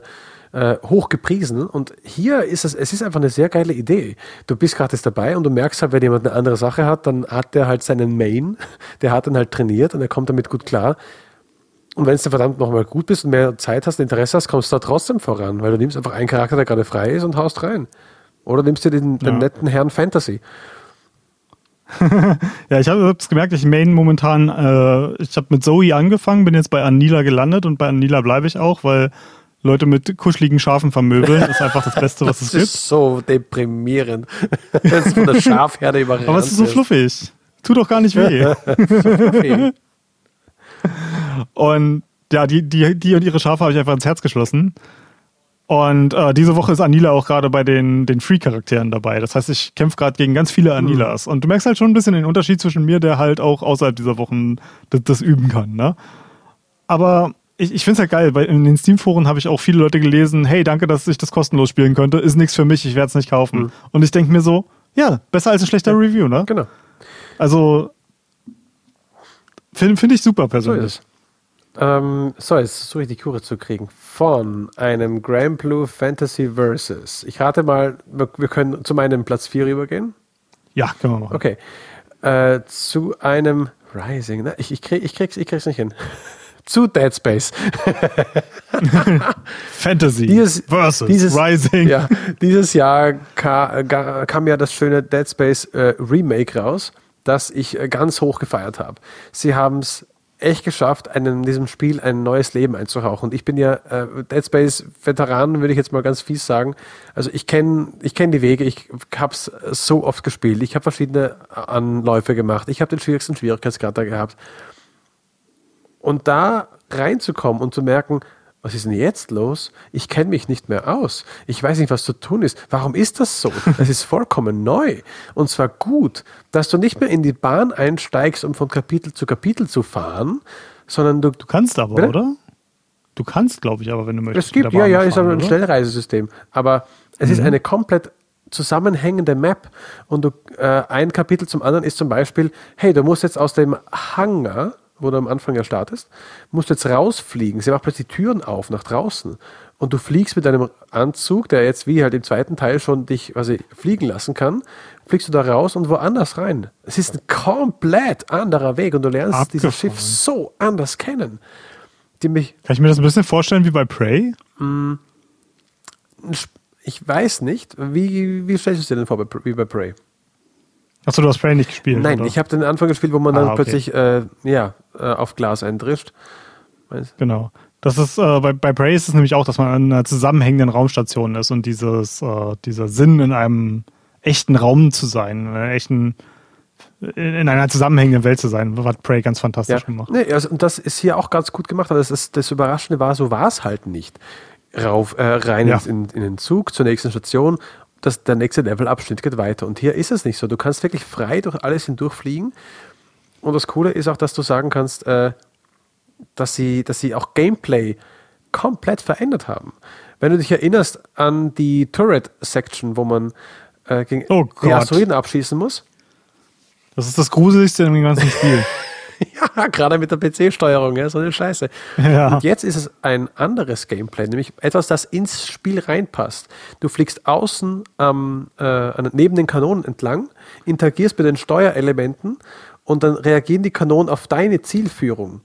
äh, hoch gepriesen. Und hier ist es, es ist einfach eine sehr geile Idee. Du bist gerade dabei und du merkst halt, wenn jemand eine andere Sache hat, dann hat der halt seinen Main, der hat dann halt trainiert und er kommt damit gut klar. Und wenn du verdammt nochmal gut bist und mehr Zeit hast, Interesse hast, kommst du da trotzdem voran, weil du nimmst einfach einen Charakter, der gerade frei ist und haust rein. Oder nimmst dir den, den ja. netten Herrn Fantasy. ja, ich habe es gemerkt, ich main momentan, äh, ich habe mit Zoe angefangen, bin jetzt bei Anila gelandet und bei Anila bleibe ich auch, weil Leute mit kuscheligen Schafen vermöbeln ist einfach das Beste, was es gibt. Das ist so deprimierend. Das ist von der Schafherde überrannt. Aber es ist so fluffig. Tut doch gar nicht weh. und ja, die, die, die und ihre Schafe habe ich einfach ins Herz geschlossen. Und äh, diese Woche ist Anila auch gerade bei den, den Free-Charakteren dabei. Das heißt, ich kämpfe gerade gegen ganz viele Anilas. Mhm. Und du merkst halt schon ein bisschen den Unterschied zwischen mir, der halt auch außerhalb dieser Wochen das, das üben kann. Ne? Aber ich, ich finde es halt geil, weil in den Steam-Foren habe ich auch viele Leute gelesen, hey, danke, dass ich das kostenlos spielen könnte. Ist nichts für mich, ich werde es nicht kaufen. Mhm. Und ich denke mir so, ja, besser als ein schlechter ja. Review, ne? Genau. Also finde find ich super persönlich. So ähm, so, jetzt suche ich die Kurve zu kriegen. Von einem Grand Blue Fantasy Versus. Ich rate mal, wir können zu meinem Platz 4 rübergehen. Ja, können wir machen. Okay. Äh, zu einem Rising. Ne? Ich, ich, krieg, ich, krieg's, ich krieg's nicht hin. zu Dead Space. Fantasy dieses, versus dieses, Rising. Ja, dieses Jahr kam, kam ja das schöne Dead Space äh, Remake raus, das ich äh, ganz hoch gefeiert habe. Sie haben es echt geschafft, einem, diesem Spiel ein neues Leben einzuhauchen. Und ich bin ja äh, Dead Space Veteran, würde ich jetzt mal ganz fies sagen. Also ich kenne ich kenn die Wege, ich habe es so oft gespielt, ich habe verschiedene Anläufe gemacht, ich habe den schwierigsten Schwierigkeitsgrad da gehabt. Und da reinzukommen und zu merken, was ist denn jetzt los? Ich kenne mich nicht mehr aus. Ich weiß nicht, was zu tun ist. Warum ist das so? Das ist vollkommen neu. Und zwar gut, dass du nicht mehr in die Bahn einsteigst, um von Kapitel zu Kapitel zu fahren, sondern du. Du kannst aber, bitte? oder? Du kannst, glaube ich, aber wenn du möchtest. Es gibt, ja, ja, fahren, ist aber ein oder? Schnellreisesystem. Aber es mhm. ist eine komplett zusammenhängende Map und du, äh, ein Kapitel zum anderen ist zum Beispiel, hey, du musst jetzt aus dem Hangar wo du am Anfang ja startest, musst du jetzt rausfliegen. Sie macht plötzlich die Türen auf nach draußen und du fliegst mit deinem Anzug, der jetzt wie halt im zweiten Teil schon dich quasi fliegen lassen kann, fliegst du da raus und woanders rein. Es ist ein komplett anderer Weg und du lernst Abgefahren. dieses Schiff so anders kennen. Die mich kann ich mir das ein bisschen vorstellen wie bei Prey? Mm, ich weiß nicht. Wie, wie stellst du es dir denn vor, wie bei Prey? Achso, du hast Prey nicht gespielt? Nein, oder? ich habe den Anfang gespielt, wo man dann ah, okay. plötzlich äh, ja, äh, auf Glas eindrischt. Genau. Das ist, äh, bei, bei Prey ist es nämlich auch, dass man an einer zusammenhängenden Raumstation ist und dieses, äh, dieser Sinn in einem echten Raum zu sein, in einer echten, in einer zusammenhängenden Welt zu sein, hat Prey ganz fantastisch ja. gemacht. Nee, also, und das ist hier auch ganz gut gemacht. Das, ist, das Überraschende war, so war es halt nicht. Rauf, äh, rein ja. in, in, den Zug zur nächsten Station das, der nächste Levelabschnitt geht weiter. Und hier ist es nicht so. Du kannst wirklich frei durch alles hindurchfliegen. Und das Coole ist auch, dass du sagen kannst, äh, dass, sie, dass sie auch Gameplay komplett verändert haben. Wenn du dich erinnerst an die Turret-Section, wo man äh, gegen oh die Asteroiden abschießen muss. Das ist das Gruseligste im ganzen Spiel. ja, gerade mit der PC-Steuerung, ja, so eine Scheiße. Ja. Und jetzt ist es ein anderes Gameplay, nämlich etwas, das ins Spiel reinpasst. Du fliegst außen ähm, äh, neben den Kanonen entlang, interagierst mit den Steuerelementen und dann reagieren die Kanonen auf deine Zielführung.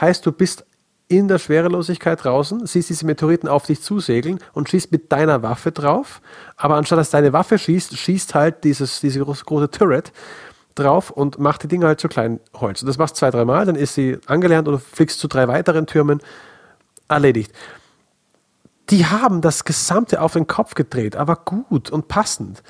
Heißt, du bist in der Schwerelosigkeit draußen, siehst diese Meteoriten auf dich zusegeln und schießt mit deiner Waffe drauf. Aber anstatt dass deine Waffe schießt, schießt halt dieses, diese große, große Turret drauf und macht die Dinger halt zu klein Holz. Und das machst du zwei, dreimal, dann ist sie angelernt und du fliegst zu drei weiteren Türmen. Erledigt. Die haben das Gesamte auf den Kopf gedreht, aber gut und passend.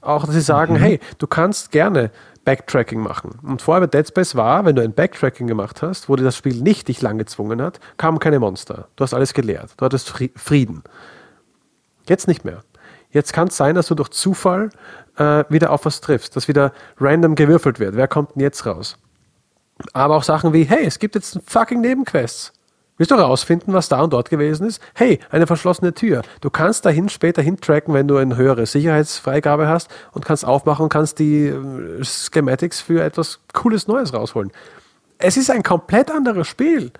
Auch, dass sie sagen, mhm. hey, du kannst gerne Backtracking machen. Und vorher bei Dead Space war, wenn du ein Backtracking gemacht hast, wo dir das Spiel nicht dich lang gezwungen hat, kamen keine Monster. Du hast alles gelehrt. Du hattest Frieden. Jetzt nicht mehr. Jetzt kann es sein, dass du durch Zufall äh, wieder auf was triffst, dass wieder random gewürfelt wird. Wer kommt denn jetzt raus? Aber auch Sachen wie, hey, es gibt jetzt fucking Nebenquests. Willst du rausfinden, was da und dort gewesen ist? Hey, eine verschlossene Tür. Du kannst dahin später hintracken, wenn du eine höhere Sicherheitsfreigabe hast und kannst aufmachen und kannst die äh, Schematics für etwas Cooles Neues rausholen. Es ist ein komplett anderes Spiel.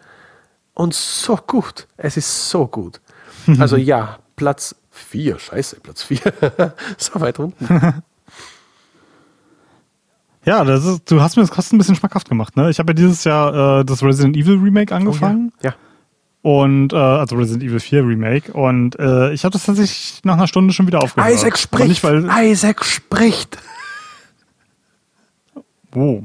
Und so gut. Es ist so gut. Also ja, Platz 4, scheiße, Platz 4. so weit unten. Ja, das ist, du hast mir das fast ein bisschen schmackhaft gemacht. Ne? Ich habe ja dieses Jahr äh, das Resident Evil Remake angefangen. Oh, ja. ja. Und, äh, also Resident Evil 4 Remake. Und äh, ich habe das tatsächlich nach einer Stunde schon wieder aufgehört. Isaac spricht! Nicht, weil Isaac spricht! Wo?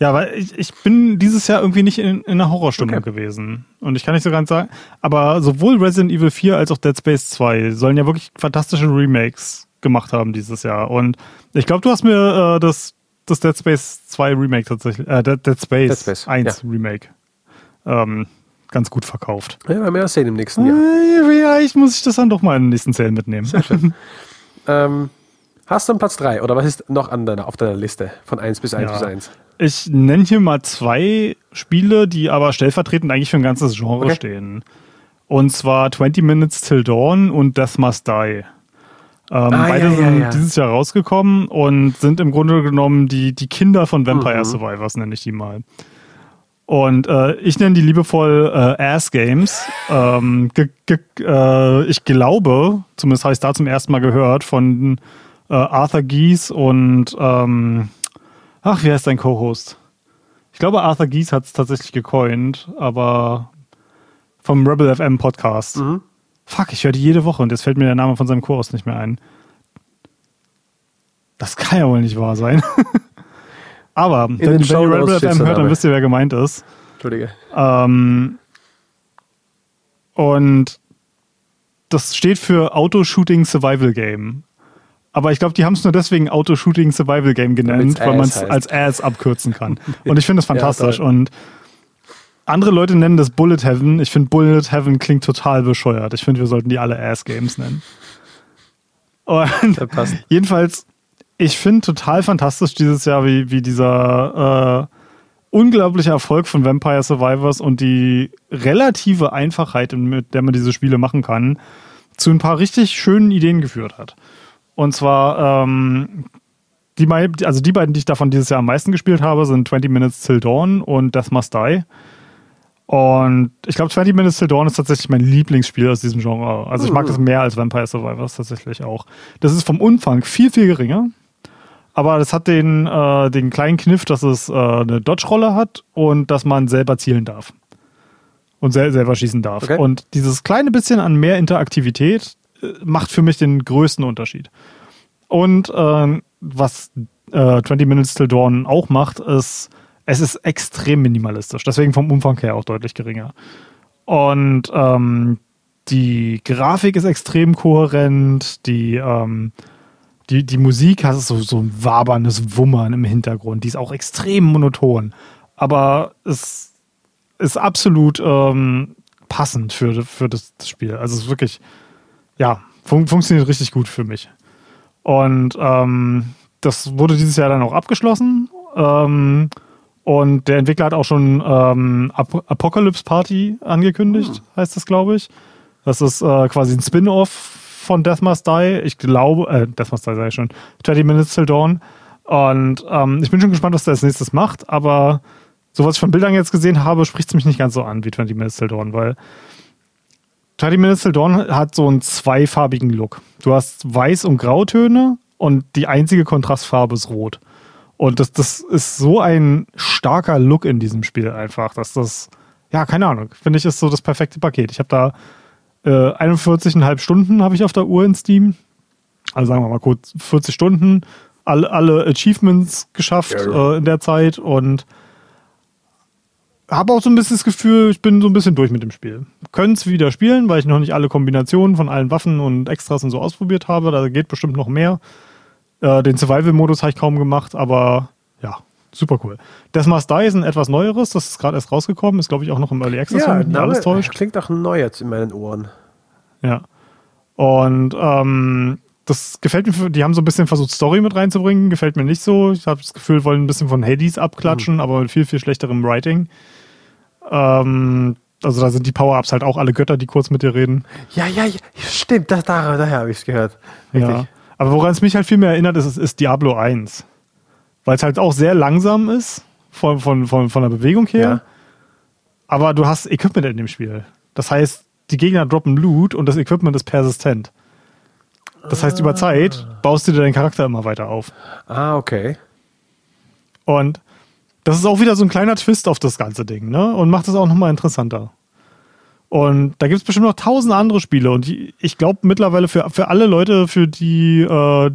Ja, weil ich, ich bin dieses Jahr irgendwie nicht in, in einer Horrorstimmung okay. gewesen. Und ich kann nicht so ganz sagen, aber sowohl Resident Evil 4 als auch Dead Space 2 sollen ja wirklich fantastische Remakes gemacht haben dieses Jahr. Und ich glaube, du hast mir äh, das das Dead Space 2 Remake tatsächlich, äh, Dead, Dead, Space, Dead Space 1 ja. Remake ähm, ganz gut verkauft. Ja, wir ja sehen im nächsten Jahr. Äh, ich muss ich das dann doch mal in den nächsten Zellen mitnehmen. Sehr schön. ähm, hast du einen Platz 3 oder was ist noch an deiner, auf deiner Liste von 1 bis 1 ja. bis 1? Ich nenne hier mal zwei Spiele, die aber stellvertretend eigentlich für ein ganzes Genre okay. stehen. Und zwar 20 Minutes Till Dawn und Death Must Die. Ähm, ah, beide ja, sind ja, ja. dieses Jahr rausgekommen und sind im Grunde genommen die, die Kinder von Vampire mhm. Survivors, nenne ich die mal. Und äh, ich nenne die liebevoll äh, Ass Games. ähm, äh, ich glaube, zumindest habe ich da zum ersten Mal gehört, von äh, Arthur Gies und ähm, ach, wie heißt dein Co-Host? Ich glaube, Arthur Gies hat es tatsächlich gecoint, aber vom Rebel FM Podcast. Mhm. Fuck, ich höre die jede Woche und jetzt fällt mir der Name von seinem Kurs nicht mehr ein. Das kann ja wohl nicht wahr sein. Aber, wenn, wenn ihr Red Bull FM hört, dann wisst ihr, wer gemeint ist. Entschuldige. Ähm, und das steht für Auto-Shooting Survival Game. Aber ich glaube, die haben es nur deswegen Auto-Shooting Survival Game genannt, weil man es als Ass abkürzen kann. Und ich finde das fantastisch. ja, und andere Leute nennen das Bullet Heaven. Ich finde Bullet Heaven klingt total bescheuert. Ich finde, wir sollten die alle Ass Games nennen. Und jedenfalls, ich finde total fantastisch dieses Jahr, wie, wie dieser äh, unglaubliche Erfolg von Vampire Survivors und die relative Einfachheit, mit der man diese Spiele machen kann, zu ein paar richtig schönen Ideen geführt hat. Und zwar, ähm, die, also die beiden, die ich davon dieses Jahr am meisten gespielt habe, sind 20 Minutes Till Dawn und Death Must Die. Und ich glaube, 20 Minutes Till Dawn ist tatsächlich mein Lieblingsspiel aus diesem Genre. Also ich mag das mehr als Vampire Survivors tatsächlich auch. Das ist vom Umfang viel, viel geringer. Aber das hat den, äh, den kleinen Kniff, dass es äh, eine Dodge-Rolle hat und dass man selber zielen darf. Und sel selber schießen darf. Okay. Und dieses kleine bisschen an mehr Interaktivität macht für mich den größten Unterschied. Und äh, was 20 Minutes Till Dawn auch macht, ist, es ist extrem minimalistisch. Deswegen vom Umfang her auch deutlich geringer. Und ähm, die Grafik ist extrem kohärent, die ähm, die, die Musik hat so, so ein waberndes Wummern im Hintergrund. Die ist auch extrem monoton. Aber es ist absolut ähm, passend für, für das, Spiel. Also es ist wirklich, ja, fun funktioniert richtig gut für mich. Und ähm, das wurde dieses Jahr dann auch abgeschlossen. Ähm, und der Entwickler hat auch schon ähm, Ap Apocalypse Party angekündigt, hm. heißt das, glaube ich. Das ist äh, quasi ein Spin-off von Death Must Die. Ich glaube, äh, Death Must Die sage ich schon. 20 Minutes Till Dawn. Und ähm, ich bin schon gespannt, was der als nächstes macht, aber so was ich von Bildern jetzt gesehen habe, spricht es mich nicht ganz so an wie 20 Minutes Till Dawn, weil 20 Minutes Till Dawn hat so einen zweifarbigen Look. Du hast Weiß- und Grautöne und die einzige Kontrastfarbe ist Rot. Und das, das ist so ein starker Look in diesem Spiel einfach, dass das, ja, keine Ahnung, finde ich, ist so das perfekte Paket. Ich habe da äh, 41,5 Stunden habe ich auf der Uhr in Steam. Also sagen wir mal kurz 40 Stunden. Alle, alle Achievements geschafft ja, Äh, in der Zeit und habe auch so ein bisschen das Gefühl, ich bin so ein bisschen durch mit dem Spiel. Können es wieder spielen, weil ich noch nicht alle Kombinationen von allen Waffen und Extras und so ausprobiert habe. Da geht bestimmt noch mehr. Äh, den Survival-Modus habe ich kaum gemacht, aber ja, super cool. Death Must Die ist ein etwas neueres, das ist gerade erst rausgekommen, ist glaube ich auch noch im Early Access, ja, wenn alles täuscht. Klingt auch neu jetzt in meinen Ohren. Ja. Und ähm, das gefällt mir, die haben so ein bisschen versucht, Story mit reinzubringen, gefällt mir nicht so. Ich habe das Gefühl, wollen ein bisschen von Hades abklatschen, mhm. aber mit viel, viel schlechterem Writing. Ähm, also da sind die Power-Ups halt auch alle Götter, die kurz mit dir reden. Ja, ja, ja stimmt, das, daher, daher habe ich es gehört. Richtig. Ja. Aber woran es mich halt viel mehr erinnert, ist, ist Diablo 1 weil es halt auch sehr langsam ist von, von, von, von der Bewegung her. Ja. Aber du hast Equipment in dem Spiel. Das heißt, die Gegner droppen Loot und das Equipment ist persistent. Das heißt, über Zeit baust du dir deinen Charakter immer weiter auf. Ah, okay. Und das ist auch wieder so ein kleiner Twist auf das ganze Ding, ne? Und macht es auch nochmal interessanter. Und da gibt es bestimmt noch tausend andere Spiele. Und ich glaube mittlerweile für, für alle Leute, für die äh,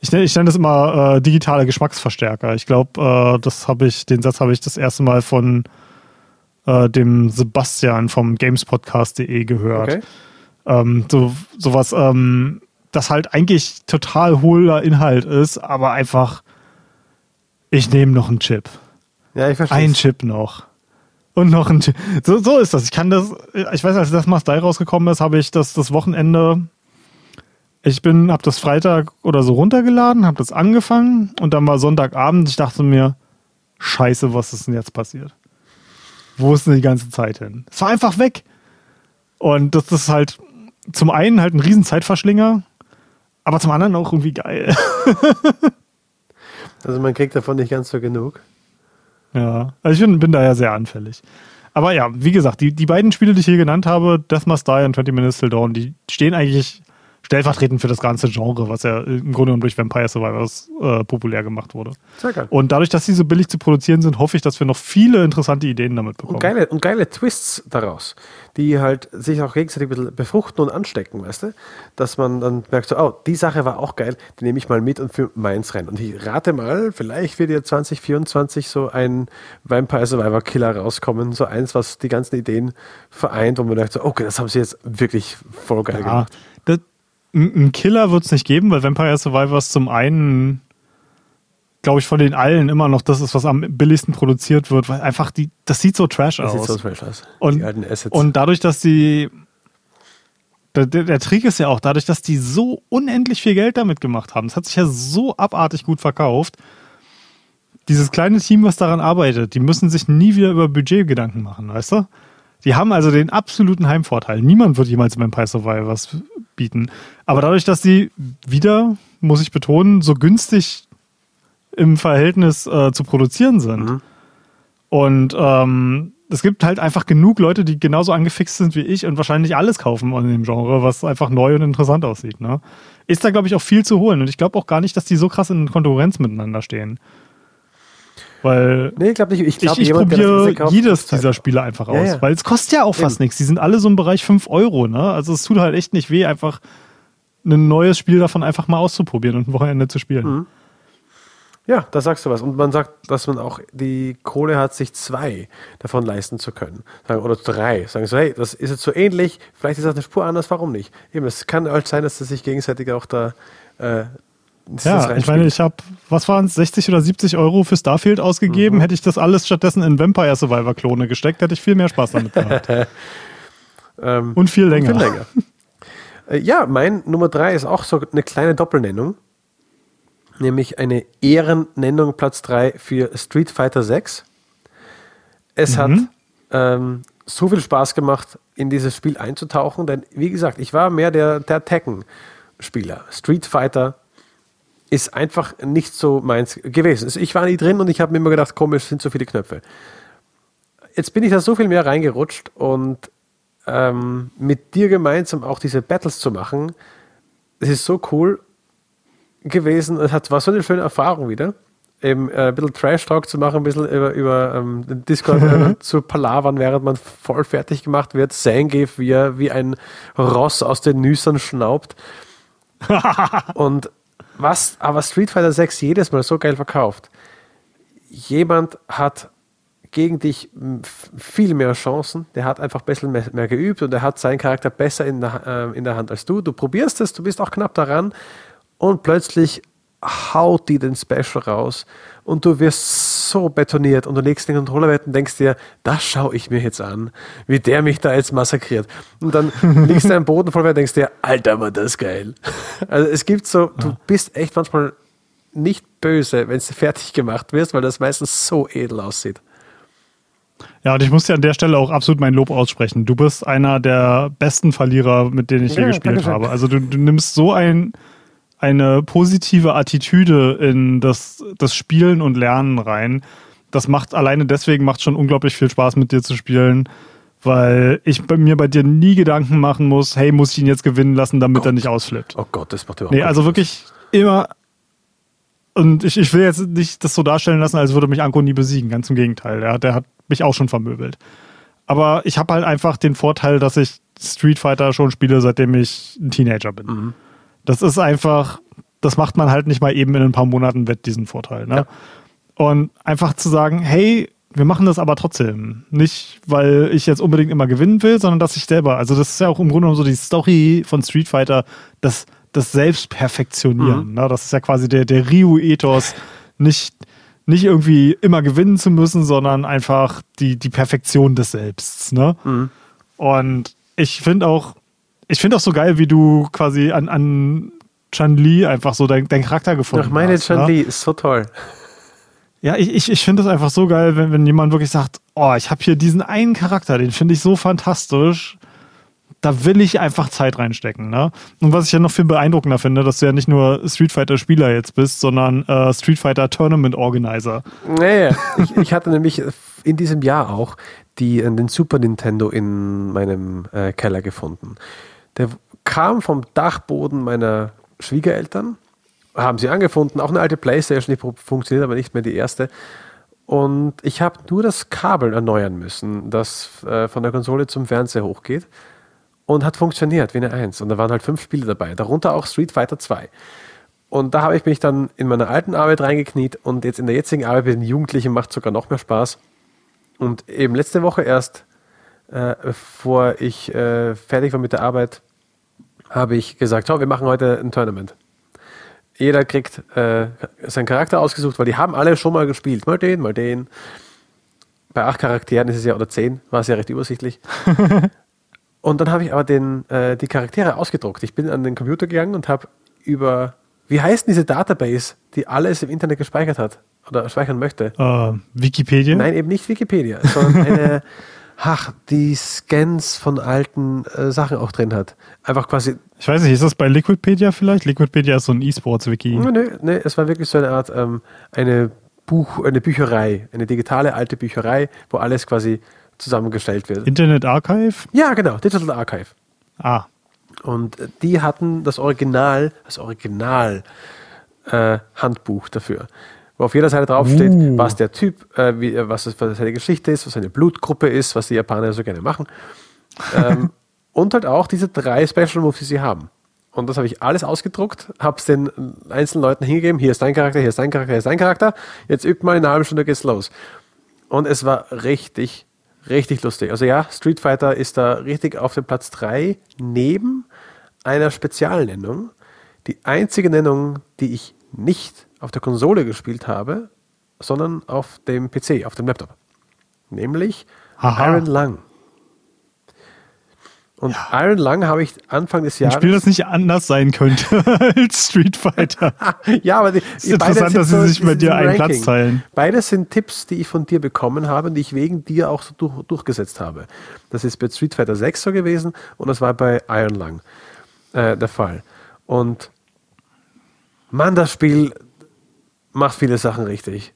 ich nenne, ich nenne das immer äh, digitale Geschmacksverstärker. Ich glaube, äh, das habe ich, den Satz habe ich das erste Mal von äh, dem Sebastian vom gamespodcast.de gehört. Okay. Ähm, so sowas, ähm, das halt eigentlich total hohler Inhalt ist, aber einfach, ich nehme noch einen Chip. Ja, ich verstehe. Ein Chip noch. Und noch ein Chip. So, so ist das. Ich kann das, ich weiß, als das Must Die rausgekommen ist, habe ich das das Wochenende ich bin, habe das Freitag oder so runtergeladen, habe das angefangen und dann war Sonntagabend. Ich dachte mir, Scheiße, was ist denn jetzt passiert? Wo ist denn die ganze Zeit hin? Es war einfach weg. Und das ist halt zum einen halt ein riesen Zeitverschlinger, aber zum anderen auch irgendwie geil. also man kriegt davon nicht ganz so genug. Ja, also ich bin, bin da ja sehr anfällig. Aber ja, wie gesagt, die, die beiden Spiele, die ich hier genannt habe, Death Must Die und 20 Minutes Till Dawn, die stehen eigentlich stellvertretend für das ganze Genre, was ja im Grunde genommen durch Vampire Survivors äh, populär gemacht wurde. Sehr geil. Und dadurch, dass sie so billig zu produzieren sind, hoffe ich, dass wir noch viele interessante Ideen damit bekommen. Und geile, und geile Twists daraus, die halt sich auch gegenseitig ein bisschen befruchten und anstecken, weißt du? Dass man dann merkt, so, oh, die Sache war auch geil, die nehme ich mal mit und für meins rein. Und ich rate mal, vielleicht wird ja 2024 so ein Vampire Survivor Killer rauskommen, so eins, was die ganzen Ideen vereint, wo man sagt, so, okay, das haben sie jetzt wirklich voll geil ja, gemacht. Das, ein Killer wird es nicht geben, weil Vampire Survivors zum einen, glaube ich, von den allen immer noch das ist, was am billigsten produziert wird, weil einfach die, das sieht so trash das aus. Sieht so trash aus. Und, und dadurch, dass die, der, der, Trick ist ja auch, dadurch, dass die so unendlich viel Geld damit gemacht haben, es hat sich ja so abartig gut verkauft, dieses kleine Team, was daran arbeitet, die müssen sich nie wieder über Budget Gedanken machen, weißt du? Die haben also den absoluten Heimvorteil. Niemand wird jemals Vampire Survivors bieten. Aber dadurch, dass sie wieder, muss ich betonen, so günstig im Verhältnis äh, zu produzieren sind. Mhm. Und ähm, es gibt halt einfach genug Leute, die genauso angefixt sind wie ich und wahrscheinlich alles kaufen in dem Genre, was einfach neu und interessant aussieht. Ne? Ist da, glaube ich, auch viel zu holen. Und ich glaube auch gar nicht, dass die so krass in Konkurrenz miteinander stehen. Weil nee, ich glaube nicht. Ich, glaub, ich, ich probiere jedes dieser Spiele einfach aus. Ja, ja. Weil es kostet ja auch fast nichts. Die sind alle so im Bereich 5 Euro. Ne? Also es tut halt echt nicht weh, einfach ein neues Spiel davon einfach mal auszuprobieren und ein Wochenende zu spielen. Mhm. Ja, da sagst du was. Und man sagt, dass man auch die Kohle hat, sich zwei davon leisten zu können. Oder drei. Sagen so, hey, das ist jetzt so ähnlich, vielleicht ist das eine Spur anders, warum nicht? Eben, es kann halt sein, dass sie sich gegenseitig auch da äh, ja, ich meine, ich habe, was waren es, 60 oder 70 Euro für Starfield ausgegeben. Mhm. Hätte ich das alles stattdessen in Vampire Survivor Klone gesteckt, hätte ich viel mehr Spaß damit gehabt. ähm, und viel länger. Und viel länger. äh, ja, mein Nummer 3 ist auch so eine kleine Doppelnennung. Nämlich eine Ehrennennung Platz 3 für Street Fighter 6. Es mhm. hat ähm, so viel Spaß gemacht, in dieses Spiel einzutauchen, denn wie gesagt, ich war mehr der, der Tekken-Spieler. Street Fighter ist einfach nicht so meins gewesen. Also ich war nie drin und ich habe mir immer gedacht, komisch, sind so viele Knöpfe. Jetzt bin ich da so viel mehr reingerutscht und ähm, mit dir gemeinsam auch diese Battles zu machen, das ist so cool gewesen. Es hat, war so eine schöne Erfahrung wieder. Eben äh, ein bisschen Trash-Talk zu machen, ein bisschen über, über ähm, den Discord äh, zu palavern, während man voll fertig gemacht wird. Zangief, wie er wie ein Ross aus den Nüssern schnaubt. und was aber Street Fighter 6 jedes Mal so geil verkauft. Jemand hat gegen dich viel mehr Chancen, der hat einfach ein bisschen mehr, mehr geübt und er hat seinen Charakter besser in der, äh, in der Hand als du. Du probierst es, du bist auch knapp daran und plötzlich haut die den Special raus und du wirst so betoniert und du legst den Controller weg und denkst dir, das schaue ich mir jetzt an, wie der mich da jetzt massakriert. Und dann liegst du am Boden voll und denkst dir, Alter, war das geil. Also es gibt so, du bist echt manchmal nicht böse, wenn es fertig gemacht wirst, weil das meistens so edel aussieht. Ja, und ich muss dir an der Stelle auch absolut mein Lob aussprechen. Du bist einer der besten Verlierer, mit denen ich ja, je gespielt habe. Also du, du nimmst so ein eine positive Attitüde in das, das Spielen und Lernen rein. Das macht alleine deswegen macht schon unglaublich viel Spaß mit dir zu spielen, weil ich bei mir bei dir nie Gedanken machen muss, hey, muss ich ihn jetzt gewinnen lassen, damit Gott. er nicht ausflippt. Oh Gott, das macht überhaupt Nee, also wirklich immer und ich, ich will jetzt nicht das so darstellen lassen, als würde mich Anko nie besiegen. Ganz im Gegenteil. Der, der hat mich auch schon vermöbelt. Aber ich habe halt einfach den Vorteil, dass ich Street Fighter schon spiele, seitdem ich ein Teenager bin. Mhm. Das ist einfach, das macht man halt nicht mal eben in ein paar Monaten wett, diesen Vorteil. Ne? Ja. Und einfach zu sagen, hey, wir machen das aber trotzdem. Nicht, weil ich jetzt unbedingt immer gewinnen will, sondern dass ich selber, also das ist ja auch im Grunde genommen so die Story von Street Fighter, das, das Selbstperfektionieren. Mhm. Ne? Das ist ja quasi der, der Ryu-Ethos, nicht, nicht irgendwie immer gewinnen zu müssen, sondern einfach die, die Perfektion des Selbsts. Ne? Mhm. Und ich finde auch, ich finde auch so geil, wie du quasi an, an Chan-Li einfach so deinen dein Charakter gefunden hast. Ach, meine Chan-Li ne? ist so toll. Ja, ich, ich, ich finde das einfach so geil, wenn, wenn jemand wirklich sagt, oh, ich habe hier diesen einen Charakter, den finde ich so fantastisch. Da will ich einfach Zeit reinstecken. Ne? Und was ich ja noch viel beeindruckender finde, dass du ja nicht nur Street Fighter Spieler jetzt bist, sondern äh, Street Fighter Tournament Organizer. Nee, ich, ich hatte nämlich in diesem Jahr auch die, den Super Nintendo in meinem äh, Keller gefunden der kam vom Dachboden meiner Schwiegereltern, haben sie angefunden, auch eine alte Playstation, die funktioniert aber nicht mehr die erste. Und ich habe nur das Kabel erneuern müssen, das äh, von der Konsole zum Fernseher hochgeht. Und hat funktioniert wie eine Eins. Und da waren halt fünf Spiele dabei, darunter auch Street Fighter 2. Und da habe ich mich dann in meiner alten Arbeit reingekniet und jetzt in der jetzigen Arbeit mit den Jugendlichen macht sogar noch mehr Spaß. Und eben letzte Woche erst, äh, bevor ich äh, fertig war mit der Arbeit, habe ich gesagt, so, wir machen heute ein Tournament jeder kriegt äh, seinen Charakter ausgesucht, weil die haben alle schon mal gespielt. Mal den, mal den. Bei acht Charakteren ist es ja, oder zehn, war es ja recht übersichtlich. und dann habe ich aber den, äh, die Charaktere ausgedruckt. Ich bin an den Computer gegangen und habe über, wie heißt diese Database, die alles im Internet gespeichert hat oder speichern möchte? Uh, Wikipedia? Nein, eben nicht Wikipedia, sondern eine ach, die Scans von alten äh, Sachen auch drin hat. Einfach quasi. Ich weiß nicht, ist das bei Liquidpedia vielleicht? Liquidpedia ist so ein E-Sports-Wiki. Nö, nö, nö, es war wirklich so eine Art, ähm, eine Buch, eine Bücherei, eine digitale alte Bücherei, wo alles quasi zusammengestellt wird. Internet Archive? Ja, genau, Digital Archive. Ah. Und die hatten das Original, das Original äh, Handbuch dafür wo auf jeder Seite draufsteht, uh. was der Typ, äh, wie, äh, was, was seine Geschichte ist, was seine Blutgruppe ist, was die Japaner so gerne machen. ähm, und halt auch diese drei Special Moves, die sie haben. Und das habe ich alles ausgedruckt, habe es den einzelnen Leuten hingegeben. Hier ist dein Charakter, hier ist dein Charakter, hier ist dein Charakter. Jetzt übt mal in einer halben Stunde geht's los. Und es war richtig, richtig lustig. Also ja, Street Fighter ist da richtig auf dem Platz 3 neben einer Spezialnennung. Die einzige Nennung, die ich nicht auf der Konsole gespielt habe, sondern auf dem PC, auf dem Laptop. Nämlich Aha. Iron Lung. Und ja. Iron Lung habe ich Anfang des Jahres. Ein Spiel, das nicht anders sein könnte als Street Fighter. ja, aber die, es ist interessant, dass sie so, sich mit dir einen Ranking. Platz teilen. Beides sind Tipps, die ich von dir bekommen habe und die ich wegen dir auch so durch, durchgesetzt habe. Das ist bei Street Fighter 6 so gewesen und das war bei Iron Lung äh, der Fall. Und man, das Spiel, macht viele Sachen richtig.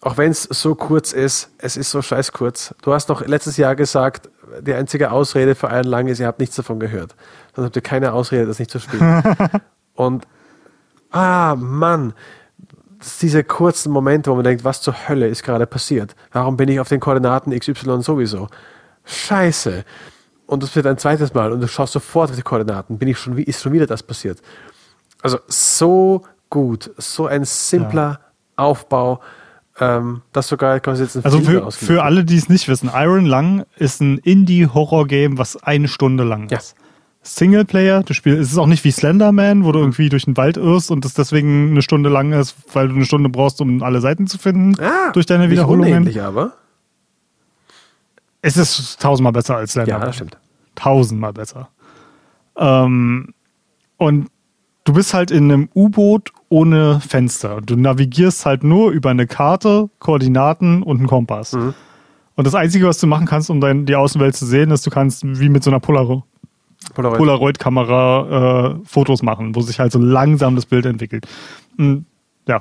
Auch wenn es so kurz ist, es ist so scheiß kurz. Du hast doch letztes Jahr gesagt, die einzige Ausrede für einen lang ist, ihr habt nichts davon gehört. Dann habt ihr keine Ausrede, das nicht zu spielen. Und, ah, Mann, diese kurzen Momente, wo man denkt, was zur Hölle ist gerade passiert? Warum bin ich auf den Koordinaten XY sowieso? Scheiße. Und das wird ein zweites Mal und du schaust sofort auf die Koordinaten. Bin ich schon, ist schon wieder das passiert? Also so gut. So ein simpler ja. Aufbau, ähm, das sogar quasi jetzt ein Also für, für alle, die es nicht wissen, Iron Lung ist ein Indie-Horror-Game, was eine Stunde lang ja. ist. Singleplayer, du spielst, es ist auch nicht wie Slenderman, wo du mhm. irgendwie durch den Wald irrst und das deswegen eine Stunde lang ist, weil du eine Stunde brauchst, um alle Seiten zu finden. Ah, durch deine Wiederholungen. Nicht aber. Es ist tausendmal besser als Slenderman. Ja, das stimmt. Tausendmal besser. Ähm, und du bist halt in einem U-Boot ohne Fenster. Du navigierst halt nur über eine Karte, Koordinaten und einen Kompass. Mhm. Und das Einzige, was du machen kannst, um dein, die Außenwelt zu sehen, ist, du kannst wie mit so einer Polaro Polaroid. Polaroid-Kamera äh, Fotos machen, wo sich halt so langsam das Bild entwickelt. Und, ja,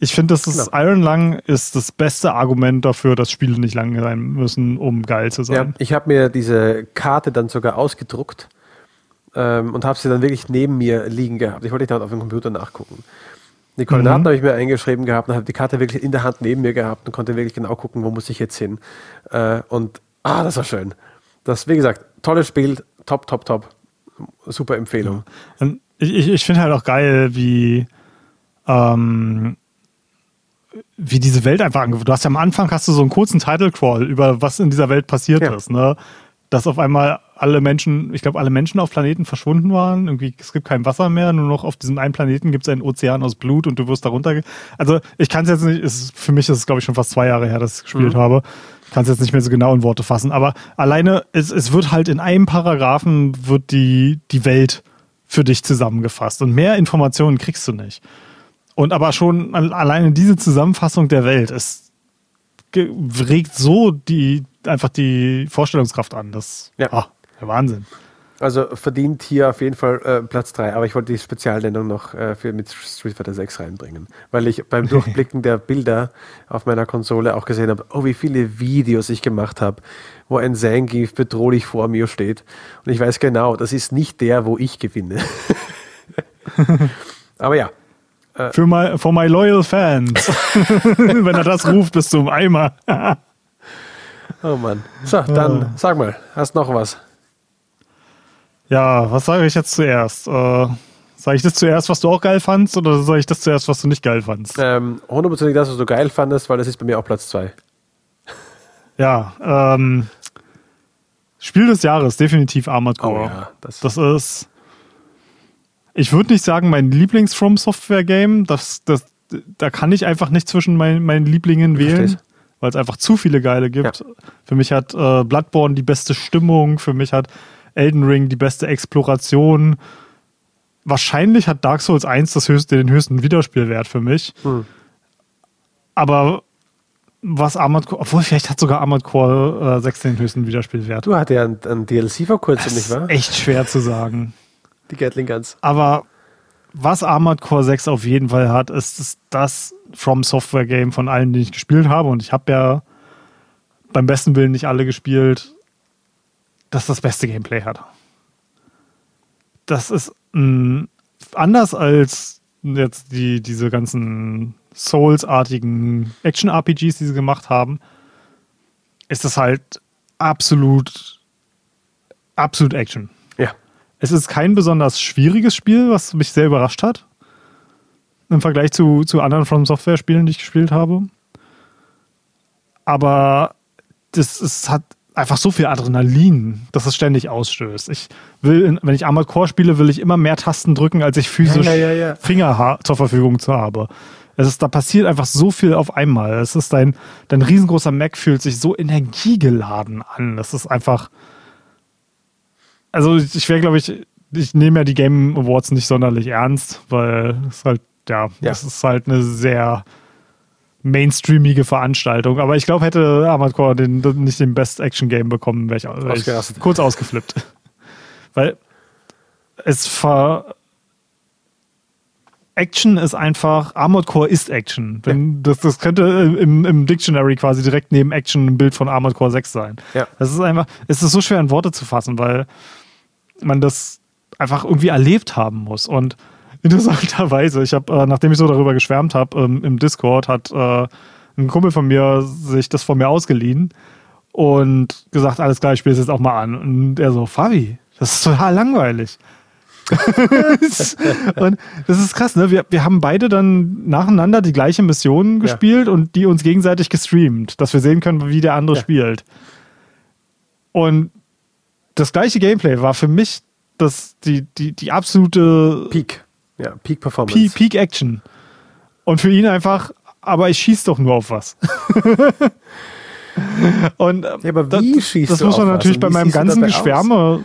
ich finde, dass das genau. Iron Lung ist das beste Argument dafür, dass Spiele nicht lang sein müssen, um geil zu sein. Ja, ich habe mir diese Karte dann sogar ausgedruckt ähm, und habe sie dann wirklich neben mir liegen gehabt. Ich wollte dann auf dem Computer nachgucken. Die Koordinaten mhm. habe ich mir eingeschrieben gehabt und habe die Karte wirklich in der Hand neben mir gehabt und konnte wirklich genau gucken, wo muss ich jetzt hin. Äh, und ah, das war schön. Das, wie gesagt, tolles Spiel, top, top, top. Super Empfehlung. Ja. ich, ich, ich finde halt auch geil, wie ähm, wie diese Welt einfach angefangen. Du hast ja am Anfang hast du so einen kurzen Title Crawl über was in dieser Welt passiert ja. ist, ne? Dass auf einmal alle Menschen, ich glaube, alle Menschen auf Planeten verschwunden waren. Irgendwie, es gibt kein Wasser mehr, nur noch auf diesem einen Planeten gibt es einen Ozean aus Blut und du wirst darunter. Also ich kann es jetzt nicht, ist, für mich ist es, glaube ich, schon fast zwei Jahre her, dass ich gespielt mhm. habe. Ich kann es jetzt nicht mehr so genau in Worte fassen, aber alleine, es, es wird halt in einem Paragraphen wird die, die Welt für dich zusammengefasst und mehr Informationen kriegst du nicht. Und aber schon alleine diese Zusammenfassung der Welt ist regt so die einfach die Vorstellungskraft an. Das ja. Oh, der Wahnsinn. Also verdient hier auf jeden Fall äh, Platz 3, aber ich wollte die Spezialnennung noch äh, für, mit Street Fighter 6 reinbringen, weil ich beim Durchblicken der Bilder auf meiner Konsole auch gesehen habe, oh, wie viele Videos ich gemacht habe, wo ein Zangief bedrohlich vor mir steht. Und ich weiß genau, das ist nicht der, wo ich gewinne. aber ja. Äh, für my, for my loyal fans. Wenn er das ruft, bist du im Eimer. Oh Mann. So, dann sag mal, hast noch was? Ja, was sage ich jetzt zuerst? Äh, sage ich das zuerst, was du auch geil fandst, oder sage ich das zuerst, was du nicht geil fandst? Ähm, hundertprozentig das, was du geil fandest, weil das ist bei mir auch Platz 2. Ja, ähm, Spiel des Jahres, definitiv Armored Core. Oh, ja, das, das ist, ich würde nicht sagen, mein Lieblings-From Software-Game. Das, das, da kann ich einfach nicht zwischen mein, meinen Lieblingen wählen, weil es einfach zu viele geile gibt. Ja. Für mich hat äh, Bloodborne die beste Stimmung, für mich hat Elden Ring die beste Exploration. Wahrscheinlich hat Dark Souls 1 das höchste, den höchsten Wiederspielwert für mich. Hm. Aber was Armored Core, obwohl vielleicht hat sogar Armored Core äh, 6 den höchsten Wiederspielwert. Du hattest ja ein, ein DLC vor kurzem, nicht wahr? Echt schwer zu sagen. Die Gatling Guns. Aber was Armored Core 6 auf jeden Fall hat, ist, ist das From Software Game von allen, die ich gespielt habe. Und ich habe ja beim besten Willen nicht alle gespielt das das beste Gameplay hat. Das ist mh, anders als jetzt die, diese ganzen Souls-artigen Action-RPGs, die sie gemacht haben, ist das halt absolut, absolut Action. Es ist kein besonders schwieriges Spiel, was mich sehr überrascht hat. Im Vergleich zu, zu anderen From Software-Spielen, die ich gespielt habe. Aber das, es hat einfach so viel Adrenalin, dass es ständig ausstößt. Ich will, wenn ich Armored Core spiele, will ich immer mehr Tasten drücken, als ich physisch ja, ja, ja, Finger zur Verfügung habe. Es ist, da passiert einfach so viel auf einmal. Es ist dein, dein riesengroßer Mac fühlt sich so energiegeladen an. Das ist einfach. Also ich wäre, glaube ich, ich nehme ja die Game Awards nicht sonderlich ernst, weil es halt, ja, das ist halt eine sehr mainstreamige Veranstaltung. Aber ich glaube, hätte Armored den, nicht den Best Action Game bekommen, wäre ich, wär ich kurz ausgeflippt. Weil es ver Action ist einfach, Armored Core ist Action. Wenn, ja. das, das könnte im, im Dictionary quasi direkt neben Action ein Bild von Armored Core 6 sein. Ja. Das ist einfach, es ist so schwer in Worte zu fassen, weil man das einfach irgendwie erlebt haben muss. Und Interessanterweise, ich habe, äh, nachdem ich so darüber geschwärmt habe, ähm, im Discord hat äh, ein Kumpel von mir sich das von mir ausgeliehen und gesagt, alles klar, ich spiele es jetzt auch mal an. Und er so, Fabi, das ist total langweilig. und das ist krass, ne? Wir, wir haben beide dann nacheinander die gleiche Mission gespielt ja. und die uns gegenseitig gestreamt, dass wir sehen können, wie der andere ja. spielt. Und das gleiche Gameplay war für mich das, die, die, die absolute Peak. Ja, Peak Performance. Peak, Peak Action. Und für ihn einfach, aber ich schieße doch nur auf was. Und ja, aber wie das, schießt das muss man natürlich bei meinem ganzen Geschwärme, äh,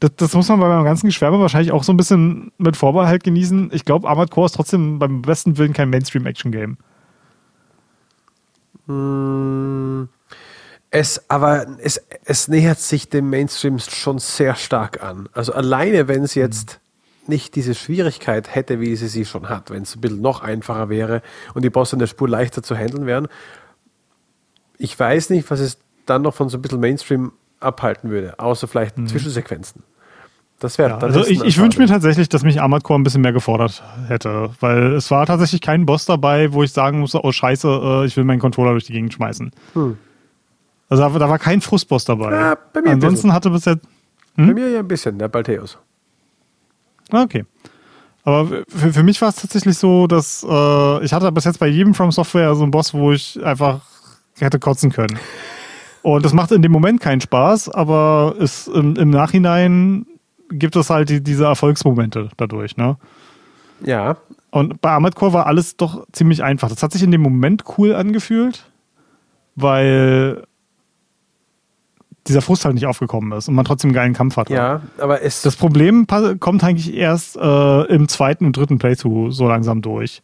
das, das, muss man bei meinem ganzen Geschwärme wahrscheinlich auch so ein bisschen mit Vorbehalt genießen. Ich glaube, Armored Core ist trotzdem beim besten Willen kein Mainstream-Action-Game. Mm, es, aber es, es nähert sich dem Mainstream schon sehr stark an. Also alleine, wenn es jetzt nicht diese Schwierigkeit hätte, wie sie sie schon hat, wenn es ein bisschen noch einfacher wäre und die Bosse in der Spur leichter zu handeln wären. Ich weiß nicht, was es dann noch von so ein bisschen Mainstream abhalten würde, außer vielleicht mhm. Zwischensequenzen. Das wäre. Ja, also ich, ich wünsche mir tatsächlich, dass mich Armored Core ein bisschen mehr gefordert hätte, weil es war tatsächlich kein Boss dabei, wo ich sagen musste, oh Scheiße, äh, ich will meinen Controller durch die Gegend schmeißen. Hm. Also da, da, war kein Frustboss dabei. Ja, bei mir Ansonsten hatte bisher. Hm? Bei mir ja ein bisschen, der Balteus. Okay. Aber für, für mich war es tatsächlich so, dass äh, ich hatte bis jetzt bei jedem From Software so einen Boss, wo ich einfach hätte kotzen können. Und das macht in dem Moment keinen Spaß, aber es, im, im Nachhinein gibt es halt die, diese Erfolgsmomente dadurch, ne? Ja. Und bei Armored Core war alles doch ziemlich einfach. Das hat sich in dem Moment cool angefühlt, weil dieser Frust halt nicht aufgekommen ist und man trotzdem einen geilen Kampf hat. Ja, aber es. Das Problem kommt eigentlich erst äh, im zweiten und dritten Playthrough so langsam durch.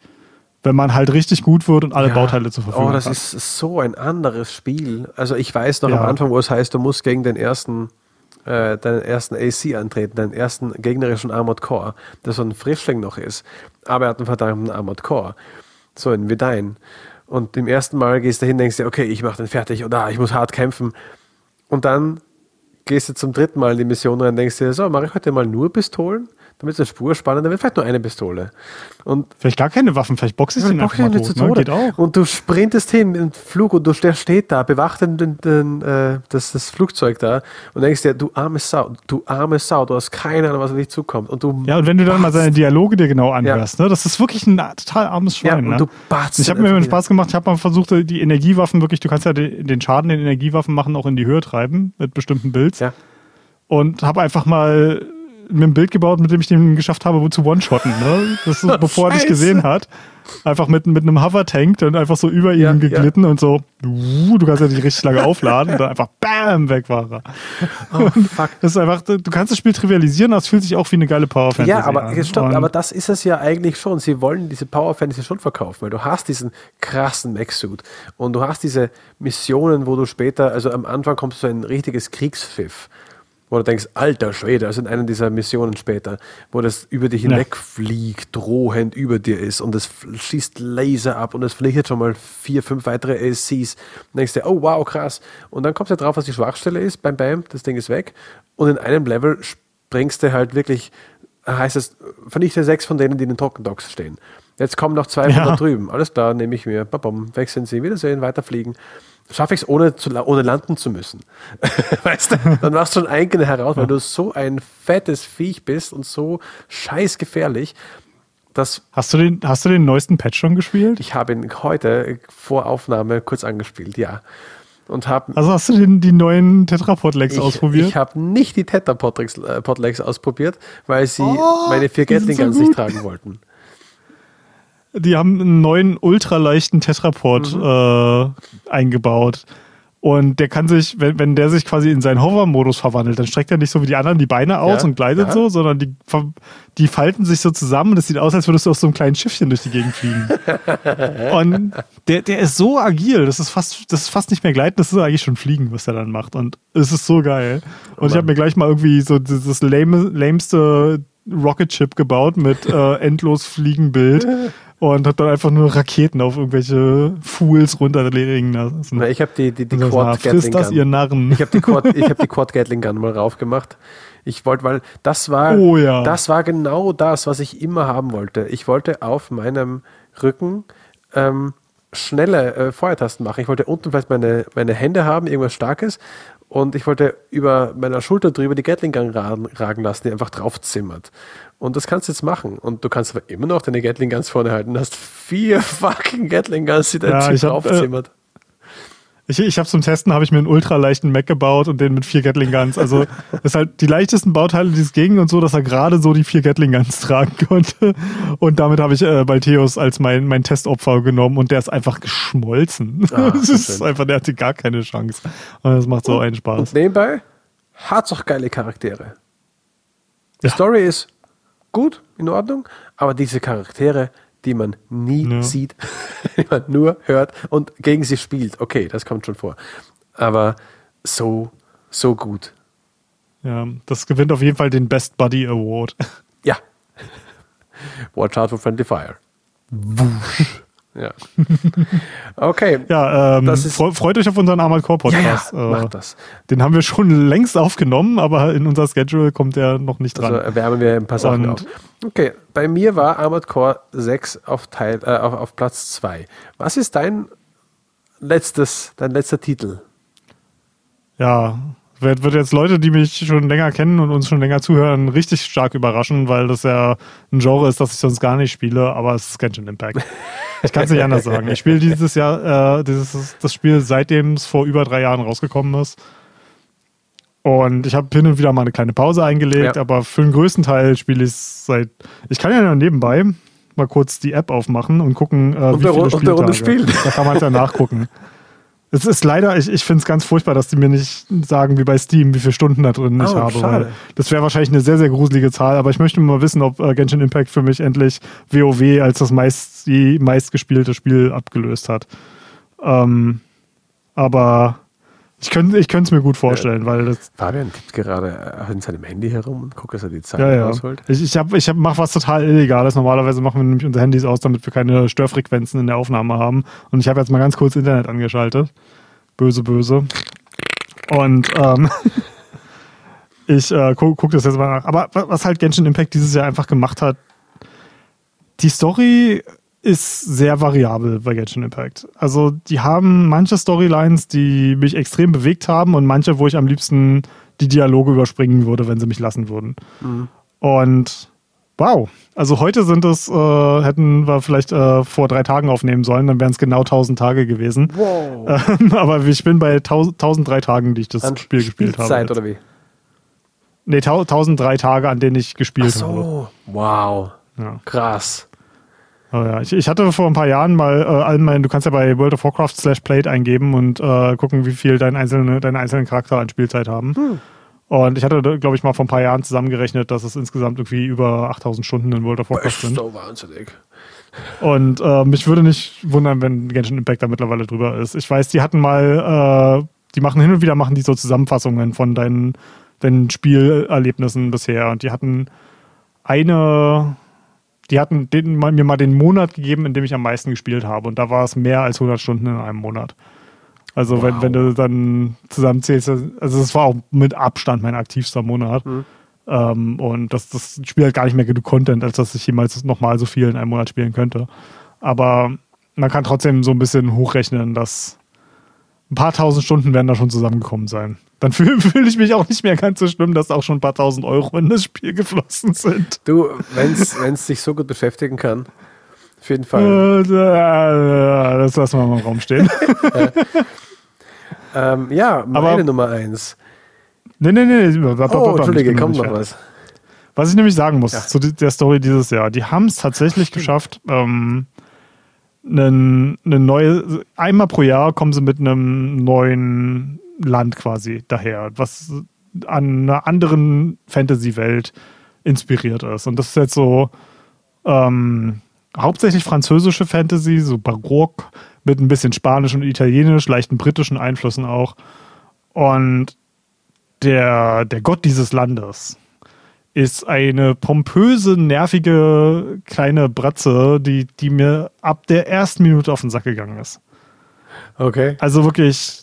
Wenn man halt richtig gut wird und alle ja. Bauteile zur Verfügung hat. Oh, das hat. ist so ein anderes Spiel. Also ich weiß noch ja. am Anfang, wo es heißt, du musst gegen den ersten äh, deinen ersten AC antreten, deinen ersten gegnerischen Armored Core, der so ein Frischling noch ist, aber er hat einen verdammten Armored Core. So ein wie dein. Und im ersten Mal gehst du hin, denkst dir, okay, ich mach den fertig oder ah, ich muss hart kämpfen. Und dann gehst du zum dritten Mal in die Mission rein und denkst dir, so, mache ich heute mal nur Pistolen? Damit es eine Spur spannender wird, vielleicht nur eine Pistole. Und vielleicht gar keine Waffen, vielleicht boxest du ihn einfach mal tot, ne? Geht auch. Und du sprintest hin im Flug und du, der steht da, bewacht den, den, den, äh, das, das Flugzeug da und denkst dir, du arme Sau, du arme Sau, du hast keine Ahnung, was auf dich zukommt. Und du ja, und wenn du dann mal seine Dialoge dir genau anhörst, ja. ne, das ist wirklich ein total armes Schwein. Ja, und ne? du Ich habe mir immer Spaß gemacht, ich habe mal versucht, die Energiewaffen wirklich, du kannst ja den Schaden den Energiewaffen machen, auch in die Höhe treiben mit bestimmten Builds. Ja. Und habe einfach mal mir ein Bild gebaut, mit dem ich den geschafft habe, zu one-shotten. Ne? Das ist, bevor er dich gesehen hat. Einfach mit, mit einem Hover-Tank dann einfach so über ja, ihm geglitten ja. und so, du kannst ja nicht richtig lange aufladen und dann einfach BAM, weg war er. Oh, fuck. Das ist einfach, du kannst das Spiel trivialisieren, aber es fühlt sich auch wie eine geile Power Fantasy Ja, aber, an. Stimmt, aber das ist es ja eigentlich schon. Sie wollen diese Power Fantasy schon verkaufen, weil du hast diesen krassen Mech-Suit und du hast diese Missionen, wo du später, also am Anfang kommst du ein richtiges Kriegspfiff wo du denkst, alter Schwede, also in einer dieser Missionen später, wo das über dich hinwegfliegt, drohend über dir ist und es schießt Laser ab und es fliegt schon mal vier, fünf weitere ASCs. Und denkst dir, oh wow, krass. Und dann kommst du drauf, was die Schwachstelle ist, beim Bam, das Ding ist weg. Und in einem Level springst du halt wirklich, heißt es, vernichte sechs von denen, die in den Trockendocks stehen. Jetzt kommen noch zwei ja. von da drüben. Alles klar, nehme ich mir. Babam, wechseln sie, wiedersehen, weiterfliegen schaffe ich es, ohne, ohne landen zu müssen. weißt du? Dann machst du schon eigene heraus, weil du so ein fettes Viech bist und so scheiß gefährlich. Dass hast, du den, hast du den neuesten Patch schon gespielt? Ich habe ihn heute vor Aufnahme kurz angespielt, ja. Und hab, also hast du den, die neuen Tetrapod-Legs ausprobiert? Ich habe nicht die Tetrapod-Legs äh, ausprobiert, weil sie oh, meine vier Gatling Guns so nicht tragen wollten die haben einen neuen ultraleichten Tetrapod mhm. äh, eingebaut. Und der kann sich, wenn, wenn der sich quasi in seinen Hover-Modus verwandelt, dann streckt er nicht so wie die anderen die Beine aus ja, und gleitet ja. so, sondern die, die falten sich so zusammen und es sieht aus, als würdest du auf so einem kleinen Schiffchen durch die Gegend fliegen. und der, der ist so agil, das ist fast, das ist fast nicht mehr gleiten, das ist eigentlich schon fliegen, was der dann macht. Und es ist so geil. Und oh ich habe mir gleich mal irgendwie so dieses lame, lameste Rocket Chip gebaut mit äh, endlos Fliegenbild und hat dann einfach nur Raketen auf irgendwelche Fools runterlegen lassen. Na, ich habe die, die, die Quad Gatling Gun. das, ihr Narren. Ich habe die, Quad, hab die Quad Gatling Gun mal raufgemacht. Ich wollte, weil das war, oh, ja. das war genau das, was ich immer haben wollte. Ich wollte auf meinem Rücken ähm, schnelle äh, Feuertasten machen. Ich wollte unten vielleicht meine, meine Hände haben, irgendwas Starkes. Und ich wollte über meiner Schulter drüber die Gatling Gun ragen lassen, die einfach draufzimmert. Und das kannst du jetzt machen. Und du kannst aber immer noch deine Gatling Guns vorne halten. Du hast vier fucking Gatling Guns, die dein ja, draufzimmert. Äh, ich, ich habe zum Testen habe ich mir einen ultra leichten Mac gebaut und den mit vier Gatling Guns. Also das ist halt die leichtesten Bauteile, die es ging und so, dass er gerade so die vier Gatling Guns tragen konnte. Und damit habe ich äh, Baltheus als mein, mein Testopfer genommen und der ist einfach geschmolzen. Ah, das ist schön. einfach, der hatte gar keine Chance. Und das macht so einen Spaß. Und nebenbei hat es auch geile Charaktere. Die ja. Story ist gut, in Ordnung, aber diese Charaktere, die man nie ja. sieht, die man nur hört und gegen sie spielt, okay, das kommt schon vor. Aber so, so gut. Ja, das gewinnt auf jeden Fall den Best Buddy Award. Ja. Watch out for friendly fire. Wusch. Ja. Okay. Ja, ähm, ist, freut euch auf unseren Armored Core Podcast. Ja, ja, macht das. Den haben wir schon längst aufgenommen, aber in unser Schedule kommt der noch nicht dran. Also erwärmen wir ein paar Sachen auf. Okay, bei mir war Armored Core 6 auf, Teil, äh, auf, auf Platz 2. Was ist dein letztes, dein letzter Titel? Ja, wird, wird jetzt Leute, die mich schon länger kennen und uns schon länger zuhören, richtig stark überraschen, weil das ja ein Genre ist, das ich sonst gar nicht spiele, aber es ist Genshin Impact. Ich kann es nicht anders sagen. Ich spiele dieses Jahr äh, dieses, das Spiel, seitdem es vor über drei Jahren rausgekommen ist. Und ich habe hin und wieder mal eine kleine Pause eingelegt, ja. aber für den größten Teil spiele ich es seit. Ich kann ja nebenbei mal kurz die App aufmachen und gucken, äh, und wie viele Spieltage. Spielen. Da kann man es ja nachgucken. Es ist leider, ich, ich finde es ganz furchtbar, dass die mir nicht sagen, wie bei Steam, wie viele Stunden da drin oh, ich habe. Weil das wäre wahrscheinlich eine sehr, sehr gruselige Zahl, aber ich möchte mal wissen, ob äh, Genshin Impact für mich endlich WoW als das meist, die meistgespielte Spiel abgelöst hat. Ähm, aber Ich könnte ich es mir gut vorstellen, ja. weil das. Fabian tippt gerade in seinem Handy herum und guckt, dass er die Zeit ja, ja. rausholt. Ich, ich, hab, ich hab, mache was total Illegales. Normalerweise machen wir nämlich unsere Handys aus, damit wir keine Störfrequenzen in der Aufnahme haben. Und ich habe jetzt mal ganz kurz Internet angeschaltet. Böse, böse. Und ähm, ich äh, gucke guck das jetzt mal nach. Aber was halt Genshin Impact dieses Jahr einfach gemacht hat, die Story ist sehr variabel bei Genshin Impact. Also die haben manche Storylines, die mich extrem bewegt haben und manche, wo ich am liebsten die Dialoge überspringen würde, wenn sie mich lassen würden. Mhm. Und wow, also heute sind es, äh, hätten wir vielleicht äh, vor drei Tagen aufnehmen sollen, dann wären es genau 1000 Tage gewesen. Wow. Ähm, aber ich bin bei 1003 Tagen, die ich das An Spiel gespielt habe. Zeit oder wie? Nee, 1003 Tage, an denen ich gespielt Ach so. habe. Wow. Ja. Krass. Oh ja, ich, ich, hatte vor ein paar Jahren mal äh, all mein, du kannst ja bei World of Warcraft slash Plate eingeben und äh, gucken, wie viel dein einzelne, deine einzelnen Charakter an Spielzeit haben. Hm. Und ich hatte, glaube ich, mal vor ein paar Jahren zusammengerechnet, dass es insgesamt irgendwie über 8000 Stunden in World of Warcraft sind. Das ist so wahnsinnig. Und äh, mich würde nicht wundern, wenn Genshin Impact da mittlerweile drüber ist. Ich weiß, die hatten mal, äh, die machen hin und wieder machen die so Zusammenfassungen von deinen, deinen Spielerlebnissen bisher. Und die hatten eine die hatten den, mir mal den Monat gegeben, in dem ich am meisten gespielt habe. Und da war es mehr als 100 Stunden in einem Monat. Also wow. wenn, wenn du dann zusammenzählst, also es war auch mit Abstand mein aktivster Monat. Mhm. Ähm, und das, das Spiel hat gar nicht mehr genug Content, als dass ich jemals nochmal so viel in einem Monat spielen könnte. Aber man kann trotzdem so ein bisschen hochrechnen, dass ein paar tausend Stunden werden da schon zusammengekommen sein. Dann fühle fühl ich mich auch nicht mehr ganz so schlimm, dass auch schon ein paar tausend Euro in das Spiel geflossen sind. Du, wenn es dich so gut beschäftigen kann, auf jeden Fall. Äh, das lassen wir mal im Raum stehen. ähm, ja, meine Aber, Nummer eins. Nee, nee, nee. Oh, Entschuldige, kommt noch was. Was ich nämlich sagen muss ja. zu der Story dieses Jahr, die haben es tatsächlich geschafft, ähm, eine neue, einmal pro Jahr kommen sie mit einem neuen Land quasi daher, was an einer anderen Fantasy-Welt inspiriert ist. Und das ist jetzt so ähm, hauptsächlich französische Fantasy, so barock, mit ein bisschen Spanisch und Italienisch, leichten britischen Einflüssen auch. Und der, der Gott dieses Landes, ist eine pompöse, nervige kleine Bratze, die, die mir ab der ersten Minute auf den Sack gegangen ist. Okay. Also wirklich.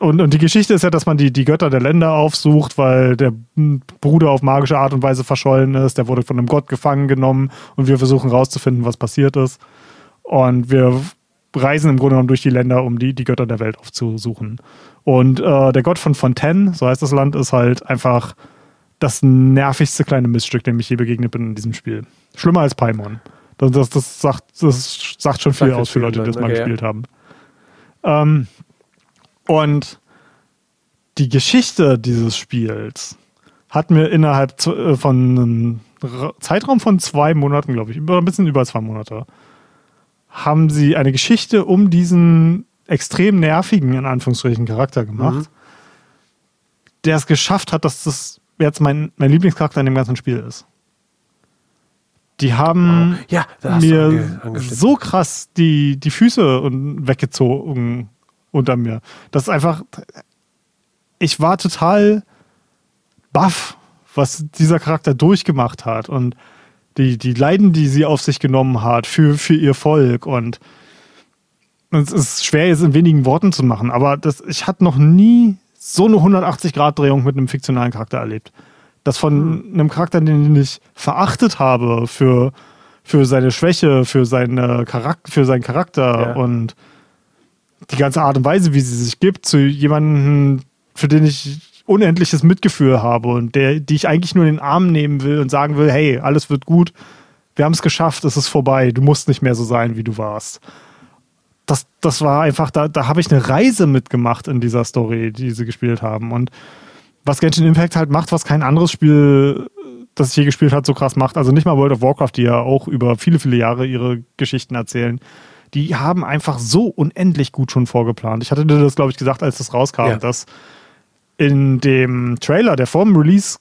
Und, und die Geschichte ist ja, dass man die, die Götter der Länder aufsucht, weil der Bruder auf magische Art und Weise verschollen ist. Der wurde von einem Gott gefangen genommen und wir versuchen rauszufinden, was passiert ist. Und wir reisen im Grunde genommen durch die Länder, um die, die Götter der Welt aufzusuchen. Und äh, der Gott von Fontaine, so heißt das Land, ist halt einfach das nervigste kleine Miststück, dem ich je begegnet bin in diesem Spiel. Schlimmer als Paimon. Das, das, das, sagt, das sagt schon viel aus für Leute, die das mal okay, gespielt haben. Ähm, und die Geschichte dieses Spiels hat mir innerhalb äh, von einem Zeitraum von zwei Monaten, glaube ich, über ein bisschen über zwei Monate, haben sie eine Geschichte um diesen extrem nervigen, in Anführungsstrichen, Charakter gemacht, mhm. der es geschafft hat, dass das jetzt mein, mein Lieblingscharakter in dem ganzen Spiel ist. Die haben wow. ja, mir so krass die, die Füße weggezogen unter mir. Das ist einfach. Ich war total baff, was dieser Charakter durchgemacht hat und die, die Leiden, die sie auf sich genommen hat für, für ihr Volk. Und es ist schwer, jetzt in wenigen Worten zu machen, aber das, ich hatte noch nie so eine 180-Grad-Drehung mit einem fiktionalen Charakter erlebt. Das von hm. einem Charakter, den ich verachtet habe für, für seine Schwäche, für, seine Charakter, für seinen Charakter ja. und die ganze Art und Weise, wie sie sich gibt, zu jemandem, für den ich unendliches Mitgefühl habe und der, die ich eigentlich nur in den Arm nehmen will und sagen will, hey, alles wird gut, wir haben es geschafft, es ist vorbei, du musst nicht mehr so sein, wie du warst das, das war einfach, da, da habe ich eine Reise mitgemacht in dieser Story, die sie gespielt haben. Und was Genshin Impact halt macht, was kein anderes Spiel, das ich je gespielt habe, so krass macht, also nicht mal World of Warcraft, die ja auch über viele, viele Jahre ihre Geschichten erzählen, die haben einfach so unendlich gut schon vorgeplant. Ich hatte dir das, glaube ich, gesagt, als das rauskam, ja. dass in dem Trailer, der vor dem Release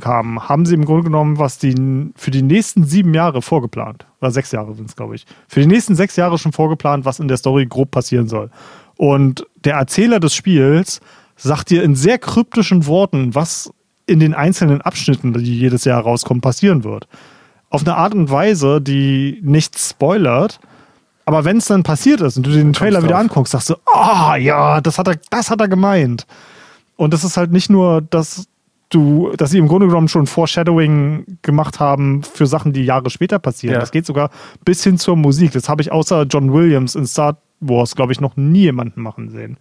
kamen, haben sie im Grunde genommen was die für die nächsten sieben Jahre vorgeplant. Oder sechs Jahre sind es, glaube ich. Für die nächsten sechs Jahre schon vorgeplant, was in der Story grob passieren soll. Und der Erzähler des Spiels sagt dir in sehr kryptischen Worten, was in den einzelnen Abschnitten, die jedes Jahr rauskommen, passieren wird. Auf eine Art und Weise, die nichts spoilert. Aber wenn es dann passiert ist und du den Trailer wieder anguckst, sagst du, ah oh, ja, das hat er, das hat er gemeint. Und das ist halt nicht nur, dass du, dass sie im Grunde genommen schon Foreshadowing gemacht haben für Sachen, die Jahre später passieren. Ja. Das geht sogar bis hin zur Musik. Das habe ich außer John Williams in Star Wars, glaube ich, noch nie jemanden machen sehen.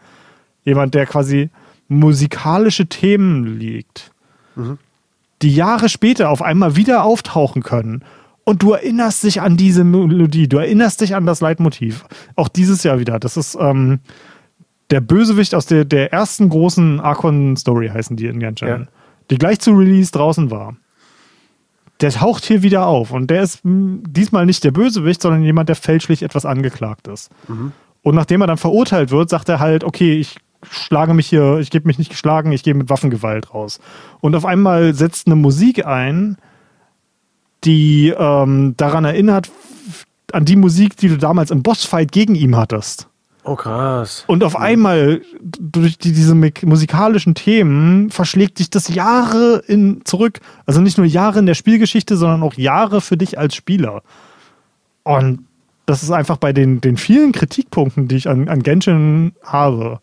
Jemand, der quasi musikalische Themen liegt, mhm. die Jahre später auf einmal wieder auftauchen können. Und du erinnerst dich an diese Melodie, du erinnerst dich an das Leitmotiv. Auch dieses Jahr wieder. Das ist ähm, der Bösewicht aus der, der ersten großen Archon-Story, heißen die in Genshin. Ja. Die gleich zu Release draußen war. Der taucht hier wieder auf. Und der ist diesmal nicht der Bösewicht, sondern jemand, der fälschlich etwas angeklagt ist. Mhm. Und nachdem er dann verurteilt wird, sagt er halt, okay, ich schlage mich hier, ich gebe mich nicht geschlagen, ich gehe mit Waffengewalt raus. Und auf einmal setzt eine Musik ein, die ähm, daran erinnert, an die Musik, die du damals im Bossfight gegen ihn hattest. Oh krass. Und auf einmal, durch die, diese musikalischen Themen, verschlägt dich das Jahre in, zurück. Also nicht nur Jahre in der Spielgeschichte, sondern auch Jahre für dich als Spieler. Und das ist einfach bei den, den vielen Kritikpunkten, die ich an, an Genshin habe,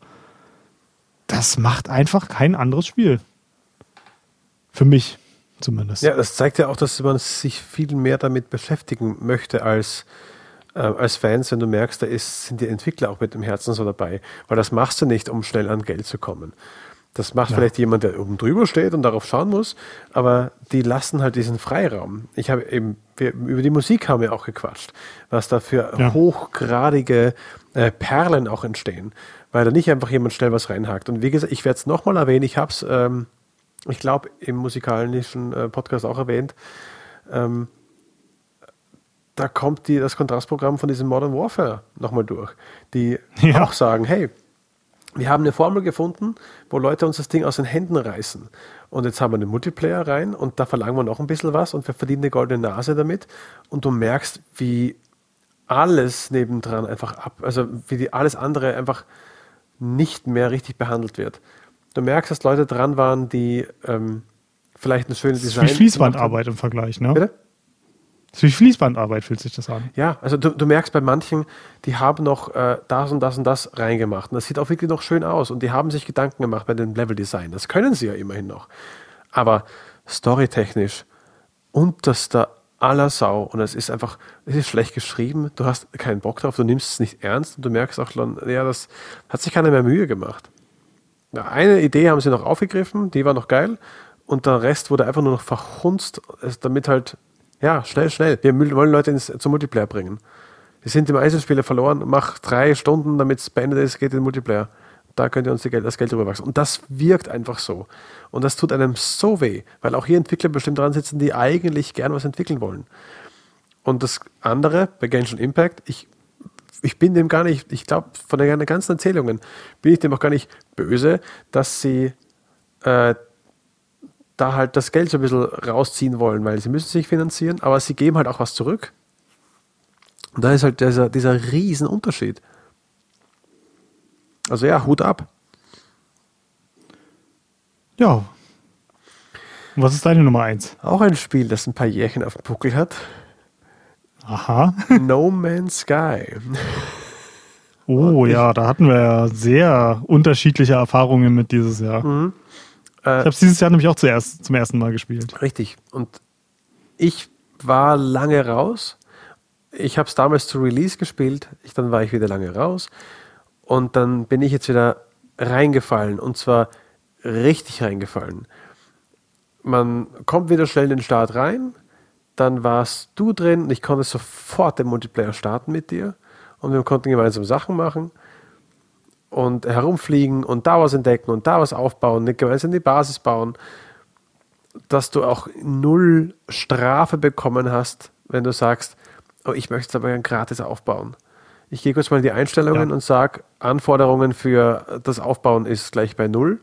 das macht einfach kein anderes Spiel. Für mich zumindest. Ja, das zeigt ja auch, dass man sich viel mehr damit beschäftigen möchte als, äh, als Fans, wenn du merkst, da ist, sind die Entwickler auch mit dem Herzen so dabei. Weil das machst du nicht, um schnell an Geld zu kommen. Das macht ja. vielleicht jemand, der oben drüber steht und darauf schauen muss, aber die lassen halt diesen Freiraum. Ich habe eben, wir, über die Musik haben wir auch gequatscht, was da für ja. hochgradige äh, Perlen auch entstehen, weil da nicht einfach jemand schnell was reinhakt. Und wie gesagt, ich werde es nochmal erwähnen, ich habe es, ähm, ich glaube, im musikalischen äh, Podcast auch erwähnt. Ähm, da kommt die, das Kontrastprogramm von diesem Modern Warfare nochmal durch, die ja. auch sagen, hey, wir haben eine Formel gefunden, wo Leute uns das Ding aus den Händen reißen. Und jetzt haben wir einen Multiplayer rein und da verlangen wir noch ein bisschen was und wir verdienen eine goldene Nase damit. Und du merkst, wie alles nebendran einfach ab, also wie die, alles andere einfach nicht mehr richtig behandelt wird. Du merkst, dass Leute dran waren, die ähm, vielleicht ein schönes Design. Das ist wie Fließbandarbeit im Vergleich, ne? Bitte? Das ist wie Fließbandarbeit, fühlt sich das an. Ja, also du, du merkst bei manchen, die haben noch äh, das und das und das reingemacht. Und das sieht auch wirklich noch schön aus. Und die haben sich Gedanken gemacht bei dem Leveldesign. Das können sie ja immerhin noch. Aber storytechnisch unterster aller Sau. Und es ist einfach, es ist schlecht geschrieben. Du hast keinen Bock drauf, du nimmst es nicht ernst. Und du merkst auch schon, ja, das hat sich keiner mehr Mühe gemacht. Eine Idee haben sie noch aufgegriffen, die war noch geil. Und der Rest wurde einfach nur noch verhunzt, damit halt ja, schnell, schnell. Wir wollen Leute ins, zum Multiplayer bringen. Wir sind im Einzelspieler verloren, mach drei Stunden, damit es beendet ist, geht in den Multiplayer. Da könnt ihr uns Geld, das Geld rüberwachsen. Und das wirkt einfach so. Und das tut einem so weh, weil auch hier Entwickler bestimmt dran sitzen, die eigentlich gern was entwickeln wollen. Und das andere, bei Genshin Impact, ich, ich bin dem gar nicht, ich glaube, von den ganzen Erzählungen bin ich dem auch gar nicht böse, dass sie äh, da halt das Geld so ein bisschen rausziehen wollen, weil sie müssen sich finanzieren, aber sie geben halt auch was zurück. Und da ist halt dieser, dieser riesen Unterschied. Also ja, Hut ab. Ja. Und was ist deine Nummer eins? Auch ein Spiel, das ein paar Jährchen auf dem Buckel hat. Aha. no Man's Sky. Oh ja, da hatten wir ja sehr unterschiedliche Erfahrungen mit dieses Jahr. Mhm. Äh, ich habe es dieses Jahr nämlich auch zuerst, zum ersten Mal gespielt. Richtig. Und ich war lange raus. Ich habe es damals zu Release gespielt. Ich, dann war ich wieder lange raus. Und dann bin ich jetzt wieder reingefallen. Und zwar richtig reingefallen. Man kommt wieder schnell in den Start rein. Dann warst du drin und ich konnte sofort den Multiplayer starten mit dir. Und wir konnten gemeinsam Sachen machen und herumfliegen und da was entdecken und da was aufbauen, nicht gemeinsam die Basis bauen, dass du auch null Strafe bekommen hast, wenn du sagst, oh, ich möchte es aber gratis aufbauen. Ich gehe kurz mal in die Einstellungen ja. und sage, Anforderungen für das Aufbauen ist gleich bei null.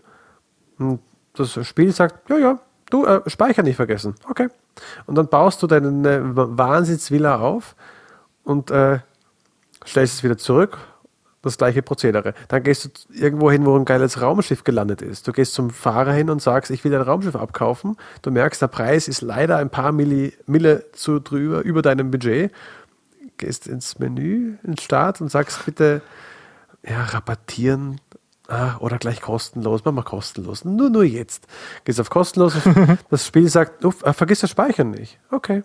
Und das Spiel sagt, ja, ja, du, äh, Speicher nicht vergessen. Okay. Und dann baust du deine Wahnsinnsvilla auf und äh, stellst es wieder zurück das gleiche Prozedere. Dann gehst du irgendwo hin, wo ein geiles Raumschiff gelandet ist. Du gehst zum Fahrer hin und sagst, ich will ein Raumschiff abkaufen. Du merkst, der Preis ist leider ein paar Milli, Mille zu drüber, über deinem Budget. Gehst ins Menü, ins Start und sagst bitte, ja, rabattieren ah, oder gleich kostenlos. Mach mal kostenlos. Nur, nur jetzt. Gehst auf kostenlos. das Spiel sagt, oh, vergiss das Speichern nicht. Okay.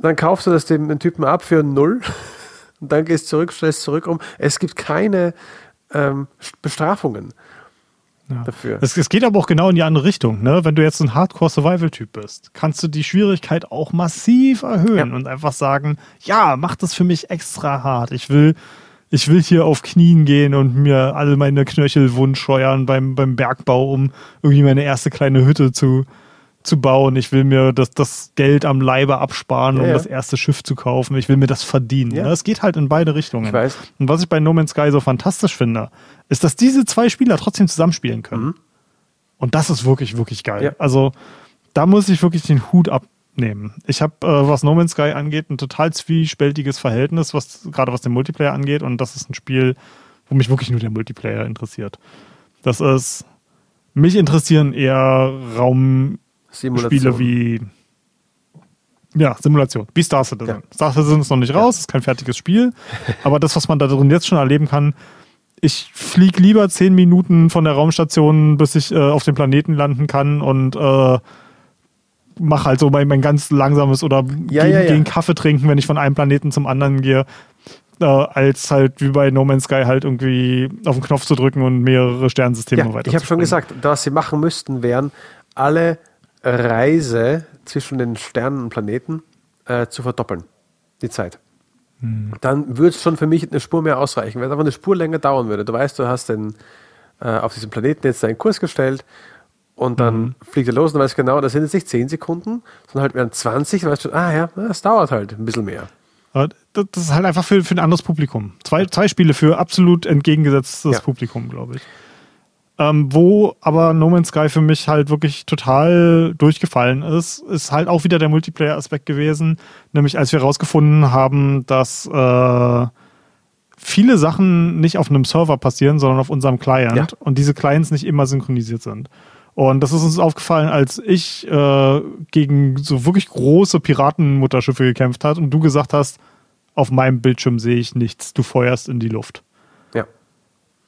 Dann kaufst du das dem Typen ab für null und dann gehst zurück, stellst zurück um. Es gibt keine ähm, Bestrafungen. Ja. Dafür. Es, es, geht aber auch genau in die andere Richtung. Ne? Wenn du jetzt ein Hardcore-Survival-Typ bist, kannst du die Schwierigkeit auch massiv erhöhen ja. und einfach sagen, ja, mach das für mich extra hart. Ich will, ich will hier auf Knien gehen und mir alle meine Knöchel wundscheuern beim, beim Bergbau, um irgendwie meine erste kleine Hütte zu, zu bauen. Ich will mir das, das Geld am Leibe absparen, um ja, das erste Schiff zu kaufen. Ich will mir das verdienen. Ja. Es geht halt in beide Richtungen. Ich weiß. Und was ich bei No Man's Sky so fantastisch finde, ist, dass diese zwei Spieler trotzdem zusammenspielen können. Mhm. Und das ist wirklich, wirklich geil. Ja. Also da muss ich wirklich den Hut abnehmen. Ich habe, äh, was No Man's Sky angeht, ein total zwiespältiges Verhältnis, was gerade was den Multiplayer angeht. Und das ist ein Spiel, wo mich wirklich nur der Multiplayer interessiert. Das ist, mich interessieren eher Raum Spiele wie ja, Simulation, wie Star Citizen. Ja. Star Citizen ist noch nicht raus, ist kein fertiges Spiel, aber das, was man da drin jetzt schon erleben kann, ich fliege lieber zehn Minuten von der Raumstation, bis ich äh, auf dem Planeten landen kann und äh, mache halt so mein, mein ganz langsames oder ja, gegen, ja, gegen, Kaffee trinken, wenn ich von einem Planeten zum anderen gehe, äh, als halt wie bei No Man's Sky halt irgendwie auf den Knopf zu drücken und mehrere Sternsysteme ja, weiter. Ich habe schon gesagt, was sie machen müssten, wären alle Reise zwischen den Sternen und Planeten äh, zu verdoppeln, die Zeit. Hm. Dann würde es schon für mich eine Spur mehr ausreichen. Wenn es einfach eine Spur länger dauern würde. Du weißt, du hast den, äh, auf diesem Planeten jetzt deinen Kurs gestellt und dann mhm. fliegt er los und du weißt genau, das sind jetzt nicht 10 Sekunden, sondern halt wären 20, dann weißt du, ah ja, das dauert halt ein bisschen mehr. Das ist halt einfach für, für ein anderes Publikum. Zwei, zwei Spiele für absolut entgegengesetztes ja. Publikum, glaube ich. Ähm, wo aber No Man's Sky für mich halt wirklich total durchgefallen ist, ist halt auch wieder der Multiplayer-Aspekt gewesen. Nämlich als wir herausgefunden haben, dass äh, viele Sachen nicht auf einem Server passieren, sondern auf unserem Client ja. und diese Clients nicht immer synchronisiert sind. Und das ist uns aufgefallen, als ich äh, gegen so wirklich große Piratenmutterschiffe gekämpft hat und du gesagt hast, auf meinem Bildschirm sehe ich nichts, du feuerst in die Luft.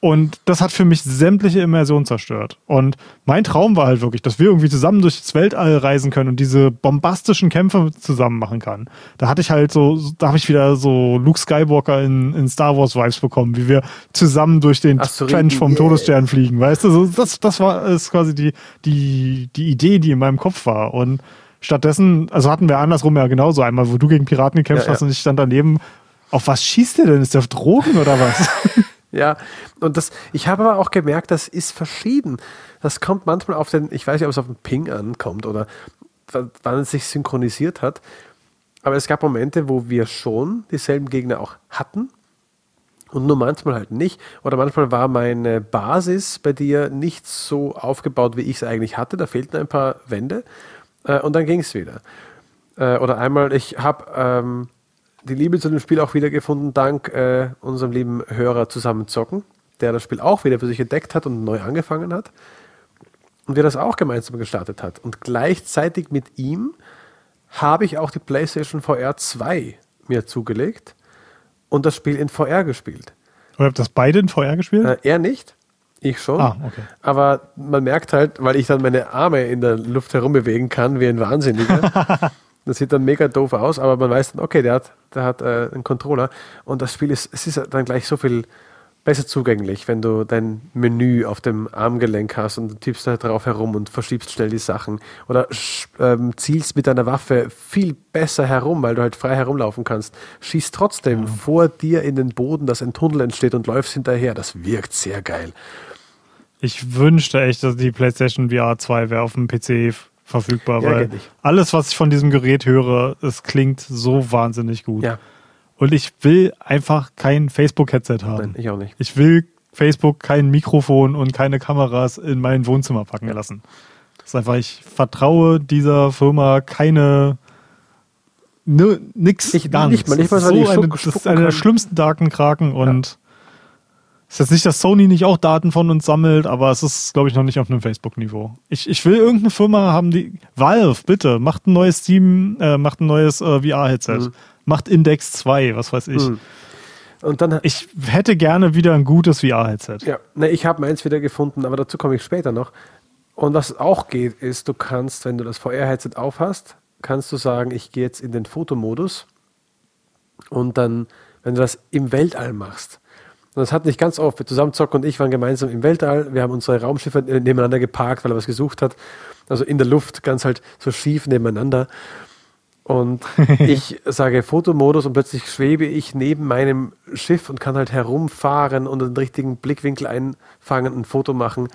Und das hat für mich sämtliche Immersion zerstört. Und mein Traum war halt wirklich, dass wir irgendwie zusammen durch das Weltall reisen können und diese bombastischen Kämpfe zusammen machen kann. Da hatte ich halt so, da habe ich wieder so Luke Skywalker in, in Star Wars Vibes bekommen, wie wir zusammen durch den Trench vom yeah. Todesstern fliegen. Weißt du, so, das, das war ist quasi die, die, die Idee, die in meinem Kopf war. Und stattdessen, also hatten wir andersrum ja genauso einmal, wo du gegen Piraten gekämpft ja, hast ja. und ich stand daneben. Auf was schießt der denn? Ist der auf Drogen oder was? Ja, und das, ich habe aber auch gemerkt, das ist verschieden. Das kommt manchmal auf den, ich weiß nicht, ob es auf den Ping ankommt oder wann es sich synchronisiert hat. Aber es gab Momente, wo wir schon dieselben Gegner auch hatten und nur manchmal halt nicht. Oder manchmal war meine Basis bei dir nicht so aufgebaut, wie ich es eigentlich hatte. Da fehlten ein paar Wände äh, und dann ging es wieder. Äh, oder einmal, ich habe ähm, die Liebe zu dem Spiel auch wieder gefunden, dank äh, unserem lieben Hörer Zusammenzocken, der das Spiel auch wieder für sich entdeckt hat und neu angefangen hat. Und wir das auch gemeinsam gestartet hat. Und gleichzeitig mit ihm habe ich auch die PlayStation VR 2 mir zugelegt und das Spiel in VR gespielt. Oder habt das beide in VR gespielt? Äh, er nicht. Ich schon. Ah, okay. Aber man merkt halt, weil ich dann meine Arme in der Luft herumbewegen kann, wie ein Wahnsinniger, Das sieht dann mega doof aus, aber man weiß dann, okay, der hat, der hat äh, einen Controller und das Spiel ist, es ist dann gleich so viel besser zugänglich, wenn du dein Menü auf dem Armgelenk hast und du tippst da drauf herum und verschiebst schnell die Sachen oder ähm, zielst mit deiner Waffe viel besser herum, weil du halt frei herumlaufen kannst. Schießt trotzdem ja. vor dir in den Boden, dass ein Tunnel entsteht und läufst hinterher. Das wirkt sehr geil. Ich wünschte echt, dass die PlayStation VR 2 wäre auf dem PC verfügbar, ja, weil alles, was ich von diesem Gerät höre, es klingt so wahnsinnig gut. Ja. Und ich will einfach kein Facebook-Headset haben. Nein, ich auch nicht. Ich will Facebook kein Mikrofon und keine Kameras in mein Wohnzimmer packen ja. lassen. Das ist einfach, ich vertraue dieser Firma keine nix, ich, gar nicht mal, nicht mal so eine, Das ist einer der schlimmsten Datenkraken und Ist jetzt nicht, dass Sony nicht auch Daten von uns sammelt, aber es ist, glaube ich, noch nicht auf einem Facebook-Niveau. Ich, ich will irgendeine Firma haben, die. Valve, bitte, macht ein neues Steam, äh, macht ein neues äh, VR-Headset. Mhm. Macht Index 2, was weiß ich. Mhm. Und dann, ich hätte gerne wieder ein gutes VR-Headset. Ja, ne, ich habe meins wieder gefunden, aber dazu komme ich später noch. Und was auch geht, ist, du kannst, wenn du das VR-Headset aufhast, kannst du sagen, ich gehe jetzt in den Fotomodus und dann, wenn du das im Weltall machst, und das hat nicht ganz oft, zusammen Zock und ich waren gemeinsam im Weltall, wir haben unsere Raumschiffe nebeneinander geparkt, weil er was gesucht hat, also in der Luft, ganz halt so schief nebeneinander. Und ich sage Fotomodus und plötzlich schwebe ich neben meinem Schiff und kann halt herumfahren und den richtigen Blickwinkel einfangen, ein Foto machen.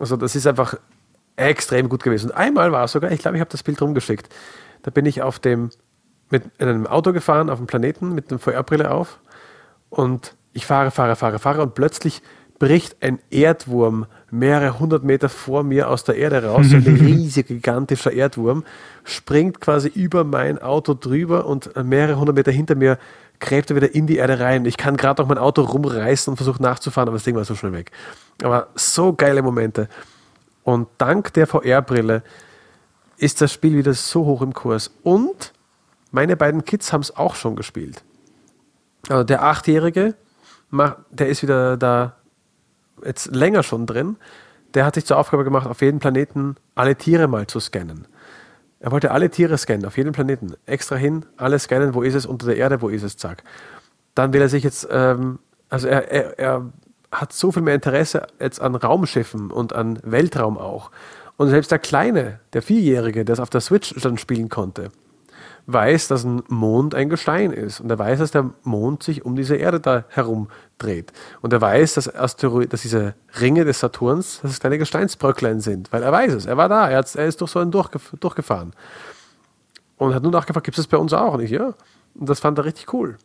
Also das ist einfach extrem gut gewesen. Und einmal war es sogar, ich glaube, ich habe das Bild rumgeschickt. Da bin ich auf dem, mit in einem Auto gefahren, auf dem Planeten mit einer VR-Brille auf und ich fahre, fahre, fahre, fahre und plötzlich bricht ein Erdwurm mehrere hundert Meter vor mir aus der Erde raus, so ein riesiger, gigantischer Erdwurm, springt quasi über mein Auto drüber und mehrere hundert Meter hinter mir gräbt er wieder in die Erde rein. Ich kann gerade noch mein Auto rumreißen und versuche nachzufahren, aber das Ding war so schnell weg. Aber so geile Momente. Und dank der VR-Brille ist das Spiel wieder so hoch im Kurs. Und meine beiden Kids haben es auch schon gespielt. Also der Achtjährige, der ist wieder da jetzt länger schon drin. Der hat sich zur Aufgabe gemacht, auf jedem Planeten alle Tiere mal zu scannen. Er wollte alle Tiere scannen, auf jedem Planeten. Extra hin, alle scannen, wo ist es unter der Erde, wo ist es, zack. Dann will er sich jetzt, ähm, also er, er, er hat so viel mehr Interesse jetzt an Raumschiffen und an Weltraum auch. Und selbst der Kleine, der Vierjährige, der es auf der Switch dann spielen konnte, weiß, dass ein Mond ein Gestein ist. Und er weiß, dass der Mond sich um diese Erde da herum dreht. Und er weiß, dass, Asteroid, dass diese Ringe des Saturns, dass es kleine Gesteinsbröcklein sind. Weil er weiß es. Er war da. Er, er ist durch so einen durchgef durchgefahren. Und hat nur nachgefragt, gibt es das bei uns auch? Und ich, ja. Und das fand er richtig cool.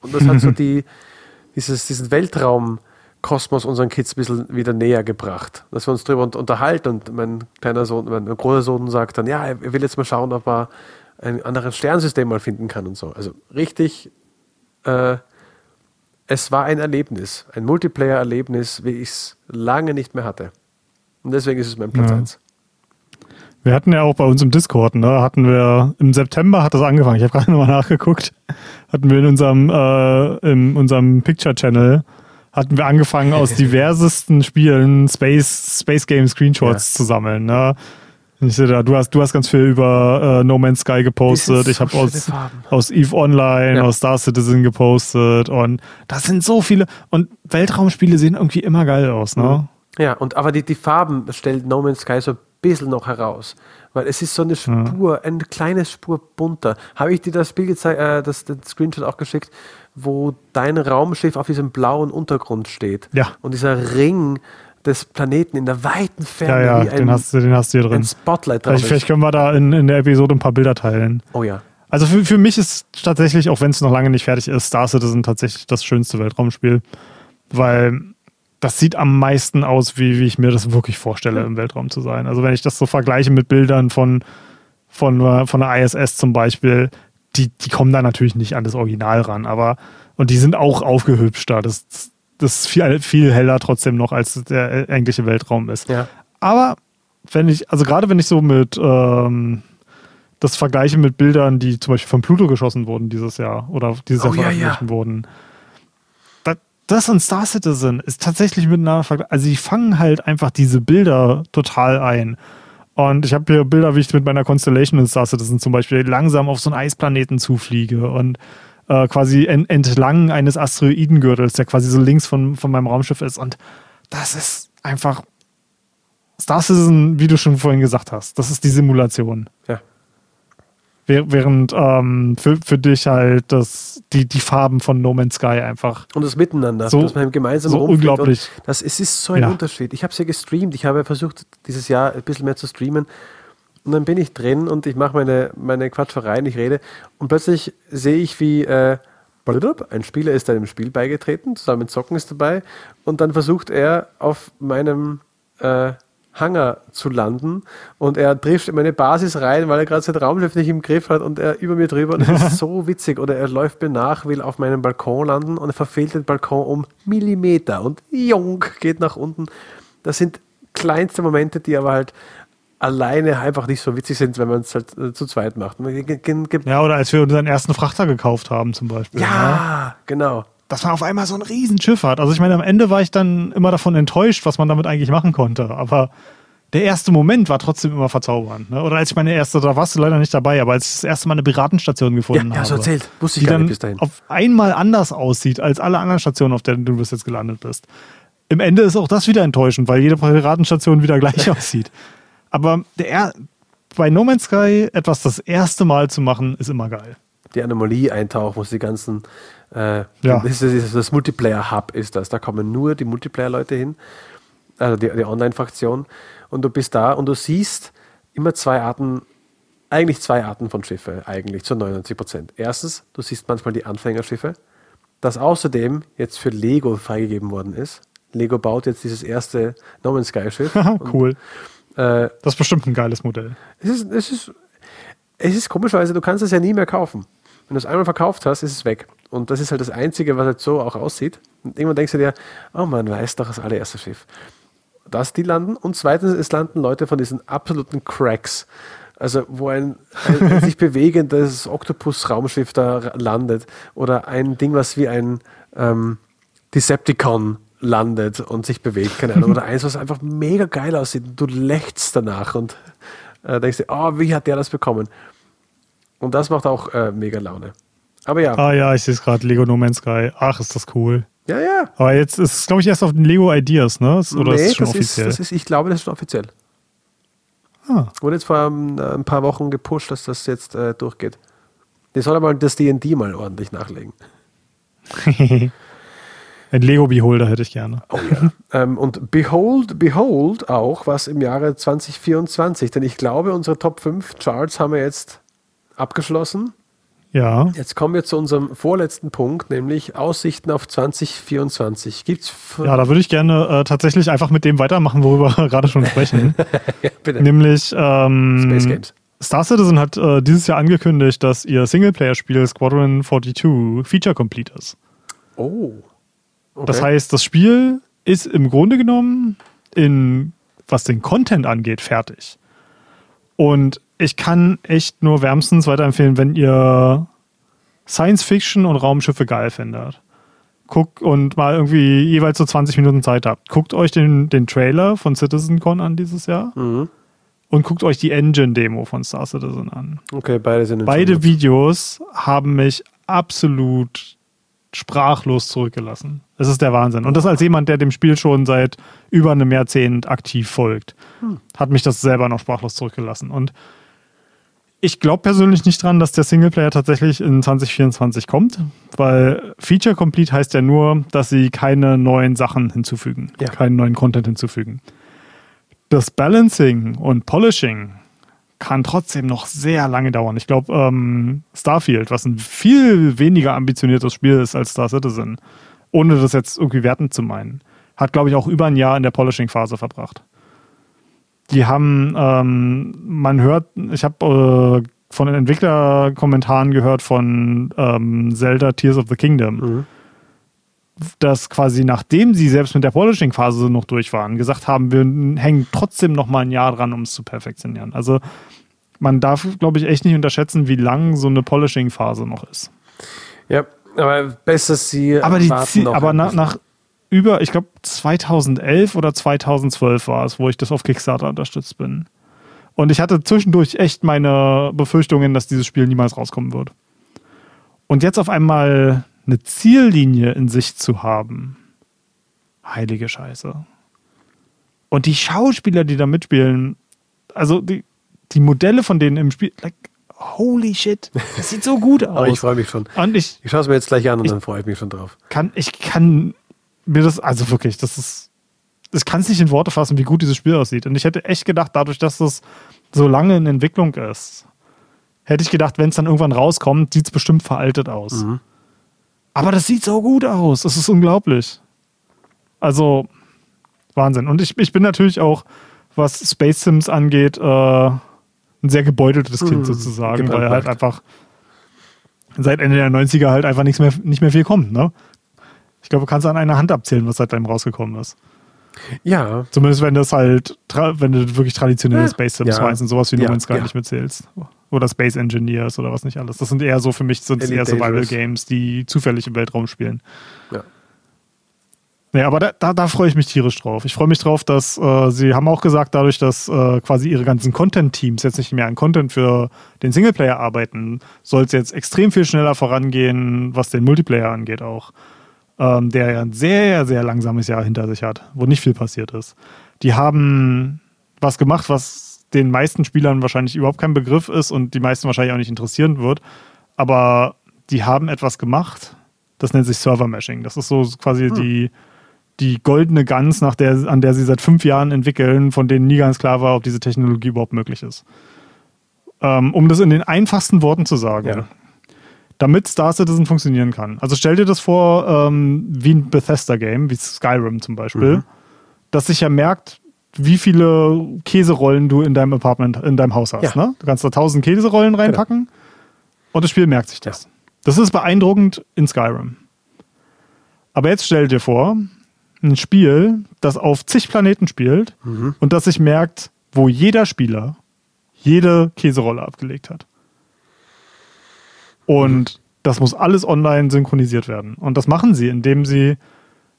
Und das hat so die, dieses, diesen Weltraum, Kosmos unseren Kids ein bisschen wieder näher gebracht. Dass wir uns darüber unterhalten und mein kleiner Sohn, mein großer Sohn sagt dann, ja, er will jetzt mal schauen, ob er ein anderes Sternsystem mal finden kann und so. Also richtig, äh, es war ein Erlebnis, ein Multiplayer-Erlebnis, wie ich es lange nicht mehr hatte. Und deswegen ist es mein Platz 1. Ja. Wir hatten ja auch bei uns im Discord, ne, hatten wir, im September hat das angefangen, ich habe gerade nochmal nachgeguckt, hatten wir in unserem, äh, in unserem Picture-Channel, hatten wir angefangen, aus diversesten Spielen Space, Space Game Screenshots ja. zu sammeln. Ne? Ich sehe da, du hast, du hast ganz viel über äh, No Man's Sky gepostet. Ich habe aus, aus EVE Online, ja. aus Star Citizen gepostet und das sind so viele. Und Weltraumspiele sehen irgendwie immer geil aus, ne? Mhm. Ja, und aber die, die Farben stellt No Man's Sky so ein bisschen noch heraus. Weil es ist so eine Spur, ja. eine kleine Spur bunter. Habe ich dir das Bild gezeigt, äh, das, das Screenshot auch geschickt, wo dein Raumschiff auf diesem blauen Untergrund steht. Ja. Und dieser Ring des Planeten in der weiten Ferne. Ja, ja, den, hast du, den hast du hier drin. Ein Spotlight drauf. Vielleicht, vielleicht können wir da in, in der Episode ein paar Bilder teilen. Oh ja. Also für, für mich ist tatsächlich, auch wenn es noch lange nicht fertig ist, Star Citizen tatsächlich das schönste Weltraumspiel. Weil das sieht am meisten aus, wie, wie ich mir das wirklich vorstelle, im Weltraum zu sein. Also wenn ich das so vergleiche mit Bildern von, von, von der ISS zum Beispiel, die, die kommen da natürlich nicht an das Original ran, aber und die sind auch aufgehübschter. Das, das ist viel, viel heller trotzdem noch, als der eigentliche Weltraum ist. Ja. Aber wenn ich, also gerade wenn ich so mit ähm, das vergleiche mit Bildern, die zum Beispiel von Pluto geschossen wurden dieses Jahr oder dieses Jahr oh, veröffentlicht ja, ja. wurden, das, das und Star Citizen ist tatsächlich miteinander vergleichbar. Also die fangen halt einfach diese Bilder total ein. Und ich habe hier Bilder, wie ich mit meiner Constellation in Star Citizen zum Beispiel langsam auf so einen Eisplaneten zufliege und äh, quasi en entlang eines Asteroidengürtels, der quasi so links von, von meinem Raumschiff ist. Und das ist einfach Star Citizen, wie du schon vorhin gesagt hast, das ist die Simulation. Ja. Während ähm, für, für dich halt das, die, die Farben von No Man's Sky einfach. Und das Miteinander, so, dass man gemeinsam so unglaublich. Das, es ist so ein ja. Unterschied. Ich habe es ja gestreamt. Ich habe versucht, dieses Jahr ein bisschen mehr zu streamen. Und dann bin ich drin und ich mache meine, meine Quatschereien, ich rede. Und plötzlich sehe ich, wie äh, ein Spieler ist einem Spiel beigetreten, zusammen mit Zocken ist dabei. Und dann versucht er auf meinem äh, Hangar zu landen und er trifft in meine Basis rein, weil er gerade sein Raumschiff nicht im Griff hat und er über mir drüber und das ist so witzig. Oder er läuft mir nach, will auf meinem Balkon landen und er verfehlt den Balkon um Millimeter und jung geht nach unten. Das sind kleinste Momente, die aber halt alleine einfach nicht so witzig sind, wenn man es halt äh, zu zweit macht. Ja, oder als wir unseren ersten Frachter gekauft haben zum Beispiel. Ja, ja. genau. Dass man auf einmal so ein Riesenschiff hat. Also ich meine, am Ende war ich dann immer davon enttäuscht, was man damit eigentlich machen konnte. Aber der erste Moment war trotzdem immer verzaubernd. Ne? Oder als ich meine erste, da warst du leider nicht dabei, aber als ich das erste Mal eine Piratenstation gefunden ja, ja, habe. Ja, so erzählt. Wusste ich die gar nicht bis dahin. auf einmal anders aussieht als alle anderen Stationen, auf denen du bis jetzt gelandet bist. Im Ende ist auch das wieder enttäuschend, weil jede Piratenstation wieder gleich aussieht. Aber der, bei No Man's Sky etwas das erste Mal zu machen, ist immer geil. Die Anomalie eintauchen muss die ganzen. Äh, ja. das, das, das Multiplayer-Hub ist das. Da kommen nur die Multiplayer-Leute hin, also die, die Online-Fraktion. Und du bist da und du siehst immer zwei Arten, eigentlich zwei Arten von Schiffe, eigentlich zu 99 Prozent. Erstens, du siehst manchmal die Anfängerschiffe, das außerdem jetzt für Lego freigegeben worden ist. Lego baut jetzt dieses erste No Man's Sky Schiff. cool. Und, äh, das ist bestimmt ein geiles Modell. Es ist, es ist, es ist komischerweise, du kannst es ja nie mehr kaufen. Wenn du es einmal verkauft hast, ist es weg. Und das ist halt das Einzige, was halt so auch aussieht. Und irgendwann denkst du dir, oh man weiß doch das allererste Schiff. Dass die landen. Und zweitens, es landen Leute von diesen absoluten Cracks. Also, wo ein, ein sich bewegendes Oktopus-Raumschiff da landet. Oder ein Ding, was wie ein ähm, Decepticon landet und sich bewegt, keine Ahnung. Oder eins, was einfach mega geil aussieht. Du lächst danach und äh, denkst dir, oh, wie hat der das bekommen? Und das macht auch äh, mega Laune. Aber ja. Ah ja, ich sehe es gerade, Lego No Man's Sky. Ach, ist das cool. Ja, ja. Aber jetzt ist es, glaube ich, erst auf den Lego Ideas, ne? Oder nee, ist es schon das offiziell? Ist, das ist, ich glaube, das ist schon offiziell. Ah. Wurde jetzt vor um, ein paar Wochen gepusht, dass das jetzt äh, durchgeht. Die soll aber das D&D mal ordentlich nachlegen. Ein Lego Beholder hätte ich gerne. Oh ja. ähm, und Behold, Behold auch was im Jahre 2024, denn ich glaube, unsere Top 5 Charts haben wir jetzt abgeschlossen. Ja. Jetzt kommen wir zu unserem vorletzten Punkt, nämlich Aussichten auf 2024. Gibt's Ja, da würde ich gerne äh, tatsächlich einfach mit dem weitermachen, worüber wir gerade schon sprechen. ja, bitte. Nämlich ähm, Space Games. Star Citizen hat äh, dieses Jahr angekündigt, dass ihr Singleplayer-Spiel Squadron 42 Feature Complete ist. Oh. Okay. Das heißt, das Spiel ist im Grunde genommen in, was den Content angeht, fertig. Und ich kann echt nur wärmstens weiterempfehlen, wenn ihr Science Fiction und Raumschiffe geil findet. Guckt und mal irgendwie jeweils so 20 Minuten Zeit habt. Guckt euch den, den Trailer von CitizenCon an dieses Jahr. Mhm. Und guckt euch die Engine-Demo von Star Citizen an. Okay, beide sind Beide Videos haben mich absolut sprachlos zurückgelassen. Das ist der Wahnsinn. Und das als jemand, der dem Spiel schon seit über einem Jahrzehnt aktiv folgt, hm. hat mich das selber noch sprachlos zurückgelassen. Und ich glaube persönlich nicht dran, dass der Singleplayer tatsächlich in 2024 kommt, weil Feature Complete heißt ja nur, dass sie keine neuen Sachen hinzufügen, ja. keinen neuen Content hinzufügen. Das Balancing und Polishing kann trotzdem noch sehr lange dauern. Ich glaube, ähm, Starfield, was ein viel weniger ambitioniertes Spiel ist als Star Citizen, ohne das jetzt irgendwie wertend zu meinen, hat, glaube ich, auch über ein Jahr in der Polishing-Phase verbracht. Die haben, ähm, man hört, ich habe äh, von den Entwicklerkommentaren gehört von ähm, Zelda Tears of the Kingdom, mhm. dass quasi nachdem sie selbst mit der Polishing-Phase noch durch waren, gesagt haben, wir hängen trotzdem noch mal ein Jahr dran, um es zu perfektionieren. Also man darf, glaube ich, echt nicht unterschätzen, wie lang so eine Polishing-Phase noch ist. Ja, aber besser sie. Aber, die, aber nach, nach über, ich glaube 2011 oder 2012 war es, wo ich das auf Kickstarter unterstützt bin. Und ich hatte zwischendurch echt meine Befürchtungen, dass dieses Spiel niemals rauskommen wird. Und jetzt auf einmal eine Ziellinie in sich zu haben, heilige Scheiße. Und die Schauspieler, die da mitspielen, also die, die Modelle von denen im Spiel, like, holy shit, das sieht so gut aus. Aber ich freue mich schon. Und ich, ich schaue es mir jetzt gleich an und dann freue ich mich schon drauf. Kann, ich kann mir das, also wirklich, das ist, ich kann es nicht in Worte fassen, wie gut dieses Spiel aussieht. Und ich hätte echt gedacht, dadurch, dass das so lange in Entwicklung ist, hätte ich gedacht, wenn es dann irgendwann rauskommt, sieht es bestimmt veraltet aus. Mhm. Aber das sieht so gut aus. Das ist unglaublich. Also, Wahnsinn. Und ich, ich bin natürlich auch was Space Sims angeht, äh, ein sehr gebeuteltes Kind Mhm. sozusagen, weil halt einfach seit Ende der 90er halt einfach nichts mehr, nicht mehr viel kommt, ne? Ich glaube, du kannst an einer Hand abzählen, was seitdem rausgekommen ist. Ja, Zumindest wenn das halt, wenn du wirklich traditionelle Space Sims Ja. meinst und sowas wie Ja, Man's Sky ja. nicht mitzählst. Oder Space Engineers oder was nicht alles. Das sind eher so für mich sind es eher Survival. Games, die zufällig im Weltraum spielen. ja. Nee, aber da, da, da freue ich mich tierisch drauf. Ich freue mich drauf, dass äh, sie haben auch gesagt, dadurch, dass äh, quasi ihre ganzen Content-Teams jetzt nicht mehr an Content für den Singleplayer arbeiten, soll es jetzt extrem viel schneller vorangehen, was den Multiplayer angeht auch. Ähm, der ja ein sehr, sehr langsames Jahr hinter sich hat, wo nicht viel passiert ist. Die haben was gemacht, was den meisten Spielern wahrscheinlich überhaupt kein Begriff ist und die meisten wahrscheinlich auch nicht interessieren wird. Aber die haben etwas gemacht, das nennt sich Server-Meshing. Das ist so quasi die, die goldene Gans, nach der, an der sie seit fünf Jahren entwickeln, von denen nie ganz klar war, ob diese Technologie überhaupt möglich ist. Ähm, um das in den einfachsten Worten zu sagen. Ja. Damit Star Citizen funktionieren kann. Also stell dir das vor, ähm, wie ein Bethesda-Game, wie Skyrim zum Beispiel, das sich ja merkt, wie viele Käserollen du in deinem Apartment, in deinem Haus hast. Ja. Genau. Ne? Du kannst da tausend Käserollen reinpacken und das Spiel merkt sich das. Das ist beeindruckend in Skyrim. Aber jetzt stell dir vor, ein Spiel, das auf zig Planeten spielt und das sich merkt, wo jeder Spieler jede Käserolle abgelegt hat. Und das muss alles online synchronisiert werden. Und das machen sie, indem sie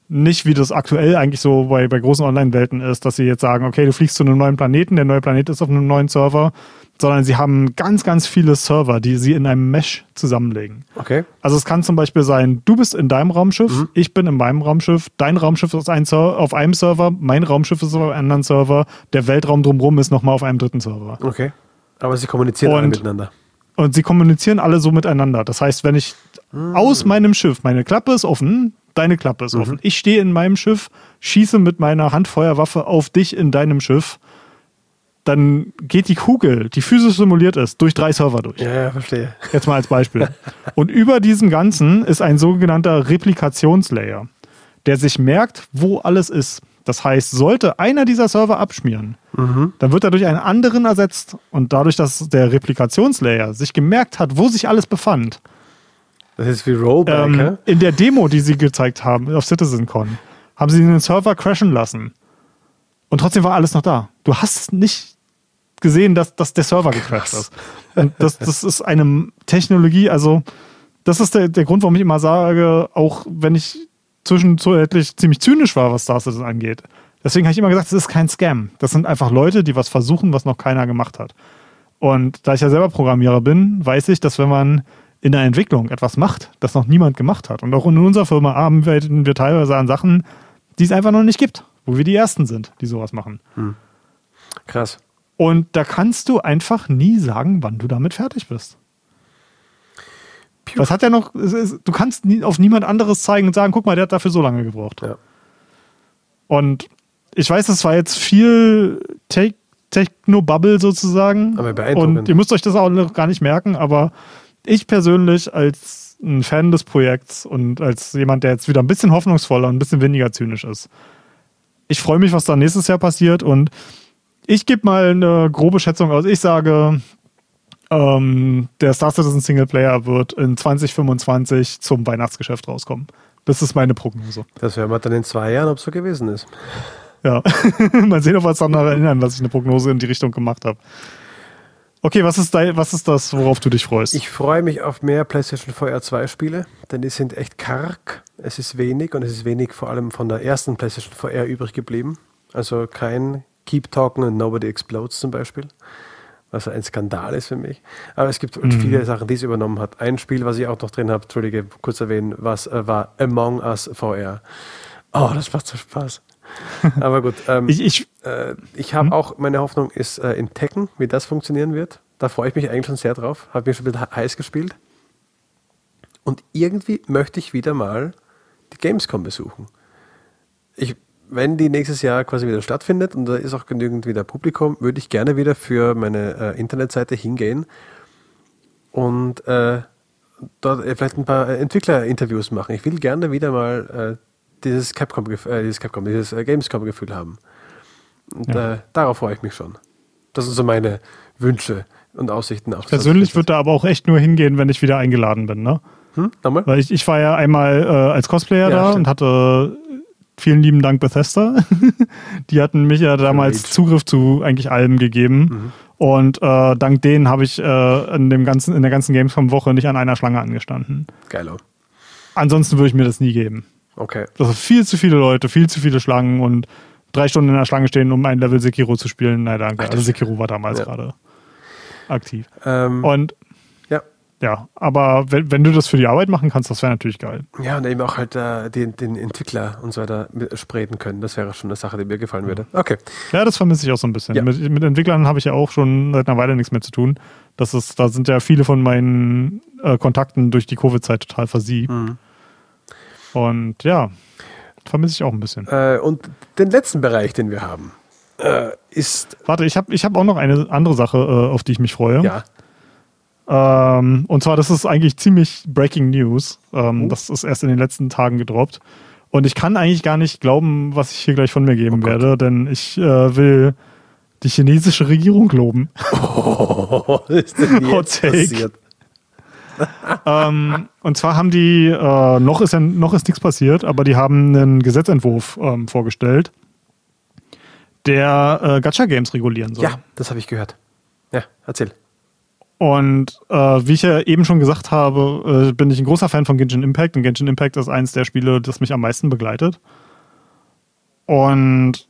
nicht, wie das aktuell eigentlich so bei, bei großen Online-Welten ist, dass sie jetzt sagen, okay, du fliegst zu einem neuen Planeten, der neue Planet ist auf einem neuen Server, sondern sie haben ganz, ganz viele Server, die sie in einem Mesh zusammenlegen. Okay. Also es kann zum Beispiel sein, du bist in deinem Raumschiff, ich bin in meinem Raumschiff, dein Raumschiff ist ein auf einem Server, mein Raumschiff ist auf einem anderen Server, der Weltraum drumherum ist nochmal auf einem dritten Server. Okay. Aber sie kommunizieren alle Und- miteinander. Und sie kommunizieren alle so miteinander. Das heißt, wenn ich aus meinem Schiff, meine Klappe ist offen, deine Klappe ist offen, ich stehe in meinem Schiff, schieße mit meiner Handfeuerwaffe auf dich in deinem Schiff, dann geht die Kugel, die physisch simuliert ist, durch drei Server durch. Ja, ja, verstehe. Jetzt mal als Beispiel. Und über diesem Ganzen ist ein sogenannter Replikationslayer, der sich merkt, wo alles ist. Das heißt, sollte einer dieser Server abschmieren, dann wird er durch einen anderen ersetzt. Und dadurch, dass der Replikationslayer sich gemerkt hat, wo sich alles befand, Das ist wie Rollback, ähm, hä? in der Demo, die sie gezeigt haben auf CitizenCon, haben sie den Server crashen lassen. Und trotzdem war alles noch da. Du hast nicht gesehen, dass, dass der Server gecrashed ist. Und das, das ist eine Technologie, also das ist der, der Grund, warum ich immer sage, auch wenn ich zwischenzeitlich ziemlich zynisch war, was Star angeht. Deswegen habe ich immer gesagt, es ist kein Scam. Das sind einfach Leute, die was versuchen, was noch keiner gemacht hat. Und da ich ja selber Programmierer bin, weiß ich, dass wenn man in der Entwicklung etwas macht, das noch niemand gemacht hat. Und auch in unserer Firma arbeiten wir teilweise an Sachen, die es einfach noch nicht gibt, wo wir die Ersten sind, die sowas machen. Krass. Und da kannst du einfach nie sagen, wann du damit fertig bist. Das hat ja noch, ist, du kannst nie, auf niemand anderes zeigen und sagen, guck mal, der hat dafür so lange gebraucht. Ja. Und ich weiß, das war jetzt viel Te- Techno-Bubble sozusagen. Aber beeindruckend. Und ihr müsst euch das auch noch gar nicht merken, aber ich persönlich als ein Fan des Projekts und als jemand, der jetzt wieder ein bisschen hoffnungsvoller und ein bisschen weniger zynisch ist, ich freue mich, was da nächstes Jahr passiert und ich gebe mal eine grobe Schätzung aus. Ich sage, ähm, der Star Citizen Singleplayer wird in 2025 zum Weihnachtsgeschäft rauskommen. Das ist meine Prognose. Das hören wir dann in zwei Jahren, ob es so gewesen ist. Ja, mal sehen, ob wir uns dann daran erinnern, dass ich eine Prognose in die Richtung gemacht habe. Okay, was ist, dein, was ist das, worauf du dich freust? Ich freue mich auf mehr PlayStation VR 2 Spiele, denn die sind echt karg. Es ist wenig und es ist wenig vor allem von der ersten PlayStation VR übrig geblieben. Also kein Keep Talking and Nobody Explodes zum Beispiel, was ein Skandal ist für mich. Aber es gibt viele Sachen, die es übernommen hat. Ein Spiel, was ich auch noch drin habe, Entschuldige, kurz erwähnen, was äh, war Among Us VR. Oh, das macht so Spaß. Aber gut, ähm, ich, ich, äh, ich habe auch, meine Hoffnung ist äh, in Tekken, wie das funktionieren wird. Da freue ich mich eigentlich schon sehr drauf. Habe mir schon ein bisschen heiß gespielt. Und irgendwie möchte ich wieder mal die Gamescom besuchen. Ich, wenn die nächstes Jahr quasi wieder stattfindet und da ist auch genügend wieder Publikum, würde ich gerne wieder für meine äh, Internetseite hingehen und äh, dort äh, vielleicht ein paar äh, Entwicklerinterviews machen. Ich will gerne wieder mal äh, dieses Capcom, äh, dieses Capcom, dieses Gamescom-Gefühl haben. Und ja. darauf freue ich mich schon. Das sind so meine Wünsche und Aussichten auf Persönlich würde da aber auch echt nur hingehen, wenn ich wieder eingeladen bin, ne? Hm? Nochmal? Weil ich, ich war ja einmal äh, als Cosplayer ja, da stimmt. und hatte vielen lieben Dank Bethesda. die hatten mich ja damals Zugriff zu eigentlich allem gegeben. Mhm. Und äh, dank denen habe ich äh, in, dem ganzen, in der ganzen Gamescom-Woche nicht an einer Schlange angestanden. Geilo. Ansonsten würde ich mir das nie geben. Okay. Das sind viel zu viele Leute, viel zu viele Schlangen und drei Stunden in der Schlange stehen, um ein Level Sekiro zu spielen. Nein, danke. Also Sekiro war damals ja. gerade aktiv. Ähm, und ja, aber wenn, wenn du das für die Arbeit machen kannst, das wäre natürlich geil. Ja, und eben auch halt äh, den, den Entwickler und so weiter sprechen können. Das wäre schon eine Sache, die mir gefallen würde. Okay. Ja, das vermisse ich auch so ein bisschen. Ja. Mit, mit, Entwicklern habe ich ja auch schon seit einer Weile nichts mehr zu tun. Das ist, da sind ja viele von meinen äh, Kontakten durch die Covid-Zeit total versiebt. Mhm. Und ja, vermisse ich auch ein bisschen. Äh, und den letzten Bereich, den wir haben, äh, ist. Warte, ich habe ich hab auch noch eine andere Sache, äh, auf die ich mich freue. Ja. Ähm, und zwar, das ist eigentlich ziemlich Breaking News. Ähm, oh. Das ist erst in den letzten Tagen gedroppt. Und ich kann eigentlich gar nicht glauben, was ich hier gleich von mir geben oh werde, denn ich äh, will die chinesische Regierung loben. Oh, ist denn jetzt passiert? ähm, und zwar haben die, äh, noch ist ja, noch ist nichts passiert, aber die haben einen Gesetzentwurf ähm, vorgestellt, der äh, Gacha Games regulieren soll. Ja, das habe ich gehört. Ja, erzähl. Und äh, wie ich ja eben schon gesagt habe, äh, bin ich ein großer Fan von Genshin Impact und Genshin Impact ist eines der Spiele, das mich am meisten begleitet. Und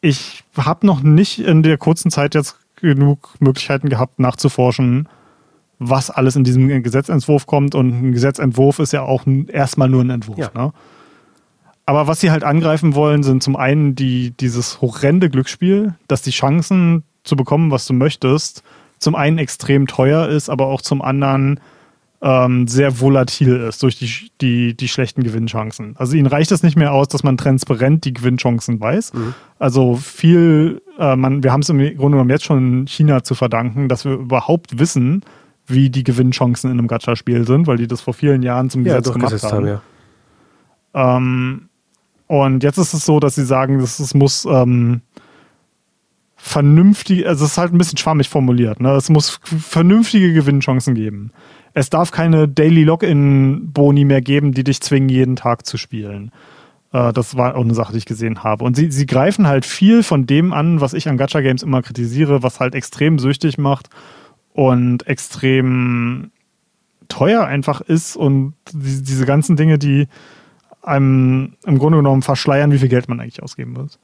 ich habe noch nicht in der kurzen Zeit jetzt genug Möglichkeiten gehabt, nachzuforschen, was alles in diesem Gesetzentwurf kommt. Und ein Gesetzentwurf ist ja auch erstmal nur ein Entwurf. Ja. Ne? Aber was sie halt angreifen wollen, sind zum einen die, dieses horrende Glücksspiel, dass die Chancen zu bekommen, was du möchtest, zum einen extrem teuer ist, aber auch zum anderen ähm, sehr volatil ist durch die, die, die schlechten Gewinnchancen. Also ihnen reicht es nicht mehr aus, dass man transparent die Gewinnchancen weiß. Mhm. Also viel, äh, man, wir haben es im Grunde genommen jetzt schon China zu verdanken, dass wir überhaupt wissen, wie die Gewinnchancen in einem Gacha-Spiel sind, weil die das vor vielen Jahren zum Gesetz gemacht haben. haben ja. ähm, und jetzt ist es so, dass sie sagen, es muss ähm, vernünftig, also es ist halt ein bisschen schwammig formuliert. Ne? Es muss vernünftige Gewinnchancen geben. Es darf keine Daily Login-Boni mehr geben, die dich zwingen, jeden Tag zu spielen. Äh, das war auch eine Sache, die ich gesehen habe. Und sie, sie greifen halt viel von dem an, was ich an Gacha Games immer kritisiere, was halt extrem süchtig macht und extrem teuer einfach ist und die, diese ganzen Dinge, die einem im Grunde genommen verschleiern, wie viel Geld man eigentlich ausgeben muss.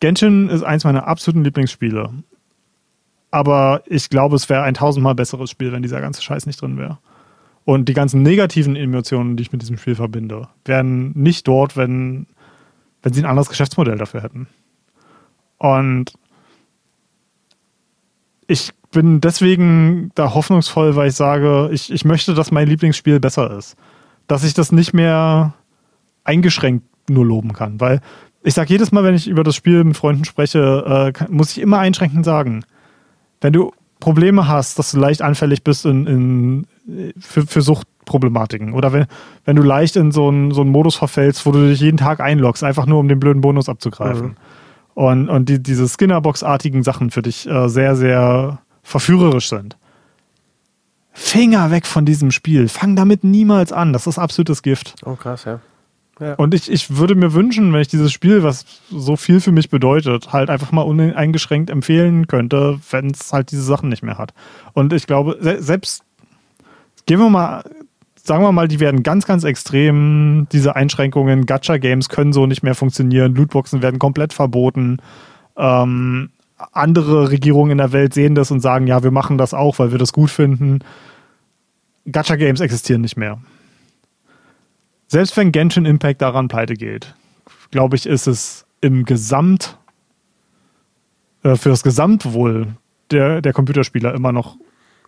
Genshin ist eins meiner absoluten Lieblingsspiele. Aber ich glaube, es wäre ein tausendmal besseres Spiel, wenn dieser ganze Scheiß nicht drin wäre. Und die ganzen negativen Emotionen, die ich mit diesem Spiel verbinde, wären nicht dort, wenn, wenn sie ein anderes Geschäftsmodell dafür hätten. Und ich bin deswegen da hoffnungsvoll, weil ich sage, ich, ich möchte, dass mein Lieblingsspiel besser ist. Dass ich das nicht mehr eingeschränkt nur loben kann. Weil ich sage jedes Mal, wenn ich über das Spiel mit Freunden spreche, äh, muss ich immer einschränkend sagen. Wenn du Probleme hast, dass du leicht anfällig bist in, in, für, für Suchtproblematiken oder wenn, wenn du leicht in so einen, so einen Modus verfällst, wo du dich jeden Tag einloggst, einfach nur um den blöden Bonus abzugreifen. Mhm. Und, und die, diese Skinnerbox-artigen Sachen für dich äh, sehr, sehr verführerisch sind. Finger weg von diesem Spiel. Fang damit niemals an. Das ist absolutes Gift. Oh, krass, ja. Und ich, ich würde mir wünschen, wenn ich dieses Spiel, was so viel für mich bedeutet, halt einfach mal uneingeschränkt empfehlen könnte, wenn es halt diese Sachen nicht mehr hat. Und ich glaube, selbst, gehen wir mal, sagen wir mal, die werden ganz, ganz extrem, diese Einschränkungen, Gacha-Games können so nicht mehr funktionieren, Lootboxen werden komplett verboten. Ähm, andere Regierungen in der Welt sehen das und sagen, ja, wir machen das auch, weil wir das gut finden. Gacha-Games existieren nicht mehr selbst wenn Genshin Impact daran pleite geht, glaube ich, ist es im Gesamt, äh, für das Gesamtwohl der, der Computerspieler immer noch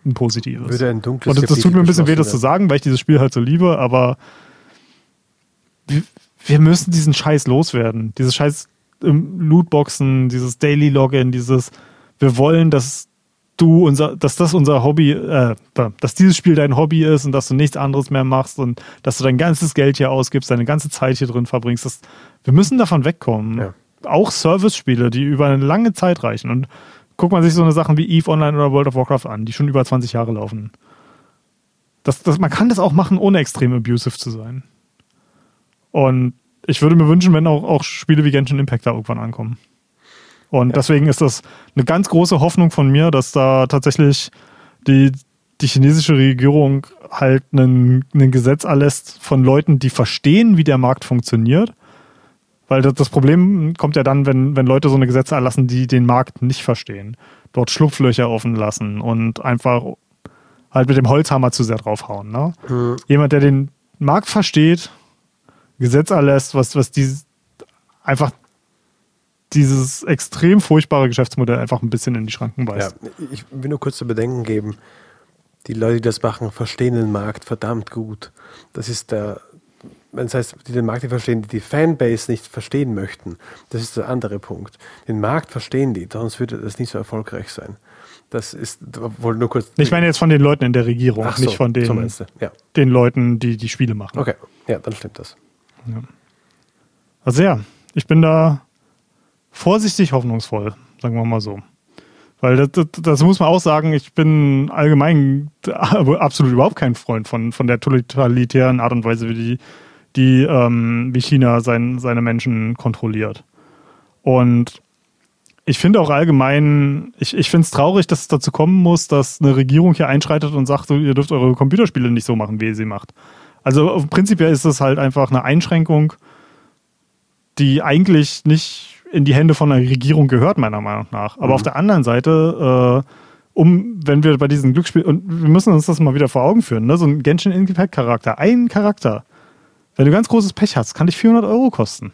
ein positives. Würde ein dunkles Und das, tut mir ein bisschen weh, das zu sagen, weil ich dieses Spiel halt so liebe, aber wir, wir müssen diesen Scheiß loswerden. Dieses Scheiß Lootboxen, dieses Daily Login, dieses, wir wollen, dass du unser, dass das unser Hobby, äh, dass dieses Spiel dein Hobby ist und dass du nichts anderes mehr machst und dass du dein ganzes Geld hier ausgibst, deine ganze Zeit hier drin verbringst. Das, wir müssen davon wegkommen. Ja. auch Service-Spiele, die über eine lange Zeit reichen. Und guckt man sich so eine Sachen wie EVE Online oder World of Warcraft an, die schon über 20 Jahre laufen. Das, das, man kann das auch machen, ohne extrem abusive zu sein. Und ich würde mir wünschen, wenn auch, auch Spiele wie Genshin Impact da irgendwann ankommen. Und ja. deswegen ist das eine ganz große Hoffnung von mir, dass da tatsächlich die, die chinesische Regierung halt ein Gesetz erlässt von Leuten, die verstehen, wie der Markt funktioniert. Weil das, das Problem kommt ja dann, wenn, wenn Leute so eine Gesetze erlassen, die den Markt nicht verstehen. Dort Schlupflöcher offen lassen und einfach halt mit dem Holzhammer zu sehr draufhauen. Ne? Mhm. Jemand, der den Markt versteht, Gesetz erlässt, was, was dieses einfach dieses extrem furchtbare Geschäftsmodell einfach ein bisschen in die Schranken weist. Ja, ich will nur kurz zu bedenken geben, die Leute, die das machen, verstehen den Markt verdammt gut. Das ist der, wenn es heißt, die den Markt nicht verstehen, die die Fanbase nicht verstehen möchten, das ist der andere Punkt. Den Markt verstehen die, sonst würde das nicht so erfolgreich sein. Das ist wohl nur kurz. Ich meine jetzt von den Leuten in der Regierung, Ach nicht so, von den, so ja. den Leuten, die die Spiele machen. Okay, ja, dann stimmt das. Ja. Also ja, ich bin da vorsichtig hoffnungsvoll, sagen wir mal so. Weil das, das, das, muss man auch sagen, ich bin allgemein absolut überhaupt kein Freund von, von der totalitären Art und Weise, wie, die, die, ähm, wie China sein, seine Menschen kontrolliert. Und ich finde auch allgemein, ich, ich finde es traurig, dass es dazu kommen muss, dass eine Regierung hier einschreitet und sagt, ihr dürft eure Computerspiele nicht so machen, wie ihr sie macht. Also prinzipiell ist es halt einfach eine Einschränkung, die eigentlich nicht in die Hände von einer Regierung gehört, meiner Meinung nach. Aber mhm. auf der anderen Seite, äh, um, wenn wir bei diesen Glücksspielen, und wir müssen uns das mal wieder vor Augen führen, ne? so ein Genshin Impact Charakter, ein Charakter, wenn du ganz großes Pech hast, kann dich 400 Euro kosten.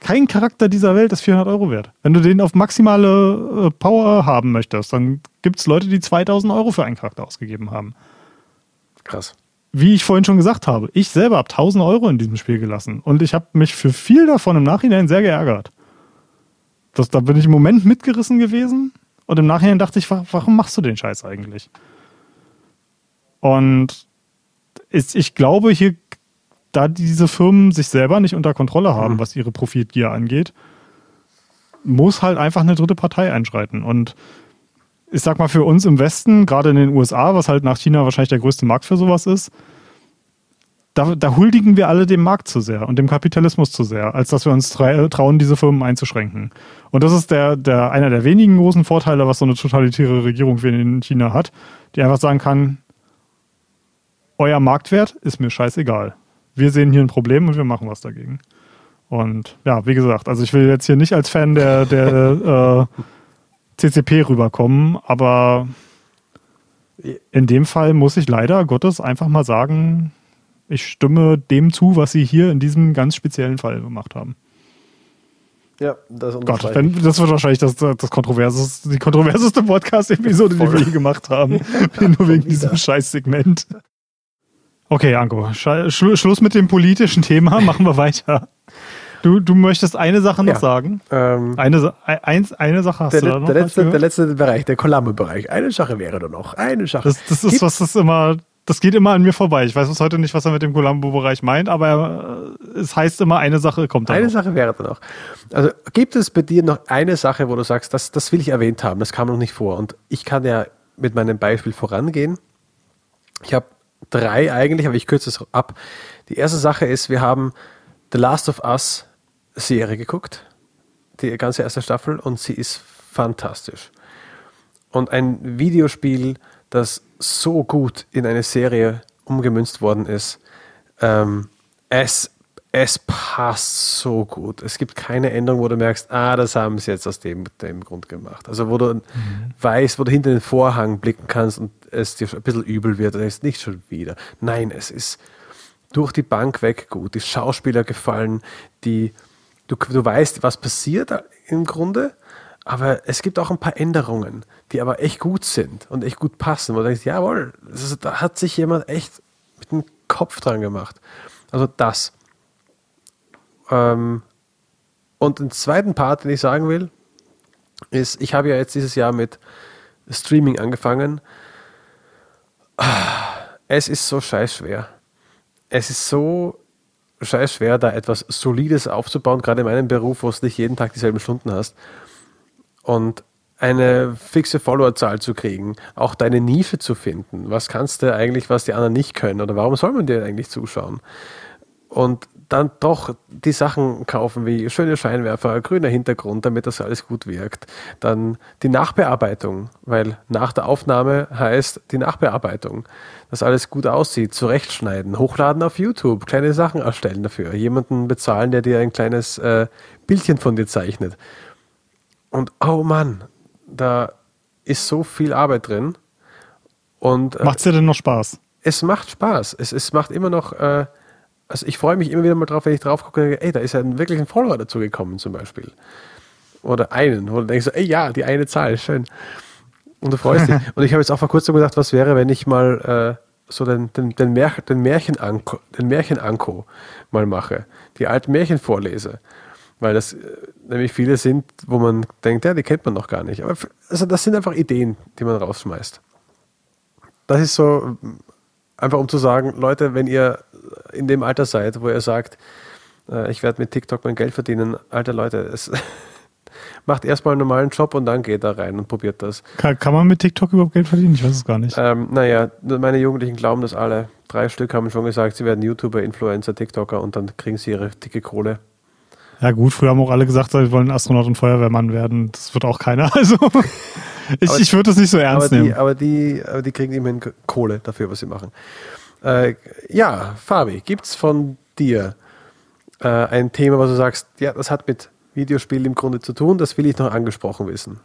Kein Charakter dieser Welt ist 400 Euro wert. Wenn du den auf maximale äh, Power haben möchtest, dann gibt es Leute, die 2000 Euro für einen Charakter ausgegeben haben. Krass wie ich vorhin schon gesagt habe, ich selber habe 1000 Euro in diesem Spiel gelassen und ich habe mich für viel davon im Nachhinein sehr geärgert. Das, da bin ich im Moment mitgerissen gewesen und im Nachhinein dachte ich, warum machst du den Scheiß eigentlich? Und ist, ich glaube, hier, da diese Firmen sich selber nicht unter Kontrolle haben, mhm. was ihre Profitgier angeht, muss halt einfach eine dritte Partei einschreiten. Und ich sag mal, für uns im Westen, gerade in den USA, was halt nach China wahrscheinlich der größte Markt für sowas ist, da, da huldigen wir alle dem Markt zu sehr und dem Kapitalismus zu sehr, als dass wir uns trauen, diese Firmen einzuschränken. Und das ist der, der, einer der wenigen großen Vorteile, was so eine totalitäre Regierung wie in China hat, die einfach sagen kann, euer Marktwert ist mir scheißegal. Wir sehen hier ein Problem und wir machen was dagegen. Und ja, wie gesagt, also ich will jetzt hier nicht als Fan der, der äh, CCP rüberkommen, aber in dem Fall muss ich leider Gottes einfach mal sagen, ich stimme dem zu, was sie hier in diesem ganz speziellen Fall gemacht haben. Ja, das Gott, wenn, das wird wahrscheinlich das, das kontroverseste, die kontroverseste Podcast-Episode, die wir je gemacht haben. Nur wegen diesem Scheißsegment. Okay, Anko, Schluss mit dem politischen Thema, machen wir weiter. Du, du möchtest eine Sache noch ja. sagen? Ähm, eine, eins, eine Sache hast der, du da noch? Der letzte, der letzte Bereich, der Columbo-Bereich. Eine Sache wäre da noch. Eine Sache. Das, das ist was, das immer, das geht immer an mir vorbei. Ich weiß bis heute nicht, was er mit dem Columbo-Bereich meint, aber äh, es heißt immer, eine Sache kommt da Eine noch. Sache wäre da noch. Also gibt es bei dir noch eine Sache, wo du sagst, das, das will ich erwähnt haben, das kam noch nicht vor. Und ich kann ja mit meinem Beispiel vorangehen. Ich habe drei eigentlich, aber ich kürze es ab. Die erste Sache ist, wir haben The Last of Us Serie geguckt, die ganze erste Staffel, und sie ist fantastisch. Und ein Videospiel, das so gut in eine Serie umgemünzt worden ist, ähm, es, es passt so gut. Es gibt keine Änderung, wo du merkst, ah, das haben sie jetzt aus dem, dem Grund gemacht. Also wo du mhm. weißt, wo du hinter den Vorhang blicken kannst und es dir ein bisschen übel wird, dann ist nicht schon wieder. Nein, es ist durch die Bank weg gut. Die Schauspieler gefallen, die du, du weißt, was passiert im Grunde, aber es gibt auch ein paar Änderungen, die aber echt gut sind und echt gut passen, wo du denkst, jawohl, ist, da hat sich jemand echt mit dem Kopf dran gemacht. Also das. Ähm, und den zweiten Part, den ich sagen will, ist, ich habe ja jetzt dieses Jahr mit Streaming angefangen. Es ist so scheiß schwer. Es ist so scheiß schwer, da etwas Solides aufzubauen, gerade in meinem Beruf, wo du nicht jeden Tag dieselben Stunden hast. Und eine fixe Followerzahl zu kriegen, auch deine Nische zu finden. Was kannst du eigentlich, was die anderen nicht können? Oder warum soll man dir eigentlich zuschauen? Und dann doch die Sachen kaufen wie schöne Scheinwerfer, grüner Hintergrund, damit das alles gut wirkt. Dann die Nachbearbeitung, weil nach der Aufnahme heißt die Nachbearbeitung, dass alles gut aussieht, zurechtschneiden, hochladen auf YouTube, kleine Sachen erstellen dafür, jemanden bezahlen, der dir ein kleines äh, Bildchen von dir zeichnet. Und oh Mann, da ist so viel Arbeit drin. Und äh, macht es dir denn noch Spaß? Es macht Spaß. Es, es macht immer noch äh, also ich freue mich immer wieder mal drauf, wenn ich drauf gucke, ey, da ist ja wirklich ein Follower dazu gekommen zum Beispiel. Oder einen. Oder denkst du, ey, ja, die eine Zahl, schön. Und du freust dich. Und ich habe jetzt auch vor kurzem gedacht, was wäre, wenn ich mal äh, so den, den, den, Märchen, den, Märchenanko, den Märchenanko mal mache, die alten Märchen vorlese. Weil das äh, nämlich viele sind, wo man denkt, ja, die kennt man noch gar nicht. Aber also das sind einfach Ideen, die man rausschmeißt. Das ist so, einfach um zu sagen, Leute, wenn ihr in dem Alter seid, wo ihr sagt, äh, ich werde mit TikTok mein Geld verdienen, alter Leute, es macht erstmal einen normalen Job und dann geht da rein und probiert das. Kann, kann, man mit TikTok überhaupt Geld verdienen? Ich weiß es gar nicht. Ähm, naja, meine Jugendlichen glauben das alle. Drei Stück haben schon gesagt, sie werden YouTuber, Influencer, TikToker und dann kriegen sie ihre dicke Kohle. Ja gut, früher haben auch alle gesagt, sie wollen Astronaut und Feuerwehrmann werden. Das wird auch keiner. Also ich, ich würde das nicht so ernst aber nehmen. Die, aber, die, aber die kriegen immerhin Kohle dafür, was sie machen. Äh, ja, Fabi, gibt es von dir äh, ein Thema, was du sagst, ja, das hat mit Videospielen im Grunde zu tun, das will ich noch angesprochen wissen.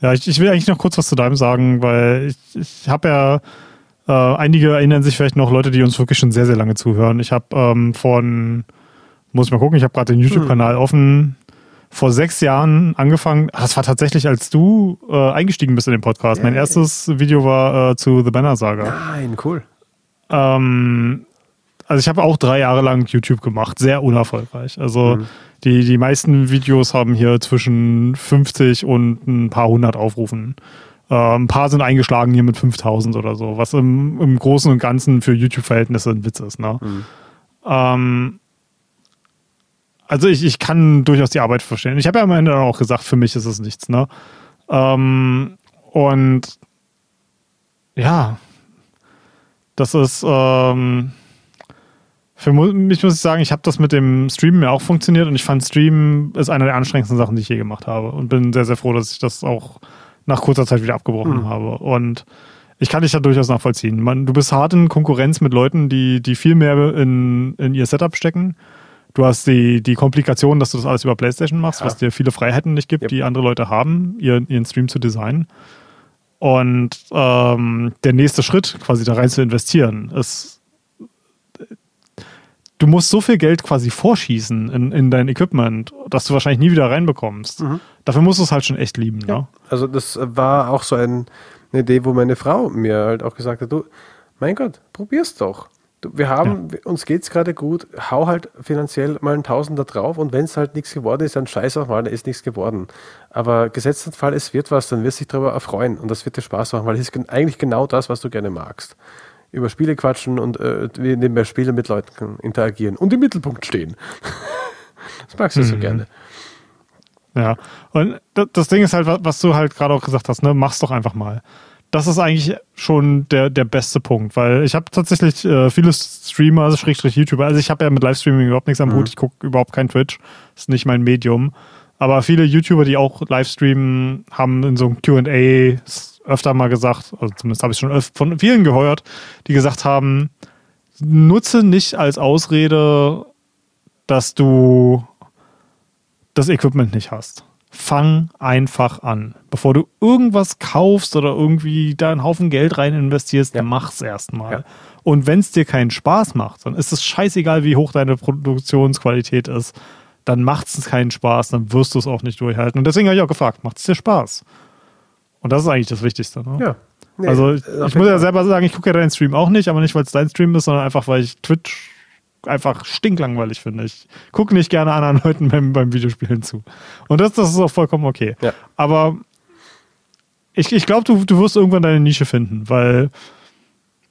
Ja, ich, ich will eigentlich noch kurz was zu deinem sagen, weil ich, ich habe ja, äh, einige erinnern sich vielleicht noch Leute, die uns wirklich schon sehr, sehr lange zuhören. Ich habe ähm, von, muss ich mal gucken, ich habe gerade den YouTube-Kanal hm. offen, vor sechs Jahren angefangen. Das war tatsächlich, als du äh, eingestiegen bist in den Podcast. Yeah. Mein erstes Video war äh, zu The Banner Saga. Nein, cool. Ähm, also ich habe auch drei Jahre lang YouTube gemacht, sehr unerfolgreich. Also mhm. die, die meisten Videos haben hier zwischen 50 und ein paar hundert Aufrufen. Äh, ein paar sind eingeschlagen hier mit 5000 oder so, was im, im Großen und Ganzen für YouTube-Verhältnisse ein Witz ist. Ne? Mhm. Ähm, also ich, ich kann durchaus die Arbeit verstehen. Ich habe ja am Ende auch gesagt, für mich ist es nichts. Ne? Ähm, und ja, das ist, ähm, für mich muss ich sagen, ich habe das mit dem Streamen ja auch funktioniert und ich fand Streamen ist eine der anstrengendsten Sachen, die ich je gemacht habe und bin sehr, sehr froh, dass ich das auch nach kurzer Zeit wieder abgebrochen mhm. habe. Und ich kann dich da durchaus nachvollziehen. Man, du bist hart in Konkurrenz mit Leuten, die, die viel mehr in, in ihr Setup stecken. Du hast die, die Komplikation, dass du das alles über PlayStation machst, ja. was dir viele Freiheiten nicht gibt, yep. die andere Leute haben, ihren, ihren Stream zu designen. Und ähm, der nächste Schritt, quasi da rein zu investieren, ist, du musst so viel Geld quasi vorschießen in, in dein Equipment, dass du wahrscheinlich nie wieder reinbekommst. Mhm. Dafür musst du es halt schon echt lieben. Ja. Ne? Also das war auch so ein, eine Idee, wo meine Frau mir halt auch gesagt hat, du, mein Gott, probier's doch wir haben, ja. uns geht es gerade gut, hau halt finanziell mal einen Tausender drauf und wenn es halt nichts geworden ist, dann scheiß auch mal, dann ist nichts geworden. Aber gesetzt Fall, es wird was, dann wirst du dich darüber erfreuen und das wird dir Spaß machen, weil es ist eigentlich genau das, was du gerne magst. Über Spiele quatschen und äh, nebenbei Spiele mit Leuten interagieren und im Mittelpunkt stehen. das magst du mhm. so gerne. Ja, und das Ding ist halt, was du halt gerade auch gesagt hast, ne, mach's doch einfach mal das ist eigentlich schon der, der beste Punkt, weil ich habe tatsächlich äh, viele Streamer, also Schrägstrich YouTuber, also ich habe ja mit Livestreaming überhaupt nichts am mhm. Hut, ich gucke überhaupt kein Twitch, ist nicht mein Medium. Aber viele YouTuber, die auch Livestreamen, haben in so einem QA öfter mal gesagt, also zumindest habe ich schon von vielen gehört, die gesagt haben, nutze nicht als Ausrede, dass du das Equipment nicht hast fang einfach an. Bevor du irgendwas kaufst oder irgendwie da einen Haufen Geld rein investierst, ja. mach's erstmal. Ja. Und wenn es dir keinen Spaß macht, dann ist es scheißegal, wie hoch deine Produktionsqualität ist. Dann macht es keinen Spaß, dann wirst du es auch nicht durchhalten. Und deswegen habe ich auch gefragt, macht es dir Spaß? Und das ist eigentlich das Wichtigste. Ne? Ja. Nee, also ich, ich muss ja selber sagen, ich gucke ja deinen Stream auch nicht, aber nicht, weil es dein Stream ist, sondern einfach, weil ich Twitch einfach stinklangweilig finde. Ich gucke nicht gerne anderen Leuten beim, beim Videospielen zu. Und das, das ist auch vollkommen okay. Ja. Aber ich, ich glaube, du, du wirst irgendwann deine Nische finden, weil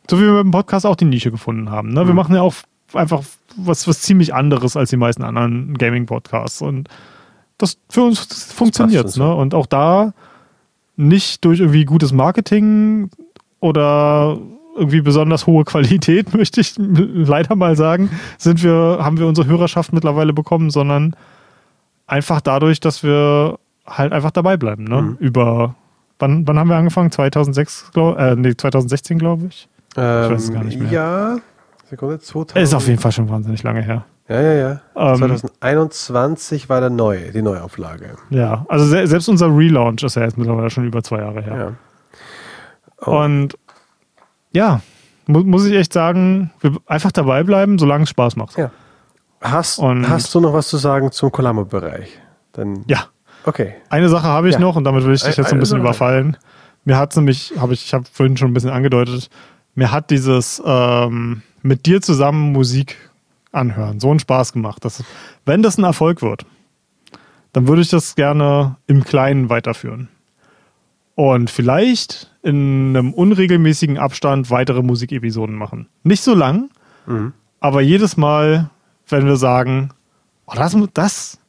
so wie wir mit dem Podcast auch die Nische gefunden haben. Ne? Mhm. Wir machen ja auch einfach was, was ziemlich anderes als die meisten anderen Gaming-Podcasts. Und das für uns funktioniert. Ne? Und auch da nicht durch irgendwie gutes Marketing oder irgendwie besonders hohe Qualität, möchte ich leider mal sagen, sind wir, haben wir unsere Hörerschaft mittlerweile bekommen, sondern einfach dadurch, dass wir halt einfach dabei bleiben. Ne? Mhm. Über wann, wann haben wir angefangen? 2006, glaub, äh, nee, 2016, glaube ich. Ähm, ich weiß es gar nicht mehr. Ja, Sekunde, 2000. Ist auf jeden Fall schon wahnsinnig lange her. Ja, ja, ja. Ähm, 2021 war der neue, die Neuauflage. Ja, also se selbst unser Relaunch ist ja jetzt mittlerweile schon über zwei Jahre her. Ja. Oh. Und ja, mu muss ich echt sagen, einfach dabei bleiben, solange es Spaß macht. Ja. Hast, hast du noch was zu sagen zum Colamo-Bereich? Ja. Okay. Eine Sache habe ich ja. noch und damit will ich dich jetzt ein bisschen überfallen. Mir hat es nämlich, habe ich, ich habe vorhin schon ein bisschen angedeutet, mir hat dieses ähm, mit dir zusammen Musik anhören so einen Spaß gemacht. Dass, wenn das ein Erfolg wird, dann würde ich das gerne im Kleinen weiterführen. Und vielleicht in einem unregelmäßigen Abstand weitere Musikepisoden machen. Nicht so lang, mhm. aber jedes Mal, wenn wir sagen, oh, das, das,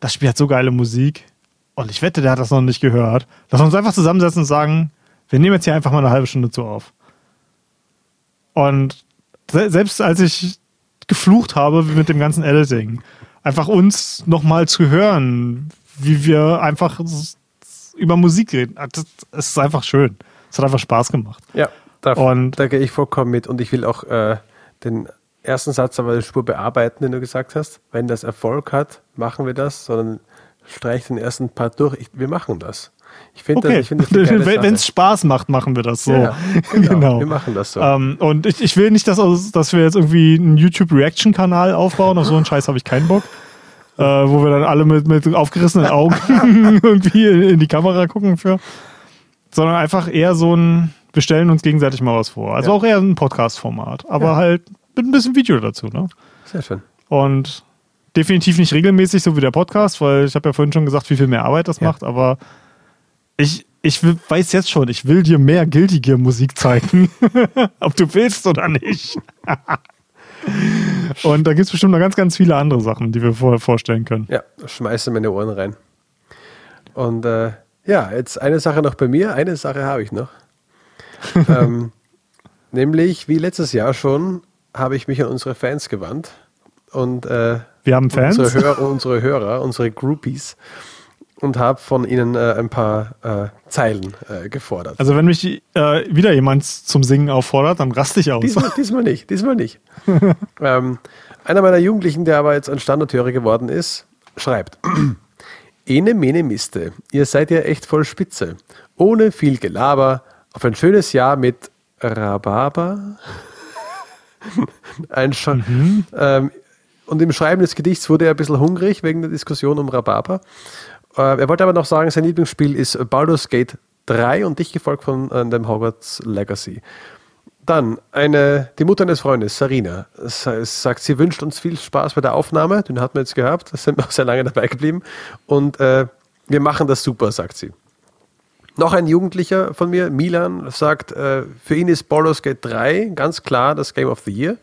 das Spiel hat so geile Musik und ich wette, der hat das noch nicht gehört. Lass uns einfach zusammensetzen und sagen, wir nehmen jetzt hier einfach mal eine halbe Stunde zu auf. Und selbst als ich geflucht habe mit dem ganzen Editing, einfach uns nochmal zu hören, wie wir einfach über Musik reden, ah, das ist einfach schön. Es hat einfach Spaß gemacht. Ja, da, und, da gehe ich vollkommen mit. Und ich will auch äh, den ersten Satz aber der Spur bearbeiten, den du gesagt hast. Wenn das Erfolg hat, machen wir das, sondern streich den ersten Part durch. Ich, wir machen das. Ich finde okay. find Wenn es Spaß macht, machen wir das so. Ja, genau. genau. Wir machen das so. Ähm, und ich, ich will nicht, dass, dass wir jetzt irgendwie einen YouTube-Reaction-Kanal aufbauen. Auf so einen Scheiß habe ich keinen Bock. Äh, wo wir dann alle mit, mit aufgerissenen Augen irgendwie in die Kamera gucken für. Sondern einfach eher so ein, wir stellen uns gegenseitig mal was vor. Also ja. auch eher ein Podcast-Format. Aber ja. halt mit ein bisschen Video dazu. Ne? Sehr schön. Und definitiv nicht regelmäßig, so wie der Podcast, weil ich habe ja vorhin schon gesagt, wie viel mehr Arbeit das ja. macht, aber ich, ich weiß jetzt schon, ich will dir mehr Guilty Gear Musik zeigen. Ob du willst oder nicht. Und da gibt es bestimmt noch ganz, ganz viele andere Sachen, die wir vorher vorstellen können. Ja, schmeiße meine Ohren rein. Und äh, ja, jetzt eine Sache noch bei mir, eine Sache habe ich noch. ähm, nämlich, wie letztes Jahr schon, habe ich mich an unsere Fans gewandt. Und äh, wir haben Fans. Unsere Hörer, unsere, Hörer, unsere Groupies und habe von ihnen äh, ein paar äh, Zeilen äh, gefordert. Also wenn mich äh, wieder jemand zum Singen auffordert, dann raste ich aus. Diesmal, diesmal nicht, diesmal nicht. ähm, einer meiner Jugendlichen, der aber jetzt ein Standardhörer geworden ist, schreibt: Ene mene miste, ihr seid ja echt voll Spitze. Ohne viel Gelaber, auf ein schönes Jahr mit Rhabarber. ein Sch mhm. ähm, und im Schreiben des Gedichts wurde er ein bisschen hungrig wegen der Diskussion um Rhabarber. Äh, er wollte aber noch sagen, sein Lieblingsspiel ist Baldur's Gate 3 und dich gefolgt von äh, dem Hogwarts Legacy. Dann eine, die Mutter eines Freundes, Sarina, sagt, sie wünscht uns viel Spaß bei der Aufnahme. Den hatten wir jetzt gehabt, da sind wir auch sehr lange dabei geblieben. Und äh, wir machen das super, sagt sie. Noch ein Jugendlicher von mir, Milan, sagt, äh, für ihn ist Baldur's Gate 3 ganz klar das Game of the Year.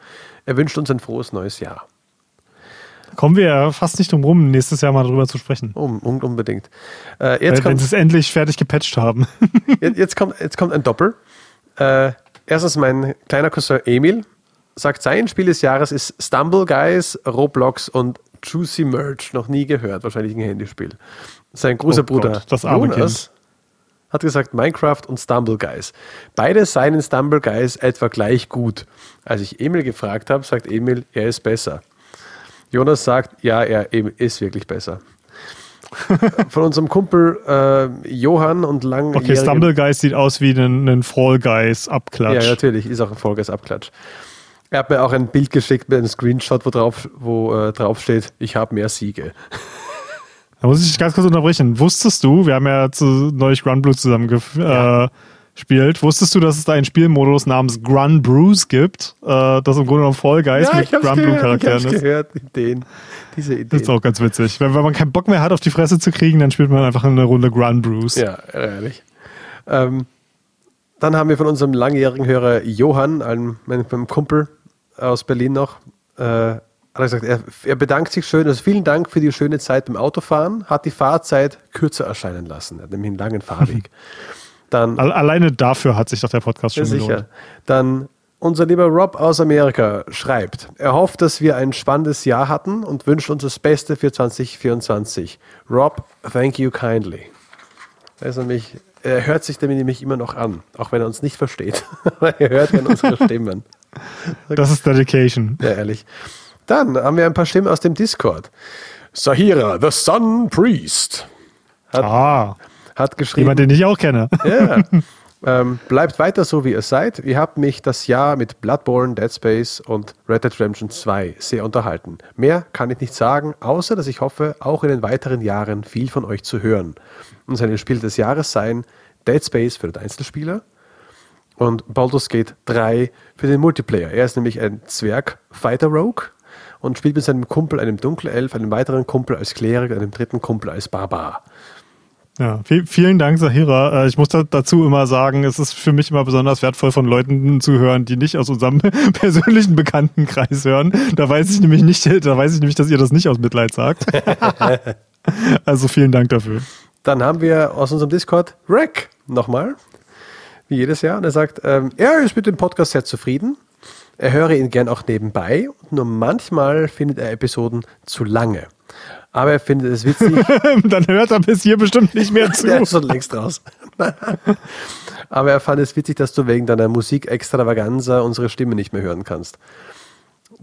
Er wünscht uns ein frohes neues Jahr. Kommen wir ja fast nicht drum rum, nächstes Jahr mal drüber zu sprechen. Um, um, unbedingt. Äh, jetzt Wenn, kommt, wenn sie es endlich fertig gepatcht haben. jetzt, jetzt, kommt, jetzt kommt ein Doppel. Äh, erstens mein kleiner Cousin Emil sagt, sein Spiel des Jahres ist Stumble Guys, Roblox und Juicy Merch. Noch nie gehört, wahrscheinlich ein Handyspiel. Sein großer oh Bruder Gott, das arme Jonas kind. hat gesagt Minecraft und Stumble Guys. Beide seien in Stumble Guys etwa gleich gut. Als ich Emil gefragt habe, sagt Emil, er ist besser. Jonas sagt, ja, er ist wirklich besser. Von unserem Kumpel äh, Johann und lang. Okay, Stumble Guys sieht aus wie ein, ein Fall Guys Abklatsch. Ja, natürlich, ist auch ein Fall Guys Abklatsch. Er hat mir auch ein Bild geschickt mit einem Screenshot, wo drauf, wo, äh, drauf steht, ich habe mehr Siege. Da muss ich ganz kurz unterbrechen. Wusstest du, wir haben ja zu neulich Run Blue zusammen ja. äh, spielt. Wusstest du, dass es da einen Spielmodus namens Grun Bruce gibt, äh, das im Grunde genommen Fall Guys ja, mit Grun Blue Charakteren ist? gehört, Ideen. Diese Ideen. Das ist auch ganz witzig. Wenn, wenn, man keinen Bock mehr hat, auf die Fresse zu kriegen, dann spielt man einfach eine Runde Grun Bruce. Ja, ehrlich. Ähm, dann haben wir von unserem langjährigen Hörer Johann, einem, meinem Kumpel aus Berlin noch, äh, hat er gesagt, er, er, bedankt sich schön, also vielen Dank für die schöne Zeit beim Autofahren, hat die Fahrzeit kürzer erscheinen lassen. Er hat nämlich einen langen Fahrweg. Dann, Alleine dafür hat sich doch der Podcast schon sicher. Gelohnt. Dann unser lieber Rob aus Amerika schreibt, er hofft, dass wir ein spannendes Jahr hatten und wünscht uns das Beste für 2024. Rob, thank you kindly. Also mich, er hört sich damit nämlich immer noch an, auch wenn er uns nicht versteht. er hört an unsere Stimmen. Das ist Dedication. Ja, ehrlich. Dann haben wir ein paar Stimmen aus dem Discord. Sahira, the Sun Priest. Hat, ah, hat geschrieben. Jemand, den ich auch kenne. Ja. Ähm, bleibt weiter so, wie ihr seid. Ihr habt mich das Jahr mit Bloodborne, Dead Space und Red Dead Redemption 2 sehr unterhalten. Mehr kann ich nicht sagen, außer dass ich hoffe, auch in den weiteren Jahren viel von euch zu hören. Und seine Spiel des Jahres seien Dead Space für den Einzelspieler und Baldur's Gate 3 für den Multiplayer. Er ist nämlich ein Zwerg-Fighter-Rogue und spielt mit seinem Kumpel, einem Dunkelelf, einem weiteren Kumpel als Kleriker, einem dritten Kumpel als Barbar. Ja, vielen Dank, Sahira. Äh, ich muss dazu immer sagen, es ist für mich immer besonders wertvoll, von Leuten zu hören, die nicht aus unserem persönlichen Bekanntenkreis hören. Da weiß ich nämlich nicht, da weiß ich nämlich, dass ihr das nicht aus Mitleid sagt. also vielen Dank dafür. Dann haben wir aus unserem Discord Rack nochmal, wie jedes Jahr. Und er sagt, ähm, er ist mit dem Podcast sehr zufrieden. Er höre ihn gern auch nebenbei, nur manchmal findet er Episoden zu lange. Aber er findet es witzig. Dann hört er bis hier bestimmt nicht mehr zu. Der ist schon längst raus. Aber er fand es witzig, dass du wegen deiner Musik-Extravaganza unsere Stimme nicht mehr hören kannst.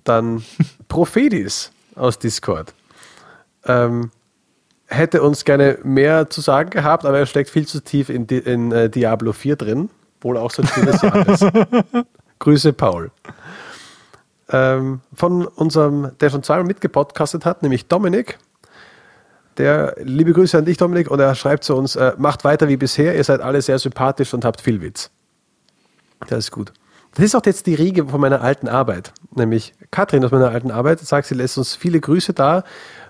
Dann Prophetis aus Discord. Ähm, hätte uns gerne mehr zu sagen gehabt, aber er steckt viel zu tief in, in uh, Diablo 4 drin. Wohl auch so ein schönes Jahr ist. Grüße, Paul. Ähm, von unserem, der schon zweimal mitgepodcastet hat, nämlich Dominik. Der, liebe Grüße an dich, Dominik, und er schreibt zu uns, äh, macht weiter wie bisher, ihr seid alle sehr sympathisch und habt viel Witz. Das ist gut. Das ist auch jetzt die Riege von meiner alten Arbeit, nämlich Katrin aus meiner alten Arbeit sagt, sie lässt uns viele Grüße da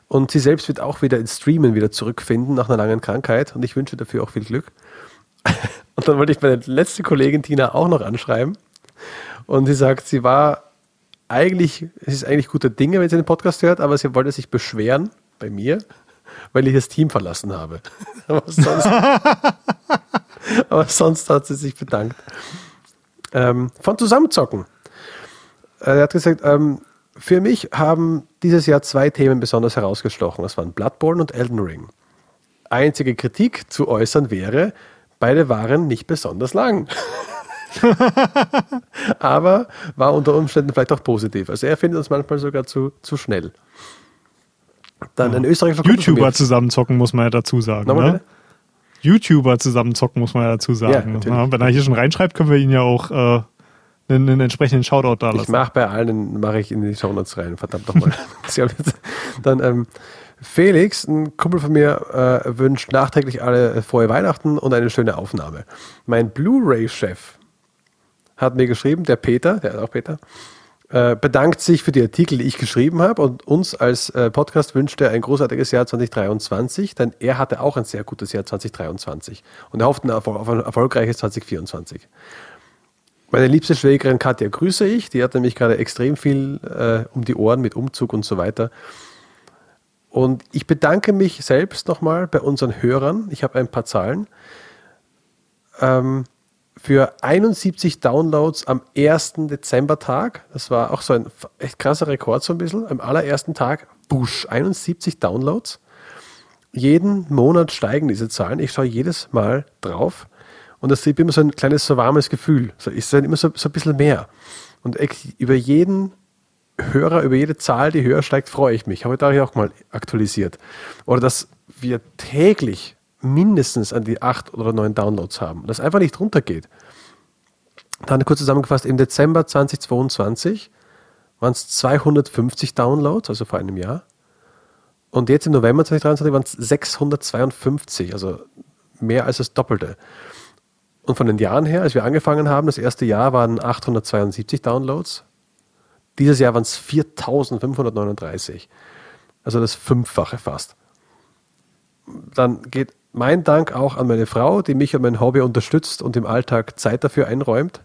und sie selbst wird auch wieder ins Streamen wieder zurückfinden nach einer langen Krankheit und ich wünsche dafür auch viel Glück. Und dann wollte ich meine letzte Kollegin Tina auch noch anschreiben und sie sagt, sie war eigentlich, es ist eigentlich guter Dinge, wenn sie den Podcast hört, aber sie wollte sich beschweren bei mir, weil ich das Team verlassen habe. aber, sonst, aber sonst hat sie sich bedankt. Ähm, von Zusammenzocken. Äh, er hat gesagt, ähm, für mich haben dieses Jahr zwei Themen besonders herausgestochen. Das waren Bloodborne und Elden Ring. Einzige Kritik zu äußern wäre, beide waren nicht besonders lang. Aber war unter Umständen vielleicht auch positiv. Also er findet uns manchmal sogar zu, zu schnell. Dann ja. ein österreichischer YouTuber zusammenzocken, muss man ja dazu sagen. Ne? YouTuber zusammenzocken, muss man ja dazu sagen. Ja, wenn er hier schon reinschreibt, können wir ihn ja auch äh, einen, einen, entsprechenden Shoutout da lassen. Ich mache bei allen, mache ich in die Shownotes rein, verdammt nochmal. Dann ähm, Felix, ein Kumpel von mir, äh, wünscht nachträglich alle frohe Weihnachten und eine schöne Aufnahme. Mein Blu-ray-Chef hat mir geschrieben, der Peter, der ist auch Peter, äh, bedankt sich für die Artikel, die ich geschrieben habe und uns als äh, Podcast wünscht er ein großartiges Jahr 2023, denn er hatte auch ein sehr gutes Jahr 2023 und er hofft auf ein erfolgreiches 2024. Meine liebste Schwägerin Katja grüße ich, die hat nämlich gerade extrem viel äh, um die Ohren mit Umzug und so weiter. Und ich bedanke mich selbst nochmal bei unseren Hörern. Ich habe ein paar Zahlen. Ähm, für 71 Downloads am 1. Dezember-Tag. Das war auch so ein echt krasser Rekord, so ein bisschen. Am allerersten Tag, busch, 71 Downloads. Jeden Monat steigen diese Zahlen. Ich schaue jedes Mal drauf und das ist immer so ein kleines, so warmes Gefühl. So ist dann immer so, so ein bisschen mehr. Und über jeden Hörer, über jede Zahl, die höher steigt, freue ich mich. Habe ich da auch mal aktualisiert. Oder dass wir täglich mindestens an die acht oder neun Downloads haben. Das einfach nicht runtergeht. Dann kurz zusammengefasst, im Dezember 2022 waren es 250 Downloads, also vor einem Jahr. Und jetzt im November 2023 waren es 652, also mehr als das Doppelte. Und von den Jahren her, als wir angefangen haben, das erste Jahr waren 872 Downloads. Dieses Jahr waren es 4539. Also das Fünffache fast. Dann geht mein Dank auch an meine Frau, die mich und mein Hobby unterstützt und im Alltag Zeit dafür einräumt.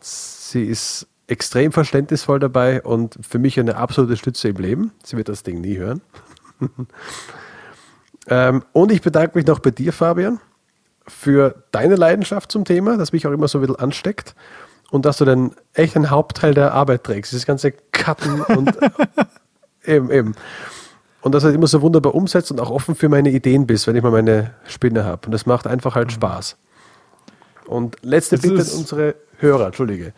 Sie ist extrem verständnisvoll dabei und für mich eine absolute Stütze im Leben. Sie wird das Ding nie hören. ähm, und ich bedanke mich noch bei dir, Fabian, für deine Leidenschaft zum Thema, das mich auch immer so ein bisschen ansteckt und dass du dann echt einen Hauptteil der Arbeit trägst. Das ganze Cutten und eben, eben. Und dass du immer so wunderbar umsetzt und auch offen für meine Ideen bist, wenn ich mal meine Spinne habe. Und das macht einfach halt mhm. Spaß. Und letzte das Bitte an unsere Hörer, Entschuldige.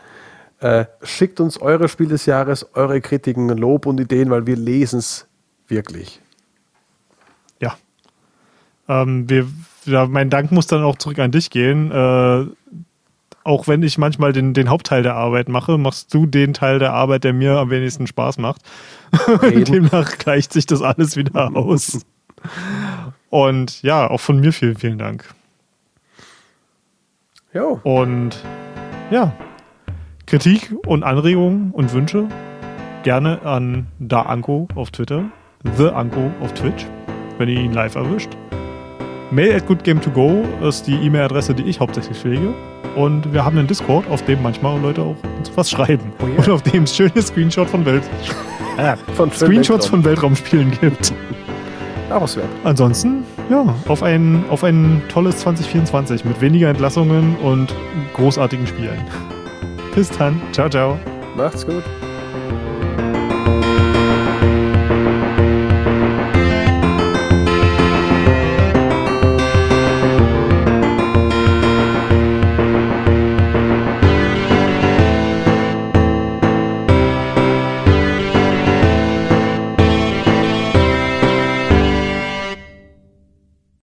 Äh, schickt uns eure Spiel des Jahres, eure Kritiken, Lob und Ideen, weil wir lesen es wirklich. Ja. Ähm, wir, ja, mein Dank muss dann auch zurück an dich gehen. Äh, auch wenn ich manchmal den, den Hauptteil der Arbeit mache, machst du den Teil der Arbeit, der mir am wenigsten Spaß macht. Demnach gleicht sich das alles wieder aus. Und ja, auch von mir vielen, vielen Dank. Jo. Und ja, Kritik und Anregungen und Wünsche gerne an Da Anko auf Twitter, The Anko auf Twitch, wenn ihr ihn live erwischt. Mail at goodgame2go ist die E-Mail-Adresse, die ich hauptsächlich pflege. Und wir haben einen Discord, auf dem manchmal Leute auch uns was schreiben. Oh yeah. Und auf dem schöne Screenshot von Welt. Äh, von Screenshots Weltraum. von Weltraumspielen gibt. Aber es wert. Ansonsten, ja, auf ein, auf ein tolles 2024 mit weniger Entlassungen und großartigen Spielen. Bis dann. Ciao, ciao. Macht's gut.